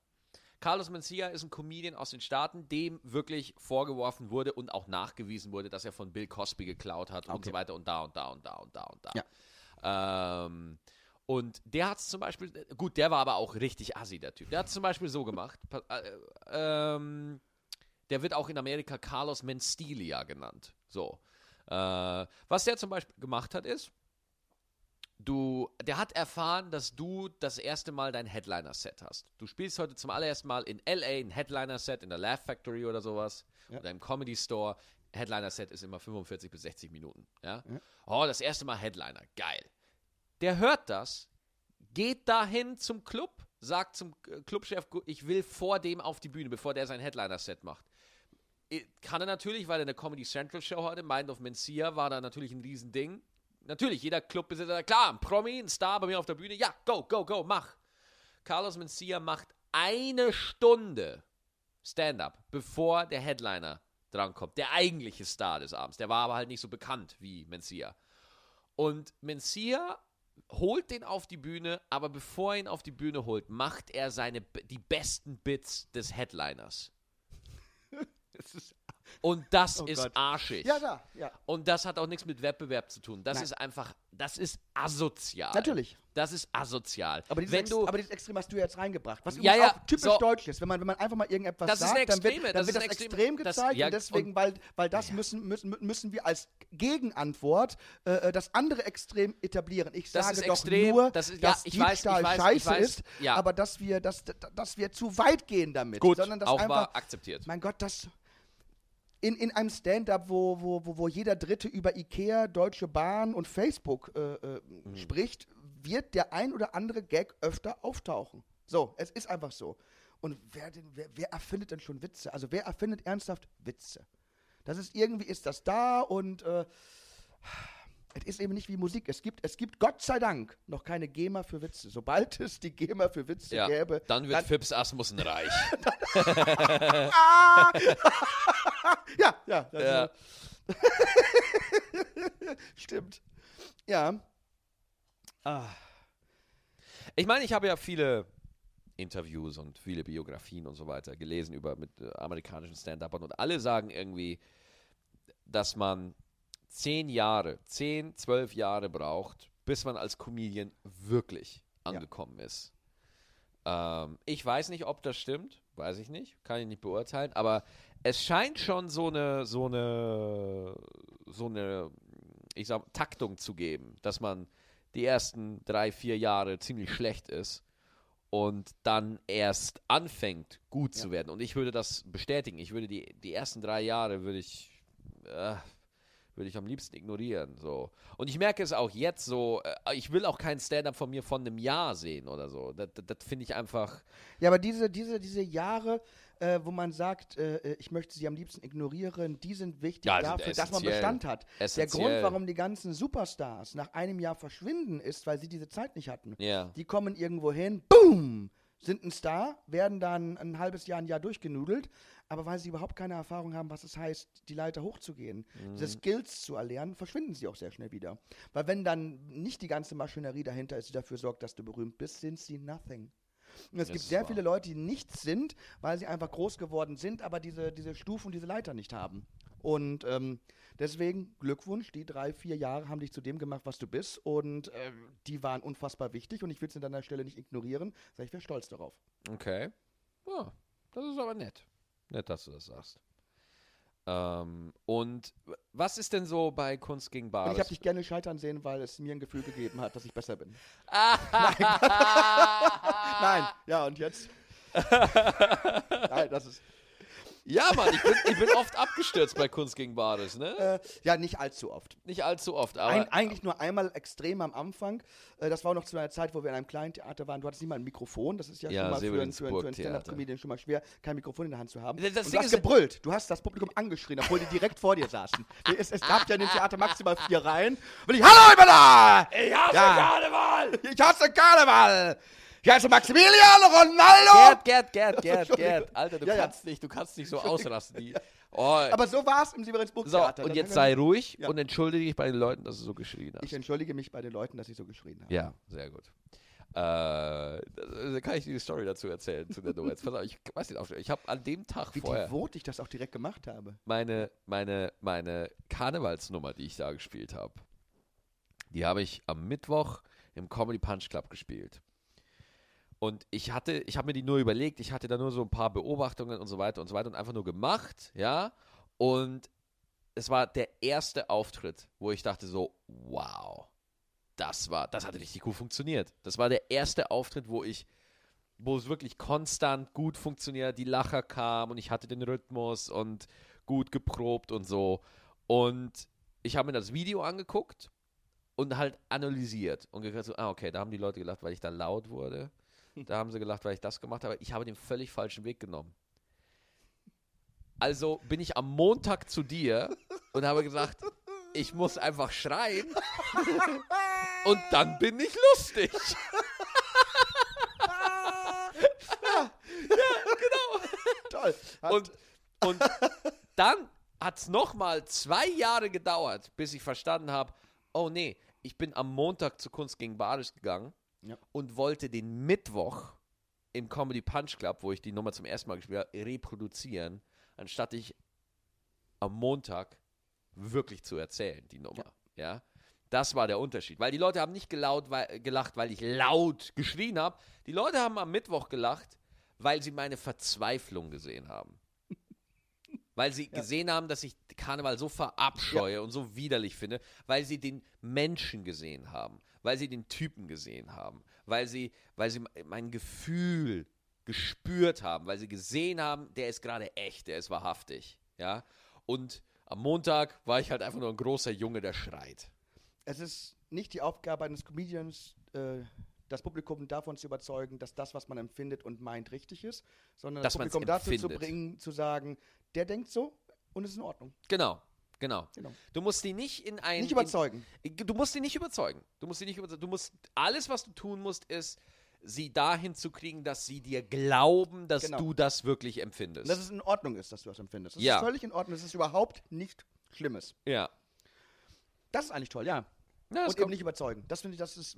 Carlos Mencia ist ein Comedian aus den Staaten, dem wirklich vorgeworfen wurde und auch nachgewiesen wurde, dass er von Bill Cosby geklaut hat und Okay. so weiter und da und da und da und da und da. Ja. Ähm, und der hat es zum Beispiel, gut, der war aber auch richtig assi, der Typ. Der hat es zum Beispiel so gemacht. Äh, ähm, der wird auch in Amerika Carlos Menstilia genannt. So. Äh, was der zum Beispiel gemacht hat, ist, du, der hat erfahren, dass du das erste Mal dein Headliner-Set hast. Du spielst heute zum allerersten Mal in LA ein Headliner-Set in der Laugh Factory oder sowas Ja. oder im Comedy Store. Headliner-Set ist immer 45 bis 60 Minuten. Ja? Oh, das erste Mal Headliner. Geil. Der hört das, geht dahin zum Club, sagt zum äh, Clubchef, ich will vor dem auf die Bühne, bevor der sein Headliner-Set macht. Kann er natürlich, weil er eine Comedy Central Show hatte. Mind of Mencia war da natürlich ein Riesending. Natürlich, jeder Clubbesitzer, klar, ein Promi, ein Star bei mir auf der Bühne. Ja, go, go, go, mach. Carlos Mencia macht eine Stunde Stand-up, bevor der Headliner drankommt. Der eigentliche Star des Abends. Der war aber halt nicht so bekannt wie Mencia. Und Mencia holt den auf die Bühne, aber bevor er ihn auf die Bühne holt, macht er seine die besten Bits des Headliners. Das ist, Und das Oh ist Gott. arschig. ja, da, ja. Und das hat auch nichts mit Wettbewerb zu tun. Das Nein. ist einfach, das ist asozial. Natürlich. Das ist asozial. Aber dieses, Wenn du, aber dieses Extrem hast du ja jetzt reingebracht. Was Ja, ja, auch typisch so. deutsch ist. Wenn man, wenn man einfach mal irgendetwas Das sagt, eine dann wird, Extreme, dann das wird das Extreme. extrem Das- gezeigt ja, und deswegen, und- weil, weil das müssen, müssen, müssen wir als Gegenantwort äh, das andere Extrem etablieren. Ich Das sage doch extrem, nur, das ist- ja, dass ich weiß, ich weiß, ich scheiße weiß, ist, ja. aber dass wir, dass, dass wir zu weit gehen damit. gut, sondern dass auch einfach, war akzeptiert. mein Gott, das in, in einem Stand-up, wo, wo, wo, wo jeder Dritte über Ikea, Deutsche Bahn und Facebook äh, äh, Mhm. spricht, wird der ein oder andere Gag öfter auftauchen. So, es ist einfach so. Und wer, denn, wer, wer erfindet denn schon Witze? Also wer erfindet ernsthaft Witze? Das ist irgendwie ist das da und äh, es ist eben nicht wie Musik. Es gibt, es gibt Gott sei Dank noch keine GEMA für Witze. Sobald es die GEMA für Witze Ja, gäbe, dann wird Fips Asmussen reich. Ja, ja, Ja. stimmt. Ja. Ah. Ich meine, ich habe ja viele Interviews und viele Biografien und so weiter gelesen über mit äh, amerikanischen Stand-Upern und alle sagen irgendwie, dass man zehn Jahre, zehn, zwölf Jahre braucht, bis man als Comedian wirklich angekommen ist. Ähm, ich weiß nicht, ob das stimmt, weiß ich nicht, kann ich nicht beurteilen, aber es scheint schon so eine, so eine, so eine, ich sag, Taktung zu geben, dass man die ersten drei, vier Jahre ziemlich schlecht ist und dann erst anfängt, gut zu werden. Und ich würde das bestätigen. Ich würde die, die ersten drei Jahre würde ich äh, würde ich am liebsten ignorieren. So. Und ich merke es auch jetzt so, äh, ich will auch kein Stand-up von mir von einem Jahr sehen oder so. Das, das, das finde ich einfach. Ja, aber diese, diese, diese Jahre, äh, wo man sagt, äh, äh, ich möchte sie am liebsten ignorieren, die sind wichtig Ja, sind dafür, dass man. Bestand hat. Der Essentiell. Grund, warum die ganzen Superstars nach einem Jahr verschwinden, ist, weil sie diese Zeit nicht hatten. Ja. Die kommen irgendwo hin, boom, sind ein Star, werden dann ein halbes Jahr, ein Jahr durchgenudelt, aber weil sie überhaupt keine Erfahrung haben, was es heißt, die Leiter hochzugehen, diese Skills zu erlernen, verschwinden sie auch sehr schnell wieder. Weil wenn dann nicht die ganze Maschinerie dahinter ist, die dafür sorgt, dass du berühmt bist, sind sie nothing. Und es gibt ist sehr wahr. viele Leute, die nichts sind, weil sie einfach groß geworden sind, aber diese, diese Stufen, diese Leiter nicht haben. Und ähm, deswegen Glückwunsch, die drei, vier Jahre haben dich zu dem gemacht, was du bist. Und äh, die waren unfassbar wichtig und ich will es an deiner Stelle nicht ignorieren. Sag ich wäre stolz darauf. Okay. Ja, das ist aber nett. Nett, dass du das sagst. Ähm, und was ist denn so bei Kunst gegen Bares? ich habe dich gerne scheitern sehen, weil es mir ein Gefühl gegeben hat, dass ich besser bin. Ah. Nein, ja, und jetzt? Nein, das ist. Ja, Mann, ich bin, ich bin oft abgestürzt bei Kunst gegen Bares, ne? Äh, ja, nicht allzu oft. Nicht allzu oft, aber. Ein, eigentlich nur einmal extrem am Anfang. Äh, das war noch zu einer Zeit, wo wir in einem kleinen Theater waren. Du hattest nicht mal ein Mikrofon. Das ist ja, Ja, schon mal für, einen- für, einen- für einen Severensburg-Theater. Stand-Up-Comedian schon mal schwer, kein Mikrofon in der Hand zu haben. Das- das Und Ding du hast gebrüllt. Du hast das Publikum angeschrien, obwohl die direkt vor dir saßen. es, es gab ja in dem Theater maximal vier Reihen. Und ich, hallo, ich bin da! ich hasse Ja. Karneval! Ich hasse Karneval! Ich heiße Maximilian Ronaldo! Gerd, Gerd, Gerd, Gerd, Gerd. Alter, du Ja, ja. kannst nicht, du kannst nicht so ausrasten. Die, oh. Aber so war es im so, Severensburg-Theater. und jetzt haben sei ruhig Ja. und entschuldige dich bei den Leuten, dass du so geschrien hast. Ich entschuldige mich bei den Leuten, dass ich so geschrien habe. Ja, sehr gut. Äh, kann ich dir die Story dazu erzählen zu der Nummer. Jetzt pass auf, ich weiß nicht, ich habe an dem Tag Wie vorher devot ich das auch direkt gemacht habe. meine, meine, meine Karnevalsnummer, die ich da gespielt habe, die habe ich am Mittwoch im Comedy Punch Club gespielt. Und ich hatte, ich habe mir die nur überlegt, ich hatte da nur so ein paar Beobachtungen und so weiter und so weiter und einfach nur gemacht, ja. Und es war der erste Auftritt, wo ich dachte so, wow, das war, das hat richtig gut funktioniert. Das war der erste Auftritt, wo ich, wo es wirklich konstant gut funktioniert, die Lacher kamen und ich hatte den Rhythmus und gut geprobt und so. Und ich habe mir das Video angeguckt und halt analysiert und gesagt so, ah, okay, da haben die Leute gelacht, weil ich da laut wurde. Da haben sie gelacht, weil ich das gemacht habe. Ich habe den völlig falschen Weg genommen. Also bin ich am Montag zu dir und habe gesagt, ich muss einfach schreien und dann bin ich lustig. Toll. Hat- Und, und dann hat es nochmal zwei Jahre gedauert, bis ich verstanden habe, oh nee, ich bin am Montag zu Kunst gegen Bares gegangen Ja. und wollte den Mittwoch im Comedy Punch Club, wo ich die Nummer zum ersten Mal gespielt habe, reproduzieren, anstatt ich am Montag wirklich zu erzählen, die Nummer. Ja. Das war der Unterschied. Weil die Leute haben nicht gelaut, weil, gelacht, weil ich laut geschrien habe. Die Leute haben am Mittwoch gelacht, weil sie meine Verzweiflung gesehen haben. Weil sie gesehen haben, dass ich Karneval so verabscheue und so widerlich finde, weil sie den Menschen gesehen haben, weil sie den Typen gesehen haben, weil sie, weil sie mein Gefühl gespürt haben, weil sie gesehen haben, der ist gerade echt, der ist wahrhaftig. Ja. Und am Montag war ich halt einfach nur ein großer Junge, der schreit. Es ist nicht die Aufgabe eines Comedians, äh, das Publikum davon zu überzeugen, dass das, was man empfindet und meint, richtig ist, sondern Dass das Publikum dazu zu bringen, zu sagen, der denkt so und es ist in Ordnung. Genau, genau. Genau. Du musst die nicht in ein. Nicht überzeugen. In, du musst die nicht überzeugen. Du musst die nicht überzeugen. Du musst alles, was du tun musst, ist, sie dahin zu kriegen, dass sie dir glauben, dass Genau. du das wirklich empfindest. Dass es in Ordnung ist, dass du das empfindest. Das Ja. ist völlig in Ordnung. Das ist überhaupt nicht Schlimmes. ja. Das ist eigentlich toll, ja. Das und eben nicht überzeugen. Das finde ich, das ist.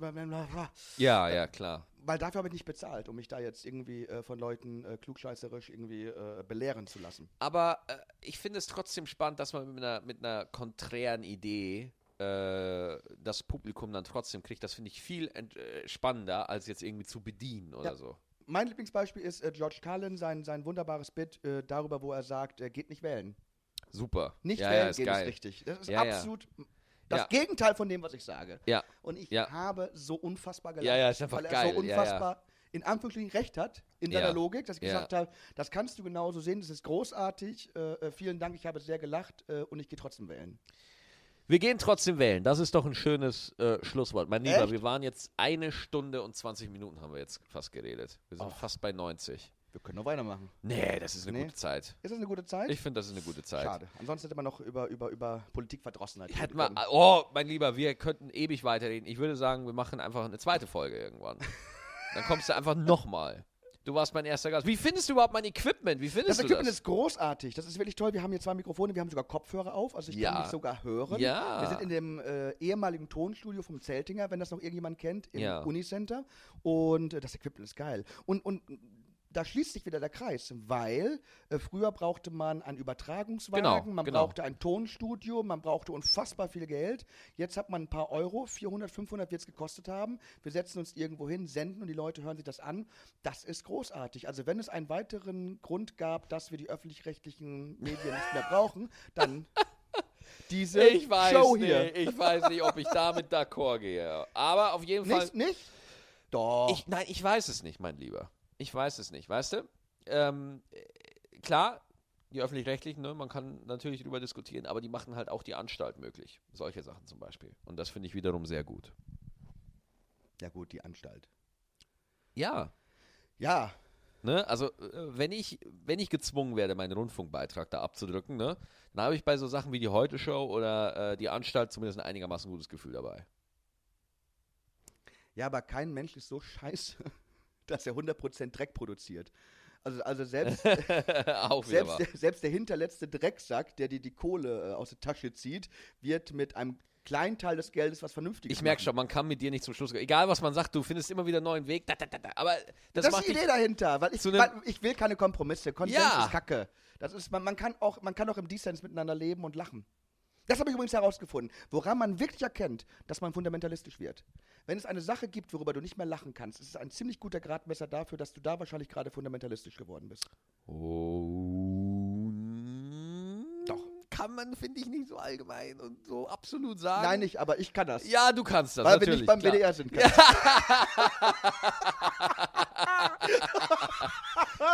ja, ja, klar. Weil dafür habe ich nicht bezahlt, um mich da jetzt irgendwie äh, von Leuten äh, klugscheißerisch irgendwie äh, belehren zu lassen. Aber äh, ich finde es trotzdem spannend, dass man mit einer, mit einer konträren Idee äh, das Publikum dann trotzdem kriegt. Das finde ich viel äh, spannender, als jetzt irgendwie zu bedienen oder Ja. so. Mein Lieblingsbeispiel ist äh, George Carlin, sein, sein wunderbares Bit äh, darüber, wo er sagt, er geht nicht wählen. Super. Nicht ja, wählen ja, ist geht geil. ist richtig. Das ist absolut das Ja. Gegenteil von dem, was ich sage. Ja. Und ich Ja. habe so unfassbar gelacht. Ja, ja, ist weil er geil. so unfassbar in Anführungsstrichen recht hat in seiner Logik, dass ich gesagt habe, das kannst du genauso sehen, das ist großartig, äh, äh, vielen Dank, ich habe sehr gelacht äh, und ich gehe trotzdem wählen. Wir gehen trotzdem wählen. Das ist doch ein schönes äh, Schlusswort. Mein Lieber, Echt? wir waren jetzt eine Stunde und 20 Minuten haben wir jetzt fast geredet. Wir sind Och. fast bei 90. Wir können noch weitermachen. Nee, das ist eine Nee. gute Zeit. Ist das eine gute Zeit? Ich finde, das ist eine gute Zeit. Schade. Ansonsten hätte man noch über, über, über Politikverdrossenheit reden können. oh, mein Lieber, wir könnten ewig weiterreden. Ich würde sagen, wir machen einfach eine zweite Folge irgendwann. Dann kommst du einfach nochmal. Du warst mein erster Gast. Wie findest du überhaupt mein Equipment? Wie findest Das du Equipment das? ist großartig. Das ist wirklich toll. Wir haben hier zwei Mikrofone, wir haben sogar Kopfhörer auf. Also ich Ja. kann mich sogar hören. Ja. Wir sind in dem äh, ehemaligen Tonstudio vom Zeltinger, wenn das noch irgendjemand kennt, im Ja. Unicenter. Und äh, das Equipment ist geil. Und, und da schließt sich wieder der Kreis, weil äh, früher brauchte man einen Übertragungswagen, Genau, man genau. brauchte ein Tonstudio, man brauchte unfassbar viel Geld. Jetzt hat man ein paar Euro, 400, 500 wird es gekostet haben. Wir setzen uns irgendwo hin, senden und die Leute hören sich das an. Das ist großartig. Also wenn es einen weiteren Grund gab, dass wir die öffentlich-rechtlichen Medien nicht mehr brauchen, dann diese Ich weiß Show nicht. hier. Ich weiß nicht, ob ich damit d'accord gehe. Aber auf jeden Fall. Nicht, nicht? Doch. Ich, nein, ich weiß es nicht, mein Lieber. Ich weiß es nicht, weißt du? Ähm, äh, klar, die Öffentlich-Rechtlichen, ne, man kann natürlich darüber diskutieren, aber die machen halt auch die Anstalt möglich. Solche Sachen zum Beispiel. Und das finde ich wiederum sehr gut. ja gut, die Anstalt. Ja. Ja, Ne? Also, äh, wenn ich, wenn ich gezwungen werde, meinen Rundfunkbeitrag da abzudrücken, ne, dann habe ich bei so Sachen wie die Heute-Show oder äh, die Anstalt zumindest ein einigermaßen gutes Gefühl dabei. Ja, aber kein Mensch ist so scheiße, dass er 100% Dreck produziert. Also, also selbst, selbst, selbst der hinterletzte Drecksack, der dir die Kohle äh, aus der Tasche zieht, wird mit einem kleinen Teil des Geldes was Vernünftiges Ich merke schon, man kann mit dir nicht zum Schluss kommen. Egal, was man sagt, du findest immer wieder einen neuen Weg. Da, da, da. Aber das, Das, ist die Idee dahinter, weil ich, weil ich will keine Kompromisse. Konsens Ja. ist Kacke. Das ist, man, man, kann auch, man kann auch im Dissens miteinander leben und lachen. Das habe ich übrigens herausgefunden. Woran man wirklich erkennt, dass man fundamentalistisch wird. Wenn es eine Sache gibt, worüber du nicht mehr lachen kannst, ist es ein ziemlich guter Gradmesser dafür, dass du da wahrscheinlich gerade fundamentalistisch geworden bist. Oh. Kann man, finde ich, nicht so allgemein und so absolut sagen. Nein, nicht, aber ich kann das. Ja, du kannst das. weil wir nicht beim klar. WDR sind.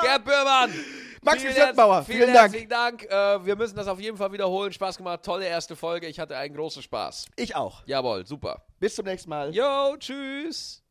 Gerd Böhrmann! Max vielen Schöttbauer, vielen, vielen Dank. herzlichen Dank. Äh, wir müssen das auf jeden Fall wiederholen. Spaß gemacht. Tolle erste Folge. Ich hatte einen großen Spaß. Ich auch. Jawohl, super. Bis zum nächsten Mal. Jo, tschüss.